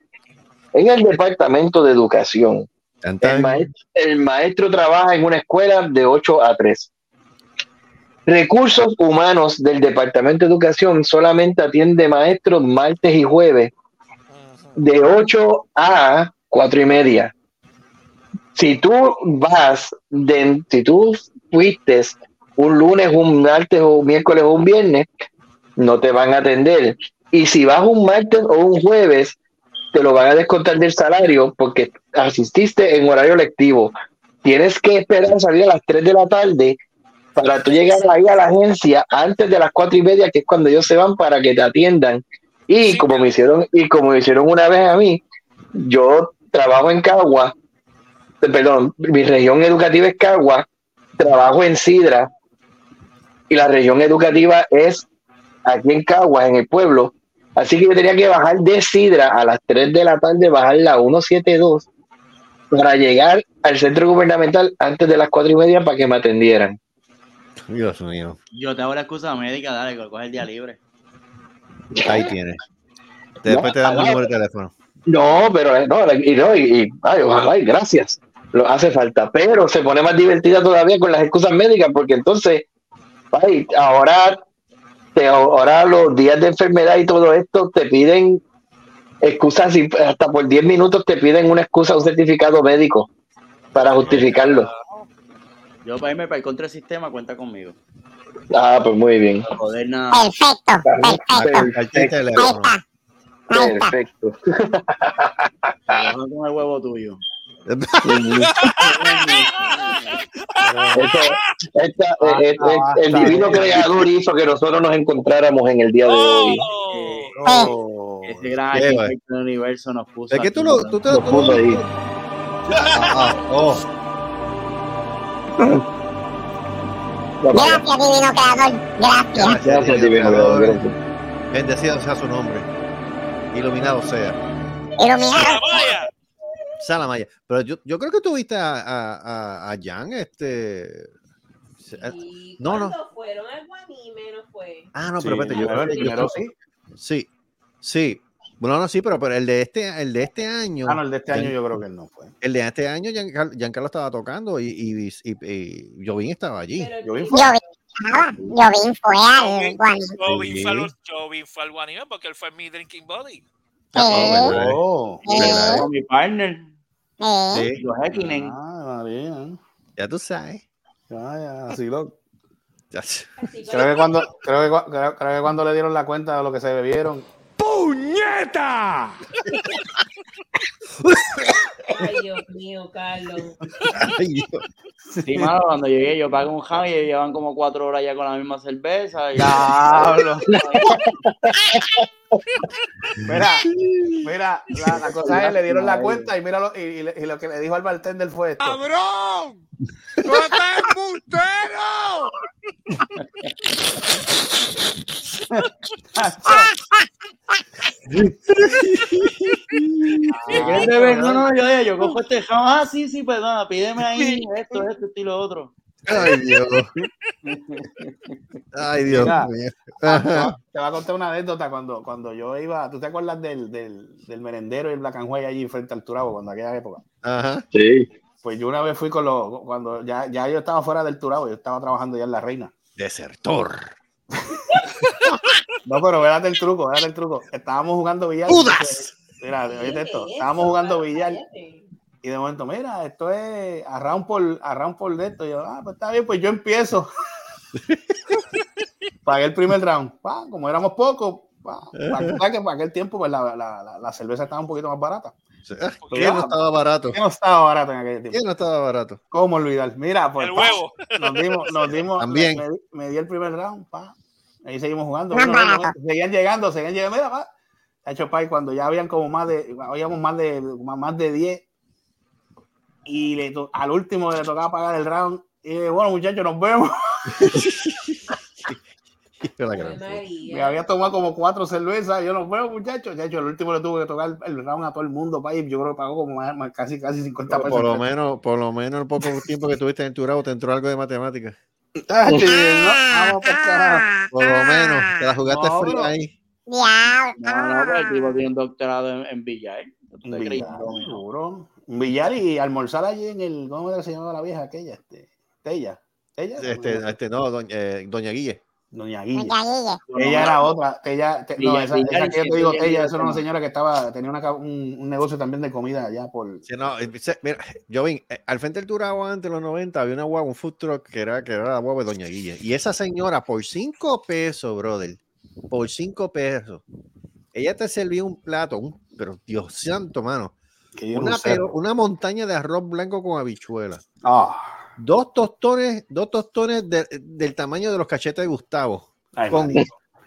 Speaker 10: En el Departamento de Educación,
Speaker 4: Tan,
Speaker 10: el maestro, el maestro trabaja en una escuela de 8 a 3. Recursos humanos del Departamento de Educación solamente atiende maestros martes y jueves de 8 a 4 y media. Si tú vas, de, si tú fuiste un lunes, un martes o un miércoles o un viernes, no te van a atender. Y si vas un martes o un jueves, te lo van a descontar del salario porque asististe en horario lectivo. Tienes que esperar a salir a las 3 de la tarde para tú llegar ahí a la agencia antes de las 4 y media, que es cuando ellos se van para que te atiendan. Y como me hicieron, y como me hicieron una vez a mí, yo trabajo en Cagua, eh, perdón, mi región educativa es Cagua, trabajo en Sidra, y la región educativa es aquí en Cagua, en el pueblo. Así que yo tenía que bajar de Sidra a las 3 de la tarde, bajar la 172 para llegar al centro gubernamental antes de las 4 y media para que me atendieran.
Speaker 4: Dios mío.
Speaker 7: Yo te hago la excusa médica, dale, que coge el día libre.
Speaker 4: Ahí tienes. Después te damos un número de teléfono.
Speaker 10: No, pero eh, no, y, no, y, y- ay, ojalá y gracias. Lo hace falta, pero se pone más divertida todavía con las excusas médicas, porque entonces, ay, ahora, te, ahora los días de enfermedad y todo esto te piden excusas y hasta por 10 minutos te piden una excusa, un certificado médico para justificarlo.
Speaker 7: Yo para irme para el contrasistema cuenta conmigo.
Speaker 10: Ah, pues muy bien.
Speaker 7: Para poder nada.
Speaker 2: Perfecto,
Speaker 4: Al teléfono.
Speaker 10: Perfecto. <laughs>
Speaker 7: Trabajando con el huevo tuyo.
Speaker 10: Esta- eh, eh, eh, el divino creador hizo que nosotros nos encontráramos en el día de hoy.
Speaker 7: Eh, Ese gran
Speaker 4: Qué
Speaker 7: del universo nos puso.
Speaker 4: Es que tú lo, tú te
Speaker 10: Lo puso ahí.
Speaker 4: Ah, oh,
Speaker 2: Gracias, divino creador. Gracias.
Speaker 10: Gracias, divino creador. gracias.
Speaker 4: bendecido sea su nombre. Iluminado sea.
Speaker 2: Iluminado.
Speaker 4: Salamaya. Pero yo, yo creo que tú viste a, a, a, a Jan, este.
Speaker 8: ¿Y
Speaker 4: No, no.
Speaker 8: cuándo fueron al Guanime? No fue.
Speaker 4: Ah, no,
Speaker 5: Sí,
Speaker 4: pero espérate, yo, yo-
Speaker 5: primero
Speaker 4: yo-
Speaker 5: sí.
Speaker 4: Sí, sí. Bueno, no, sí, pero, pero el de este, el de este año.
Speaker 5: Ah, no, el de este año yo creo que él no fue.
Speaker 4: El de este año, Giancarlo, Giancarlo estaba tocando y, y, y, y Jovín estaba allí.
Speaker 8: Pero
Speaker 5: Yo vi
Speaker 2: Yo vi, ah, yo vi fue al Guanime.
Speaker 6: Jovin
Speaker 4: Sí.
Speaker 6: fue, al- fue Guanime porque él fue mi drinking buddy.
Speaker 2: Sí,
Speaker 5: Oh.
Speaker 7: Con mi partner,
Speaker 2: sí.
Speaker 4: Sí,
Speaker 7: los Hekinen.
Speaker 5: ah, María.
Speaker 4: ya tú sabes.
Speaker 5: Ya, ya, así lo.
Speaker 4: Ya-
Speaker 5: Creo que cuando, creo que, creo, creo que cuando le dieron la cuenta de lo que se bebieron,
Speaker 1: ¡Puñeta!
Speaker 8: Ay, Dios mío, Carlos.
Speaker 4: Ay, Dios.
Speaker 7: Sí, mano, cuando llegué yo pagué un ham y llevan como cuatro horas ya con la misma cerveza. Y...
Speaker 5: Diablo. Mira, mira, la, la cosa es, le dieron la cuenta y mira lo, y, y lo que le dijo al bartender fue esto.
Speaker 1: ¡Cabrón! ¡No estás embustero!
Speaker 7: No, no, yo, yo, yo cojo este ham. Ah, sí, sí, pues nada, pídeme ahí esto, esto, esto y lo otro.
Speaker 4: Ay, Dios. Ay, Dios
Speaker 5: Mira.
Speaker 4: mío.
Speaker 5: Te va-
Speaker 4: Ajá.
Speaker 5: te voy a contar una anécdota cuando, cuando yo iba, ¿tú te acuerdas del, del, del merendero y el Black and White allí frente al Turabo cuando aquella época?
Speaker 4: Ajá.
Speaker 10: Sí.
Speaker 5: Pues yo una vez fui con los, cuando ya, ya yo estaba fuera del Turabo, yo estaba trabajando ya en La Reina.
Speaker 4: Desertor.
Speaker 5: No, pero véate el truco, véate el truco. Estábamos jugando billar.
Speaker 4: ¡Judas!
Speaker 5: Mira, oíste esto. Estábamos jugando billar y de momento, mira, esto es a round por, a round por de esto. Y yo, ah, pues está bien, pues yo empiezo. <laughs> Pagué el primer round. Pa, como éramos pocos, pa, pa- pa- que para aquel tiempo pues la, la, la, la cerveza estaba un poquito más barata.
Speaker 4: ¿Quién no estaba barato?
Speaker 5: ¿Qué no estaba barato en aquel tiempo?
Speaker 4: ¿Quién no estaba barato?
Speaker 5: ¿Cómo olvidar? Mira, pues
Speaker 6: El
Speaker 5: pa,
Speaker 6: huevo.
Speaker 5: nos dimos, nos <laughs> dimos,
Speaker 4: También.
Speaker 5: Me, me- di el primer round, pa. Ahí seguimos jugando. Bueno, seguían llegando, seguían llegando. Mira, pa. Hecho, pa, y cuando ya habían como más de, habíamos más de, más de 10 y le to- al último le tocaba pagar el round. Y dije, bueno, muchachos, nos vemos. <laughs>
Speaker 4: Yo la
Speaker 8: Ave
Speaker 4: gran- <laughs>
Speaker 5: Me había tomado como cuatro cervezas. Yo nos vemos, muchachos. De hecho, el último le tuve que tocar el round a todo el mundo, yo creo que pagó como más- más- casi, casi 50
Speaker 4: Por,
Speaker 5: pesos.
Speaker 4: por lo menos, por lo menos el poco tiempo que tuviste en te entró algo de matemáticas.
Speaker 5: Ah, sí, no, vamos pa' carajo.
Speaker 4: Por lo menos, te la jugaste
Speaker 5: No,
Speaker 4: fría ahí.
Speaker 7: No, no, pero el tipo tiene un doctorado en, en billar. ¿No te
Speaker 5: Un billar y almorzar allí en el. ¿Cómo se llamaba la vieja aquella? Este, Tella. ¿Tella?
Speaker 4: Este, este, no, doña, eh, doña Guille.
Speaker 5: Doña Guille.
Speaker 2: Doña Guille.
Speaker 5: Ella era otra. Te- no, esa, que yo te digo,
Speaker 7: billar
Speaker 5: esa era una señora que estaba, tenía una un, un negocio también de comida allá por.
Speaker 4: Sí, no, mira, yo vi, eh, al frente del Turabo antes de los 90 había una guagua, un food truck que era, que era la guagua de Doña Guille. Y esa señora, por 5 pesos, brother, por 5 pesos, ella te servía un plato, un, pero Dios santo, mano, una, pero, montaña de arroz blanco con habichuela.
Speaker 5: Ah,
Speaker 4: Dos tostones, dos tostones de- del tamaño de los cachetes de Gustavo,
Speaker 5: ay,
Speaker 4: con,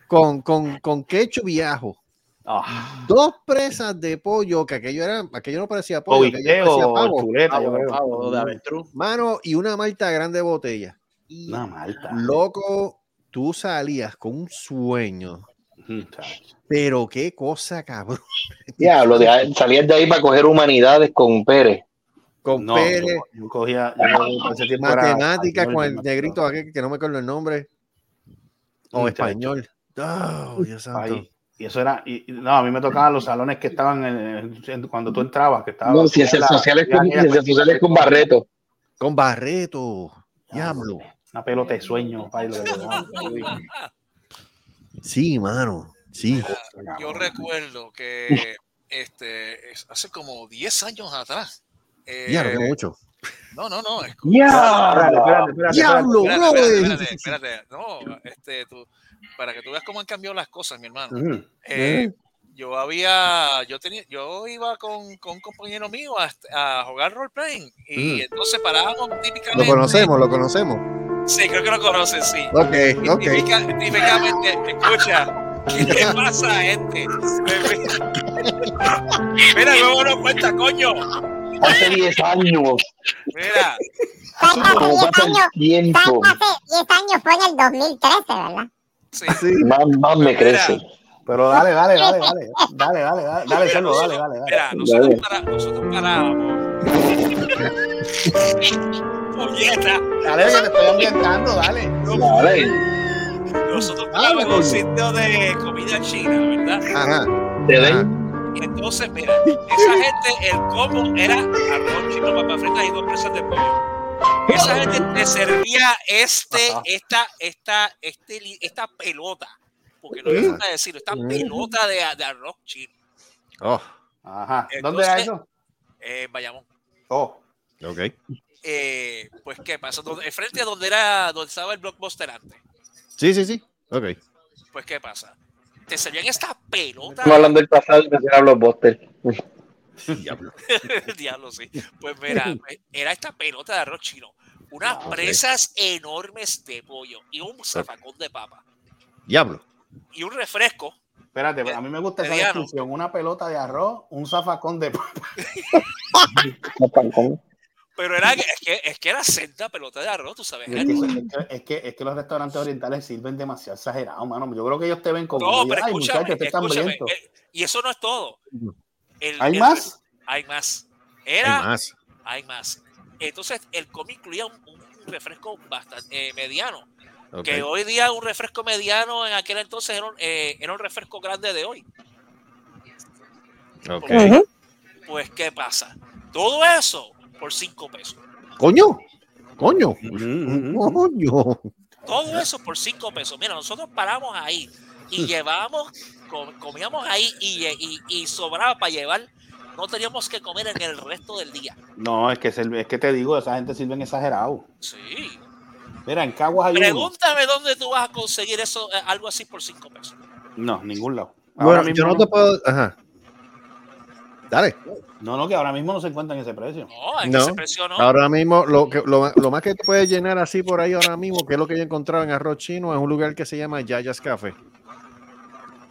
Speaker 4: con, con, con ketchup y ajo.
Speaker 5: Ah,
Speaker 4: Dos presas de pollo, que aquello era, aquello no parecía pollo,
Speaker 5: o
Speaker 4: aquello parecía
Speaker 5: o
Speaker 4: pavo.
Speaker 5: chuleta,
Speaker 7: Pavo, de.
Speaker 4: Mano, y una malta grande de botella. Y
Speaker 5: Una malta.
Speaker 4: loco, tú salías con un sueño. Pero qué cosa, cabrón.
Speaker 10: Diablo, de ahí- salías de ahí para coger humanidades con Pérez.
Speaker 4: Con
Speaker 5: No,
Speaker 4: Pérez,
Speaker 5: yo, yo cogía. Yo, por ese tiempo era
Speaker 4: matemática
Speaker 5: español,
Speaker 4: con el negrito aquel que no me acuerdo el nombre. O
Speaker 5: Muchacho.
Speaker 4: español. Oh, Dios santo.
Speaker 5: Ahí. Y eso era, y, no, a mí me tocaban los salones que estaban en, en- cuando tú entrabas, que estaban.
Speaker 10: No, ciencias sociales con, sociales con Barreto.
Speaker 4: Con Barreto. Diablo.
Speaker 5: Una pelota de sueño, pa, y lo que le daban.
Speaker 4: Sí, mano. Sí.
Speaker 6: Yo recuerdo que este, es- hace como 10 años atrás. Eh,
Speaker 4: Ya, no mucho.
Speaker 6: No, no, no. Es
Speaker 10: ¡Ya!
Speaker 5: Espérate, espérate, espérate,
Speaker 4: ¡Diablo,
Speaker 6: Espérate, espérate, espérate, espérate. No, este, tú, para que tú veas cómo han cambiado las cosas, mi hermano. Eh, yo había, yo tenía, yo iba con, con un compañero mío a, a jugar role playing y
Speaker 4: Mm.
Speaker 6: entonces parábamos
Speaker 4: Lo
Speaker 6: típicamente.
Speaker 4: conocemos, lo conocemos.
Speaker 6: Sí, creo que lo conocen, sí.
Speaker 4: Ok,
Speaker 6: Y
Speaker 4: ok.
Speaker 6: típica- típicamente, escucha, ¿qué <laughs> le pasa a este? <laughs> Mira, luego no cuenta, coño.
Speaker 10: Hace 10 años.
Speaker 6: Mira,
Speaker 10: Como pasa el
Speaker 2: 10 años,
Speaker 10: tiempo.
Speaker 2: Hace 10 años fue en el 2013, ¿verdad?
Speaker 6: sí.
Speaker 4: Sí.
Speaker 10: Más, más me
Speaker 6: Mira.
Speaker 10: crece.
Speaker 5: Pero dale, dale, dale, dale, dale, dale, dale, dale,
Speaker 6: Mira,
Speaker 5: Cerdo, dale,
Speaker 6: nosotros-
Speaker 5: dale, dale.
Speaker 6: Mira, nosotros,
Speaker 10: Dale.
Speaker 6: para, nosotros parábamos. <laughs> Puñeta.
Speaker 5: Dale, que te estoy ambientando, dale.
Speaker 10: Dale.
Speaker 6: Nosotros parábamos en un sitio de comida china, ¿verdad?
Speaker 4: Ajá.
Speaker 10: Te
Speaker 4: ajá.
Speaker 6: Entonces, mira, esa gente, el combo era arroz chino, papas fritas y dos presas de pollo. Esa gente te servía este,
Speaker 5: Ajá.
Speaker 6: esta, esta, este, esta pelota, porque no me gusta decirlo, esta
Speaker 4: Mm.
Speaker 6: pelota de, de arroz chino.
Speaker 4: Oh,
Speaker 5: Ajá. ¿Dónde
Speaker 6: Entonces-
Speaker 5: era eso?
Speaker 6: Eh, Bayamón.
Speaker 5: Oh.
Speaker 4: ok.
Speaker 6: Eh, pues, ¿qué pasa? Donde, frente a donde, era, donde estaba el blockbuster antes.
Speaker 4: Sí, sí, sí. Ok.
Speaker 6: Pues, ¿qué pasa? Te servían esta pelota.
Speaker 10: Estamos hablando del pasado y mencionar los Buster.
Speaker 4: Diablo. <laughs>
Speaker 6: Diablo, sí. Pues mira, era esta pelota de arroz chino, unas
Speaker 4: Ah,
Speaker 6: presas enormes de pollo y un zafacón de papa
Speaker 4: Diablo.
Speaker 6: y un refresco.
Speaker 5: Espérate, a mí me gusta esa descripción. Una pelota de arroz, un zafacón de <laughs>
Speaker 6: Pero era que- es que, es que era senta pelota de arroz, tú sabes.
Speaker 5: Es que, es, que, es que los restaurantes orientales sirven demasiado exagerado, mano. Yo creo que ellos te ven como.
Speaker 6: No, pero
Speaker 5: Ay,
Speaker 6: escúchame,
Speaker 5: están
Speaker 6: escúchame,
Speaker 5: hambrientos".
Speaker 6: eh, y eso no es todo. El-
Speaker 5: ¿Hay
Speaker 6: el-
Speaker 5: más?
Speaker 6: Hay más.
Speaker 4: Hay más.
Speaker 6: hay más. Entonces, el cómic incluía un, un refresco bastante eh, mediano. Que hoy día un refresco mediano en aquel entonces era un, eh, era un refresco grande de hoy.
Speaker 4: Ok.
Speaker 6: Pues, ¿qué pasa? Todo eso por 5 pesos.
Speaker 4: Coño. Coño.
Speaker 5: Mm,
Speaker 4: Coño.
Speaker 6: Todo eso por 5 pesos. Mira, nosotros paramos ahí y llevábamos, com- comíamos ahí y, y, y sobraba para llevar. No teníamos que comer en el resto del día.
Speaker 5: No, es que, sirve- es que te digo, esa gente sirven exagerado.
Speaker 6: Sí.
Speaker 5: Mira, en Caguas hay uno.
Speaker 6: Pregúntame dónde tú vas a conseguir eso, eh, algo así por 5 pesos.
Speaker 5: No, ningún lado. Ahora
Speaker 4: Bueno,
Speaker 5: mismo
Speaker 4: yo no te puedo. Ajá. Dale.
Speaker 5: No, no, que ahora mismo no se encuentra en ese precio.
Speaker 6: No, en
Speaker 4: No.
Speaker 6: ese precio no.
Speaker 4: Ahora mismo, lo, que, lo, lo más que te puedes llenar así por ahí ahora mismo, que es lo que yo he encontrado en arroz chino, es un lugar que se llama Yayas Café.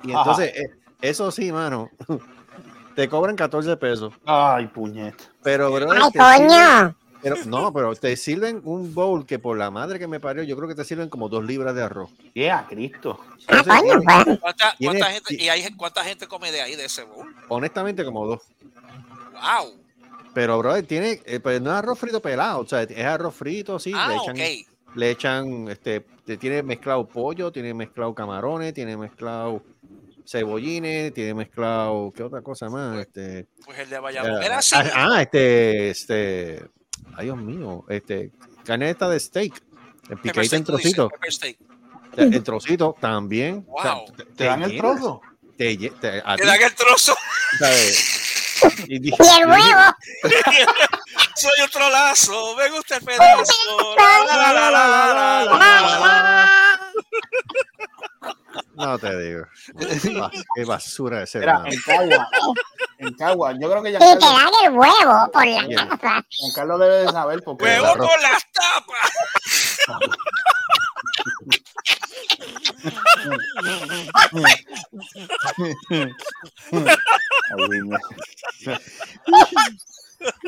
Speaker 4: Y entonces, eh, eso sí, mano, <laughs> te cobran 14 pesos.
Speaker 5: Ay, puñeta.
Speaker 4: Pero, bro,
Speaker 2: ¡Ay, coño!
Speaker 4: Pero- <laughs> no, pero te sirven un bowl que por la madre que me parió, yo creo que te sirven como dos libras de arroz.
Speaker 5: Yeah, Cristo.
Speaker 2: ¡Ah,
Speaker 4: Entonces,
Speaker 2: pues!
Speaker 6: ¿Cuánta, gente, y hay, ¿Cuánta gente come de ahí, de ese bowl?
Speaker 4: honestamente, como dos.
Speaker 6: ¡Wow!
Speaker 4: Pero, bro, tiene, eh, pues no es arroz frito pelado, o sea, es arroz frito, sí,
Speaker 6: Ah,
Speaker 4: le echan,
Speaker 6: ok.
Speaker 4: le echan, este, te- tiene mezclado pollo, tiene mezclado camarones, tiene mezclado cebollines, tiene mezclado, ¿qué otra cosa más? Este,
Speaker 6: Pues el de Bayamón
Speaker 4: eh,
Speaker 6: era así.
Speaker 4: ah, ah, este, este, ay Dios mío, este, carne esta de steak, el
Speaker 6: Pepper
Speaker 4: picadita en
Speaker 6: tú dices,
Speaker 4: trocito,
Speaker 6: pepper steak.
Speaker 4: el trocito también. o sea,
Speaker 6: Wow.
Speaker 5: ¿Te dan el trozo?
Speaker 4: Te, ti,
Speaker 6: dan el trozo.
Speaker 4: Y dije-
Speaker 2: ¡Y el huevo!
Speaker 6: Soy otro lazo, me gusta el pedazo. La, la, la, la, la, la, la, la.
Speaker 4: No te digo. <laughs> Qué basura de ser.
Speaker 5: Mira, en Cagua. En Cagua. Yo creo que
Speaker 2: Y te dan el huevo por la
Speaker 4: Bien.
Speaker 2: casa.
Speaker 5: Giancarlo debe de saber porque.
Speaker 6: Huevo
Speaker 4: arroz.
Speaker 6: con las tapas.
Speaker 5: Ay, dime.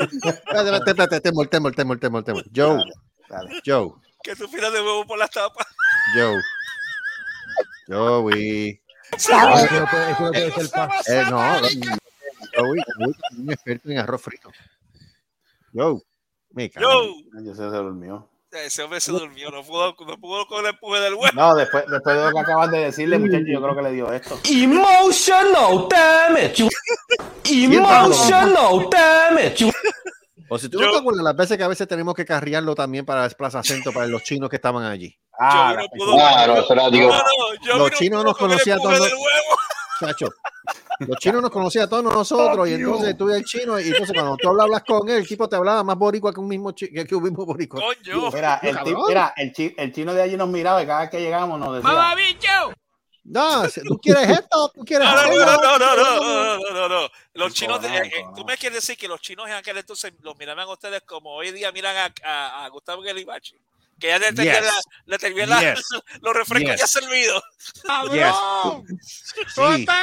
Speaker 4: Espérate, espérate, espérate, temor, temor, temor, temor, temor. Joe,
Speaker 5: Dale.
Speaker 4: Joe,
Speaker 6: Que tú filas de huevo por las tapas.
Speaker 4: Joe. Joey.
Speaker 9: Eso no puede ser pa-
Speaker 4: Eh, no, Joey, Joey es un experto en arroz frito. Joe, me cago.
Speaker 6: Yo,
Speaker 5: Yo se durmió.
Speaker 6: ese hombre se durmió, no pudo, no pudo con el empuje del huevo.
Speaker 5: No, después, después de lo que acabas de decirle, muchacho, yo creo que le dio esto.
Speaker 12: Emotional damage. Emotional damage.
Speaker 4: O si tú
Speaker 6: Yo-
Speaker 4: no te acuerdas las veces que a veces tenemos que carriarlo también para Plaza Acento para los chinos que estaban allí.
Speaker 5: Ah,
Speaker 6: puedo-
Speaker 10: Dios.
Speaker 6: no, yo
Speaker 4: Los
Speaker 6: no
Speaker 4: chinos nos
Speaker 6: con el
Speaker 4: conocían
Speaker 6: huevo.
Speaker 4: Chacho, Los chinos nos conocían a todos nosotros y entonces tú y el chino y entonces cuando tú hablabas con él, el tipo te hablaba más boricua que un mismo, chi- que un mismo boricua.
Speaker 5: El, tipo- mira, el, chi- el chino de allí nos miraba y cada vez que llegamos nos decía.
Speaker 6: bicho!
Speaker 4: No, tú quieres esto, tú quieres
Speaker 6: No, no, no, no, no, no, no, no, no, no. Los chinos, eh, eh, tú me quieres decir que los chinos en aquel entonces los miraban a ustedes como hoy día miran a, a, a Gustavo Gelibachi. Que ya le tenían,
Speaker 4: Yes.
Speaker 6: la- le tenían la-
Speaker 4: Yes. <laughs>
Speaker 6: los refrescos
Speaker 4: Yes.
Speaker 6: ya servidos.
Speaker 4: Sí. <laughs>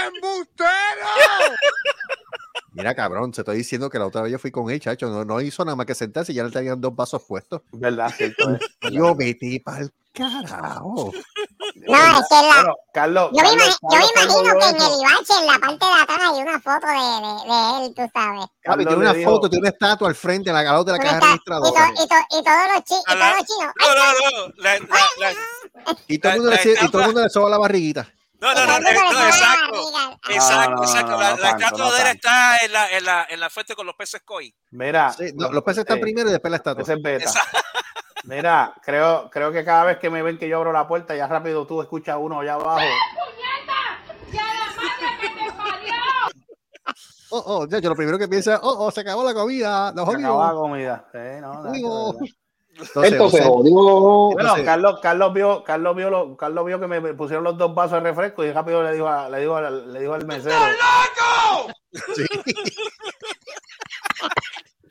Speaker 4: Mira, cabrón, te estoy diciendo que la otra vez yo fui con él, chacho. No, no hizo nada más que sentarse y ya le tenían dos vasos puestos.
Speaker 5: ¿Verdad? Cierto es. <laughs>
Speaker 4: Yo vete para el carajo. <laughs>
Speaker 2: No, es que la,
Speaker 5: Bueno, Carlos.
Speaker 2: yo, me,
Speaker 5: Carlos-
Speaker 2: yo
Speaker 5: Carlos
Speaker 2: imagino que en el Ibache, en la parte de atrás, hay una foto de, de, de él, tú sabes.
Speaker 5: Carlos
Speaker 4: tiene una
Speaker 5: dijo-
Speaker 4: foto, tiene una estatua al frente, en la galota de la caja
Speaker 2: esta- y, to-
Speaker 4: registradora.
Speaker 2: y, to- y todos los, chi- y
Speaker 6: A
Speaker 2: todos los chinos.
Speaker 6: No, no, no. La, la, la-
Speaker 4: Y todo el mundo,
Speaker 6: la-
Speaker 4: le,
Speaker 6: la
Speaker 4: y todo el mundo le soba la barriguita.
Speaker 6: No, no, no, no,
Speaker 2: la
Speaker 6: exacto. Exacto,
Speaker 5: No, no,
Speaker 6: exacto.
Speaker 5: no,
Speaker 6: La, la estatua
Speaker 5: no
Speaker 6: de él está en la, en, la, en la fuente con los peces koi.
Speaker 5: Mira,
Speaker 4: Sí, no, los peces están
Speaker 5: eh,
Speaker 4: primero y después la estatua.
Speaker 5: ese es beta. <laughs> Mira, creo, creo que cada vez que me ven que yo abro la puerta, ya rápido tú escuchas uno allá abajo. <laughs>
Speaker 4: Oh, oh, ya, yo lo primero que piensa, oh, oh, se acabó la comida, nos
Speaker 5: Se acabó la comida. Sí, no, no,
Speaker 4: Entonces,
Speaker 10: Esto se
Speaker 4: José,
Speaker 10: jodió.
Speaker 5: Bueno,
Speaker 4: Entonces-
Speaker 5: Carlos, Carlos vio, Carlos vio, lo- Carlos vio que me pusieron los dos vasos de refresco y rápido le dijo, a- le dijo, al- le dijo al mesero.
Speaker 4: sí. <laughs>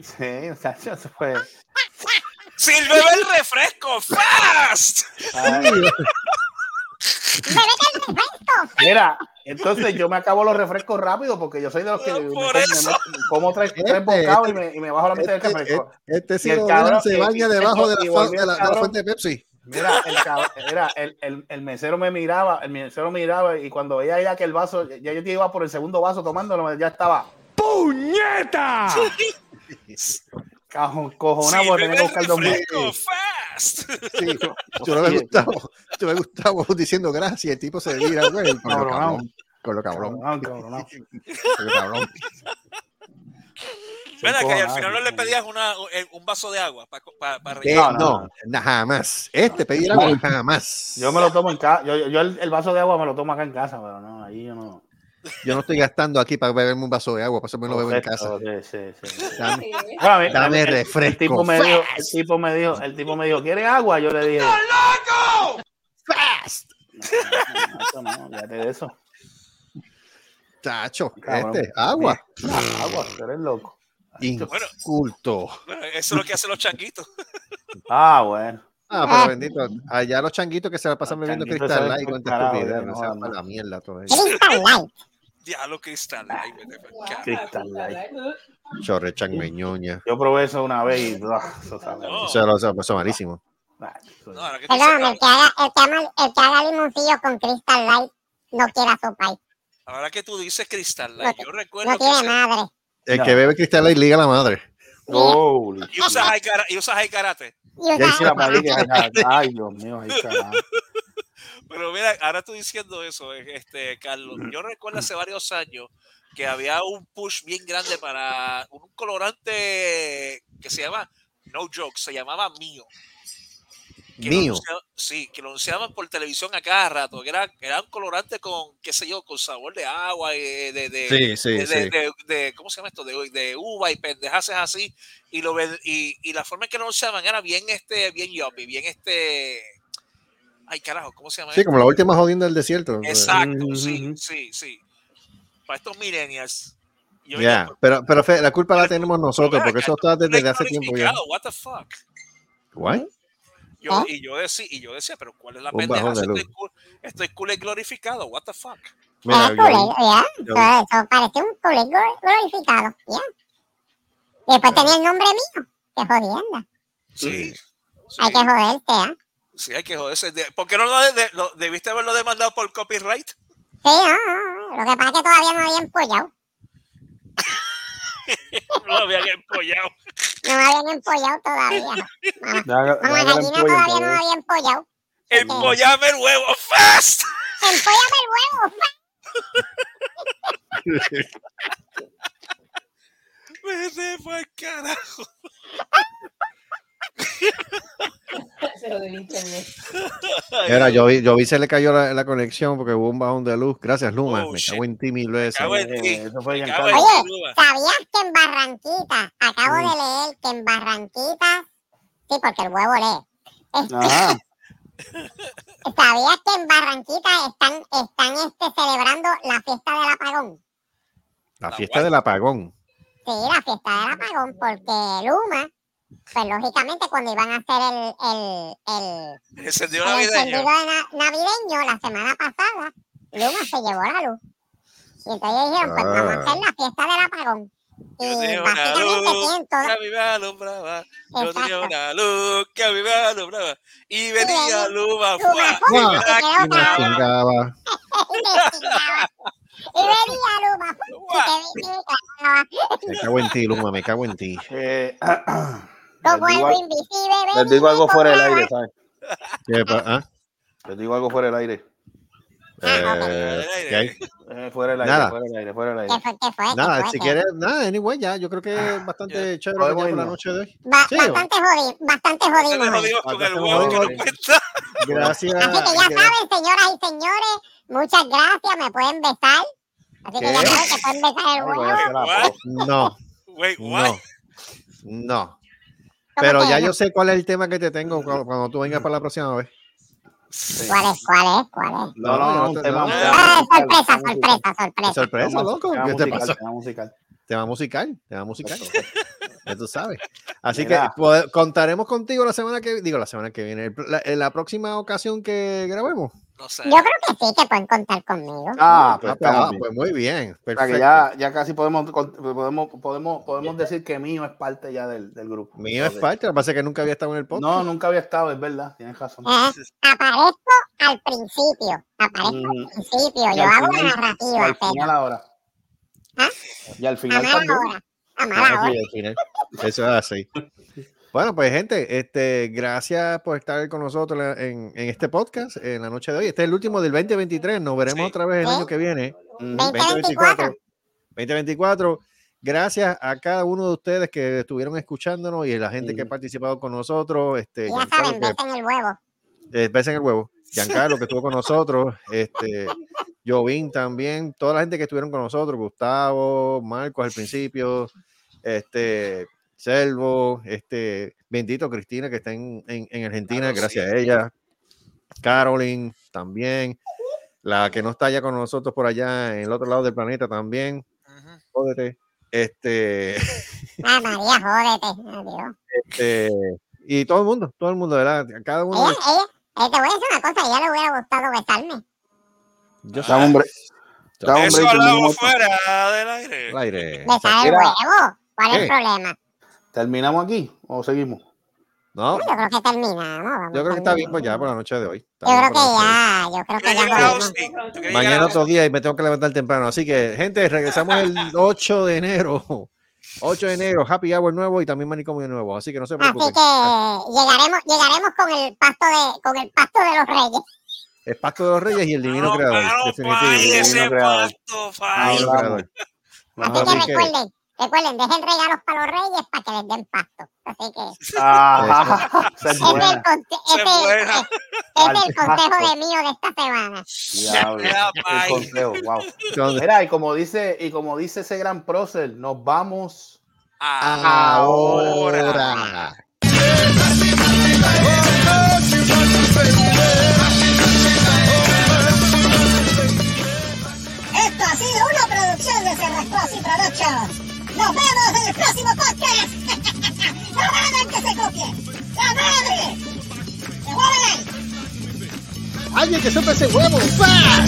Speaker 5: Sí, muchacho, eso fue.
Speaker 6: ¡Sírveme el refresco! ¡Fast!
Speaker 5: Ay,
Speaker 2: Bebete el refresco.
Speaker 5: mira, entonces yo me acabo los refrescos rápido porque yo soy de los que
Speaker 6: No,
Speaker 5: me-
Speaker 6: por
Speaker 5: me-
Speaker 6: eso.
Speaker 5: me- como tres, tres
Speaker 4: Este,
Speaker 5: bocados y me, y me bajo la mitad del
Speaker 4: Este,
Speaker 5: refresco.
Speaker 4: este sí
Speaker 5: Y el cabrón-
Speaker 4: se
Speaker 5: y-
Speaker 4: baña
Speaker 5: y-
Speaker 4: debajo de
Speaker 5: y
Speaker 4: la,
Speaker 5: volvió
Speaker 4: fa-
Speaker 5: el
Speaker 4: de la, de la
Speaker 5: cabrón.
Speaker 4: fuente de Pepsi.
Speaker 5: Mira, el, mira el, el, el mesero me miraba, el mesero miraba y cuando veía ya que el vaso, ya yo te iba por el segundo vaso tomándolo, ya estaba
Speaker 1: ¡Puñeta! <laughs>
Speaker 5: cajo- cojonado por
Speaker 6: ¡Sírveme
Speaker 5: tener que
Speaker 6: el
Speaker 5: buscar dos vasos.
Speaker 6: ¡Fast!
Speaker 4: Sí, yo <laughs> no me gustaba, yo me gustaba diciendo gracias, el tipo se mira, güey, con lo cabrón, con lo cabrón, con lo cabrón.
Speaker 6: Ven acá, y al final no le
Speaker 5: sí.
Speaker 6: pedías una, eh, un vaso de agua para
Speaker 4: Eh,
Speaker 6: rellenar.
Speaker 5: no,
Speaker 4: no, jamás. Este pedir agua jamás.
Speaker 5: Yo me lo tomo en casa, yo, yo- yo el, el vaso de agua me lo tomo acá en casa, pero no, ahí yo no.
Speaker 4: Yo no estoy gastando aquí para beberme un vaso de agua, por eso me lo bebo en casa.
Speaker 5: sí, sí, sí.
Speaker 4: Dame,
Speaker 5: el-
Speaker 4: refresco,
Speaker 5: El tipo me dijo, el tipo me dijo, el tipo me dijo, ¿quieres agua? Yo le dije,
Speaker 4: fast.
Speaker 5: no, eso no, olvídate de eso.
Speaker 4: Chacho,
Speaker 5: Cabrón.
Speaker 4: este, agua.
Speaker 5: Agua, tú eres loco.
Speaker 4: Inculto.
Speaker 6: Bueno, eso es lo que hacen los changuitos.
Speaker 5: Ah, bueno.
Speaker 4: Ah, pero bendito, allá los changuitos que se la pasan bebiendo cristal light con
Speaker 5: carajo,
Speaker 4: estupidez,
Speaker 5: ya,
Speaker 4: no
Speaker 5: no,
Speaker 4: sea
Speaker 5: no.
Speaker 4: para la mierda todo eso.
Speaker 2: Crystal Light.
Speaker 6: Diablo cristal. Carajo.
Speaker 5: Cristal Light.
Speaker 4: Chorre changueñoña.
Speaker 5: Yo probé eso una vez y ah, eso
Speaker 4: es malísimo.
Speaker 2: Perdóname, el que haga, el que haga, el que haga limoncillo con Crystal Light no quiera sopa.
Speaker 6: ahora que tú dices cristal,
Speaker 2: No,
Speaker 6: light, yo recuerdo
Speaker 2: no tiene madre.
Speaker 4: El que bebe cristal light liga a la madre.
Speaker 5: Holy
Speaker 6: y usas high karate.
Speaker 2: Y
Speaker 4: hice <laughs>
Speaker 5: ay, Dios mío, ahí está.
Speaker 6: Pero mira, ahora tú diciendo eso, este, Carlos, yo recuerdo hace varios años que había un push bien grande para un colorante que se llama, no joke, se llamaba Mío. Que
Speaker 4: Mío.
Speaker 6: sí, que lo anunciaban por televisión a cada rato, que era, era un colorante con, qué sé yo, con sabor de agua, y de, de,
Speaker 4: Sí, sí,
Speaker 6: de, de-
Speaker 4: sí.
Speaker 6: de- de- ¿cómo se llama esto? De, de uva y pendejaces así, y lo y, y la forma en que lo anunciaban era bien este, bien yuppie, bien este, ay carajo, ¿cómo se llama
Speaker 4: Sí,
Speaker 6: esto?
Speaker 4: como la última jodienda del desierto.
Speaker 6: Exacto, sí, sí, sí. Para estos millennials.
Speaker 4: Ya, pero, pero fe- la culpa la tenemos nosotros, porque eso está desde
Speaker 6: es
Speaker 4: hace tiempo ya.
Speaker 6: What the fuck?
Speaker 4: What?
Speaker 6: Yo,
Speaker 2: ¿Ah?
Speaker 6: y, yo decía, y yo decía, pero ¿cuál es la
Speaker 4: Un
Speaker 6: pendeja? Estoy cool, estoy cool y glorificado. What the fuck?
Speaker 4: Mira,
Speaker 2: Ah,
Speaker 4: yo-
Speaker 2: eso parece un culé glor- glorificado. Ya. Y después tenía el nombre mío. Qué jodienda.
Speaker 6: Sí. Sí,
Speaker 2: Hay que joderse, ¿ah?
Speaker 6: sí, hay que joderse. De- ¿Por qué no lo, de- de- lo- debiste haberlo demandado por copyright?
Speaker 2: Sí, no, no, no. Lo que pasa es que todavía no había empollado. <laughs>
Speaker 6: No lo habían empollado.
Speaker 2: No me habían empollado todavía. <laughs> Mamá, gallina todavía no me había empollado.
Speaker 6: ¡Empollame el huevo! ¡Fast!
Speaker 2: ¡Empóllame el huevo! <laughs>
Speaker 6: Vete pa'l carajo. <laughs> <laughs>
Speaker 4: Mira, yo vi, yo vi se le cayó la, la conexión porque hubo un bajón de luz. Gracias, Luma.
Speaker 6: Oh,
Speaker 4: me
Speaker 6: shit.
Speaker 4: cago en ti mil veces.
Speaker 6: cago en ti.
Speaker 5: Eso fue
Speaker 6: Me
Speaker 5: Giancarlo.
Speaker 6: cago en
Speaker 2: Oye. ¿sabías que en Barranquita, acabo de leer que en Barranquita, sí, porque el huevo lee. Este,
Speaker 5: Ajá. <laughs>
Speaker 2: ¿Sabías que en Barranquita están, están este, celebrando la fiesta del apagón?
Speaker 4: La fiesta del apagón.
Speaker 2: Sí, la fiesta del apagón, porque Luma, pues lógicamente cuando iban a hacer el, el, el,
Speaker 6: Encendido
Speaker 2: el
Speaker 6: navideño.
Speaker 2: encendido de na- navideño la semana pasada, Luma se llevó la luz. Y entonces dijeron, pues vamos a hacer la fiesta del apagón. Y
Speaker 6: Yo tenía una
Speaker 2: básicamente
Speaker 6: luz que a mí me alumbraba. Yo tenía una luz que a mí me alumbraba. Y venía
Speaker 2: ven-
Speaker 6: Luma. ¡fua! <laughs> Y me
Speaker 4: chingaba.
Speaker 2: y venía Luma, me
Speaker 4: cago en ti, Luma. Me cago en ti.
Speaker 5: Eh,
Speaker 2: Como
Speaker 5: les, <clears throat> digo,
Speaker 2: algo invisible.
Speaker 5: les digo algo fuera del aire, ¿sabes?
Speaker 4: ¿Qué ah?
Speaker 5: Les digo algo fuera del aire.
Speaker 4: Eh, ¿qué hay?
Speaker 5: Eh, fuera del aire,
Speaker 4: Nada.
Speaker 5: fuera del aire, fuera del
Speaker 2: ¿Qué
Speaker 5: aire.
Speaker 2: fue? ¿Qué fue? ¿Qué
Speaker 4: Nada,
Speaker 2: fue?
Speaker 4: si
Speaker 2: ¿Qué?
Speaker 4: quieres, nada, anyway, ya. Yo creo que es bastante chévere por la noche de hoy.
Speaker 2: Ba-
Speaker 4: Sí,
Speaker 2: bastante jodido, bastante jodido.
Speaker 6: jodimos con el huevo que no
Speaker 4: jodido.
Speaker 6: cuenta. <laughs>
Speaker 4: Gracias.
Speaker 2: Así que ya saben, señoras y señores, muchas gracias, me pueden besar. Así que ya
Speaker 5: ¿Qué?
Speaker 2: saben que pueden besar el huevo.
Speaker 4: No,
Speaker 6: Wait, what?
Speaker 4: no, no.
Speaker 2: ¿Cómo
Speaker 4: Pero ya yo sé cuál es el tema que te tengo cuando, cuando tú vengas para la próxima vez.
Speaker 2: ¿Cuál es? ¿Cuál es? ¿Cuál es?
Speaker 5: No, no, no, un
Speaker 4: te-
Speaker 5: tema,
Speaker 4: no.
Speaker 2: Ah,
Speaker 5: tema musical,
Speaker 2: sorpresa, sorpresa, sorpresa.
Speaker 4: Sorpresa, loco.
Speaker 5: tema
Speaker 4: ¿Qué te
Speaker 5: musical,
Speaker 4: pasa?
Speaker 5: tema musical.
Speaker 4: Tema musical, tema musical. <laughs> Ya tú sabes. <laughs> Así
Speaker 5: Mira.
Speaker 4: que pues, contaremos contigo la semana que digo la semana que viene, la, en la próxima ocasión que grabemos.
Speaker 6: No sé.
Speaker 2: Yo creo que sí, que pueden contar conmigo.
Speaker 5: Ah, pues
Speaker 4: Ah, pues,
Speaker 5: estamos
Speaker 4: ah,
Speaker 5: bien.
Speaker 4: pues muy bien,
Speaker 5: O sea
Speaker 4: perfecto.
Speaker 5: que ya, ya casi podemos, podemos, podemos, podemos decir que mío es parte ya del, del grupo.
Speaker 4: Mío es parte, lo que pasa es que nunca había estado en el podcast.
Speaker 5: No, nunca había estado, es verdad, tienes razón.
Speaker 2: Eh, aparezco al principio, aparezco al principio,
Speaker 5: Y
Speaker 2: yo
Speaker 5: al
Speaker 2: hago la
Speaker 5: final- y
Speaker 2: narrativa,
Speaker 5: al
Speaker 2: pero
Speaker 5: final ahora.
Speaker 2: ¿Ah?
Speaker 5: Y al final también.
Speaker 2: hora, a
Speaker 4: Ah. Eso es así. Bueno, pues gente, este, gracias por estar con nosotros en, en este podcast en la noche de hoy. Este es el último del 2023. Nos veremos
Speaker 6: Sí.
Speaker 4: otra vez el año que viene.
Speaker 5: Ujú.
Speaker 2: 2024.
Speaker 4: 2024. Gracias a cada uno de ustedes que estuvieron escuchándonos y a la gente que ha participado con nosotros. Este,
Speaker 2: Ya
Speaker 4: Giancarlo,
Speaker 2: saben, besen el huevo.
Speaker 4: eh, besen el huevo. Giancarlo, que estuvo con nosotros, este, Jovín también, toda la gente que estuvieron con nosotros, Gustavo, Marcos al principio, este, Selvo, este, bendito Cristina que está en, en- en Argentina,
Speaker 6: Claro,
Speaker 4: gracias
Speaker 6: sí.
Speaker 4: a ella, Carolyn también, la que no está ya con nosotros por allá en el otro lado del planeta también,
Speaker 6: Ujú.
Speaker 4: jódete, este,
Speaker 2: Ay, <laughs> María, jódete. Adiós.
Speaker 4: este, y todo el mundo, todo el mundo, ¿verdad? Cada uno,
Speaker 2: Ella, ella, eh, te voy a decir una cosa, a ella le hubiera gustado besarme.
Speaker 4: yo.
Speaker 5: Dame un
Speaker 6: Eso
Speaker 5: de
Speaker 6: hablamos fuera del aire.
Speaker 4: al aire.
Speaker 2: Besar el
Speaker 5: Mira.
Speaker 2: huevo. ¿Cuál es el problema?
Speaker 5: ¿Terminamos aquí o seguimos?
Speaker 4: No,
Speaker 2: Yo creo que terminamos.
Speaker 4: Yo creo que está bien pues ya por la noche de hoy.
Speaker 2: Yo creo que ya, yo creo que
Speaker 6: ¿Quieres
Speaker 2: ya
Speaker 4: Mañana otro día y me tengo que levantar temprano. Así que, gente, regresamos el <laughs> 8 de enero. 8 de enero, Happy Hour nuevo y también Manicomio nuevo. Así que no se
Speaker 2: Así
Speaker 4: preocupen.
Speaker 2: que llegaremos, llegaremos con el pasto de, con el pasto de los reyes.
Speaker 4: El Pacto de los Reyes y el Divino
Speaker 6: No,
Speaker 4: Creador.
Speaker 6: no,
Speaker 4: definitivo.
Speaker 6: fai,
Speaker 5: Divino
Speaker 6: ese
Speaker 5: creador.
Speaker 6: pasto.
Speaker 2: Así
Speaker 4: Así
Speaker 2: que- recuerden, recuerden, dejen regalos para los reyes para que les den pasto. Así que <laughs>
Speaker 5: Ah, es <laughs>
Speaker 2: es el,
Speaker 5: buena.
Speaker 2: conse-
Speaker 6: es
Speaker 2: ese-
Speaker 6: buena.
Speaker 2: es el consejo de mío de esta semana.
Speaker 5: Diablo,
Speaker 6: Ya,
Speaker 5: el consejo, wow. Mira, y como dice, y como dice ese gran prócer, nos vamos
Speaker 4: ahora.
Speaker 2: Esto ha sido una producción de Cerrascos y Productions. Nos vemos en el próximo podcast. <laughs> ¡La madre que se copie! ¡La madre! ¡Devuélvele!
Speaker 11: Alguien que supe ese huevo. ¡Pah!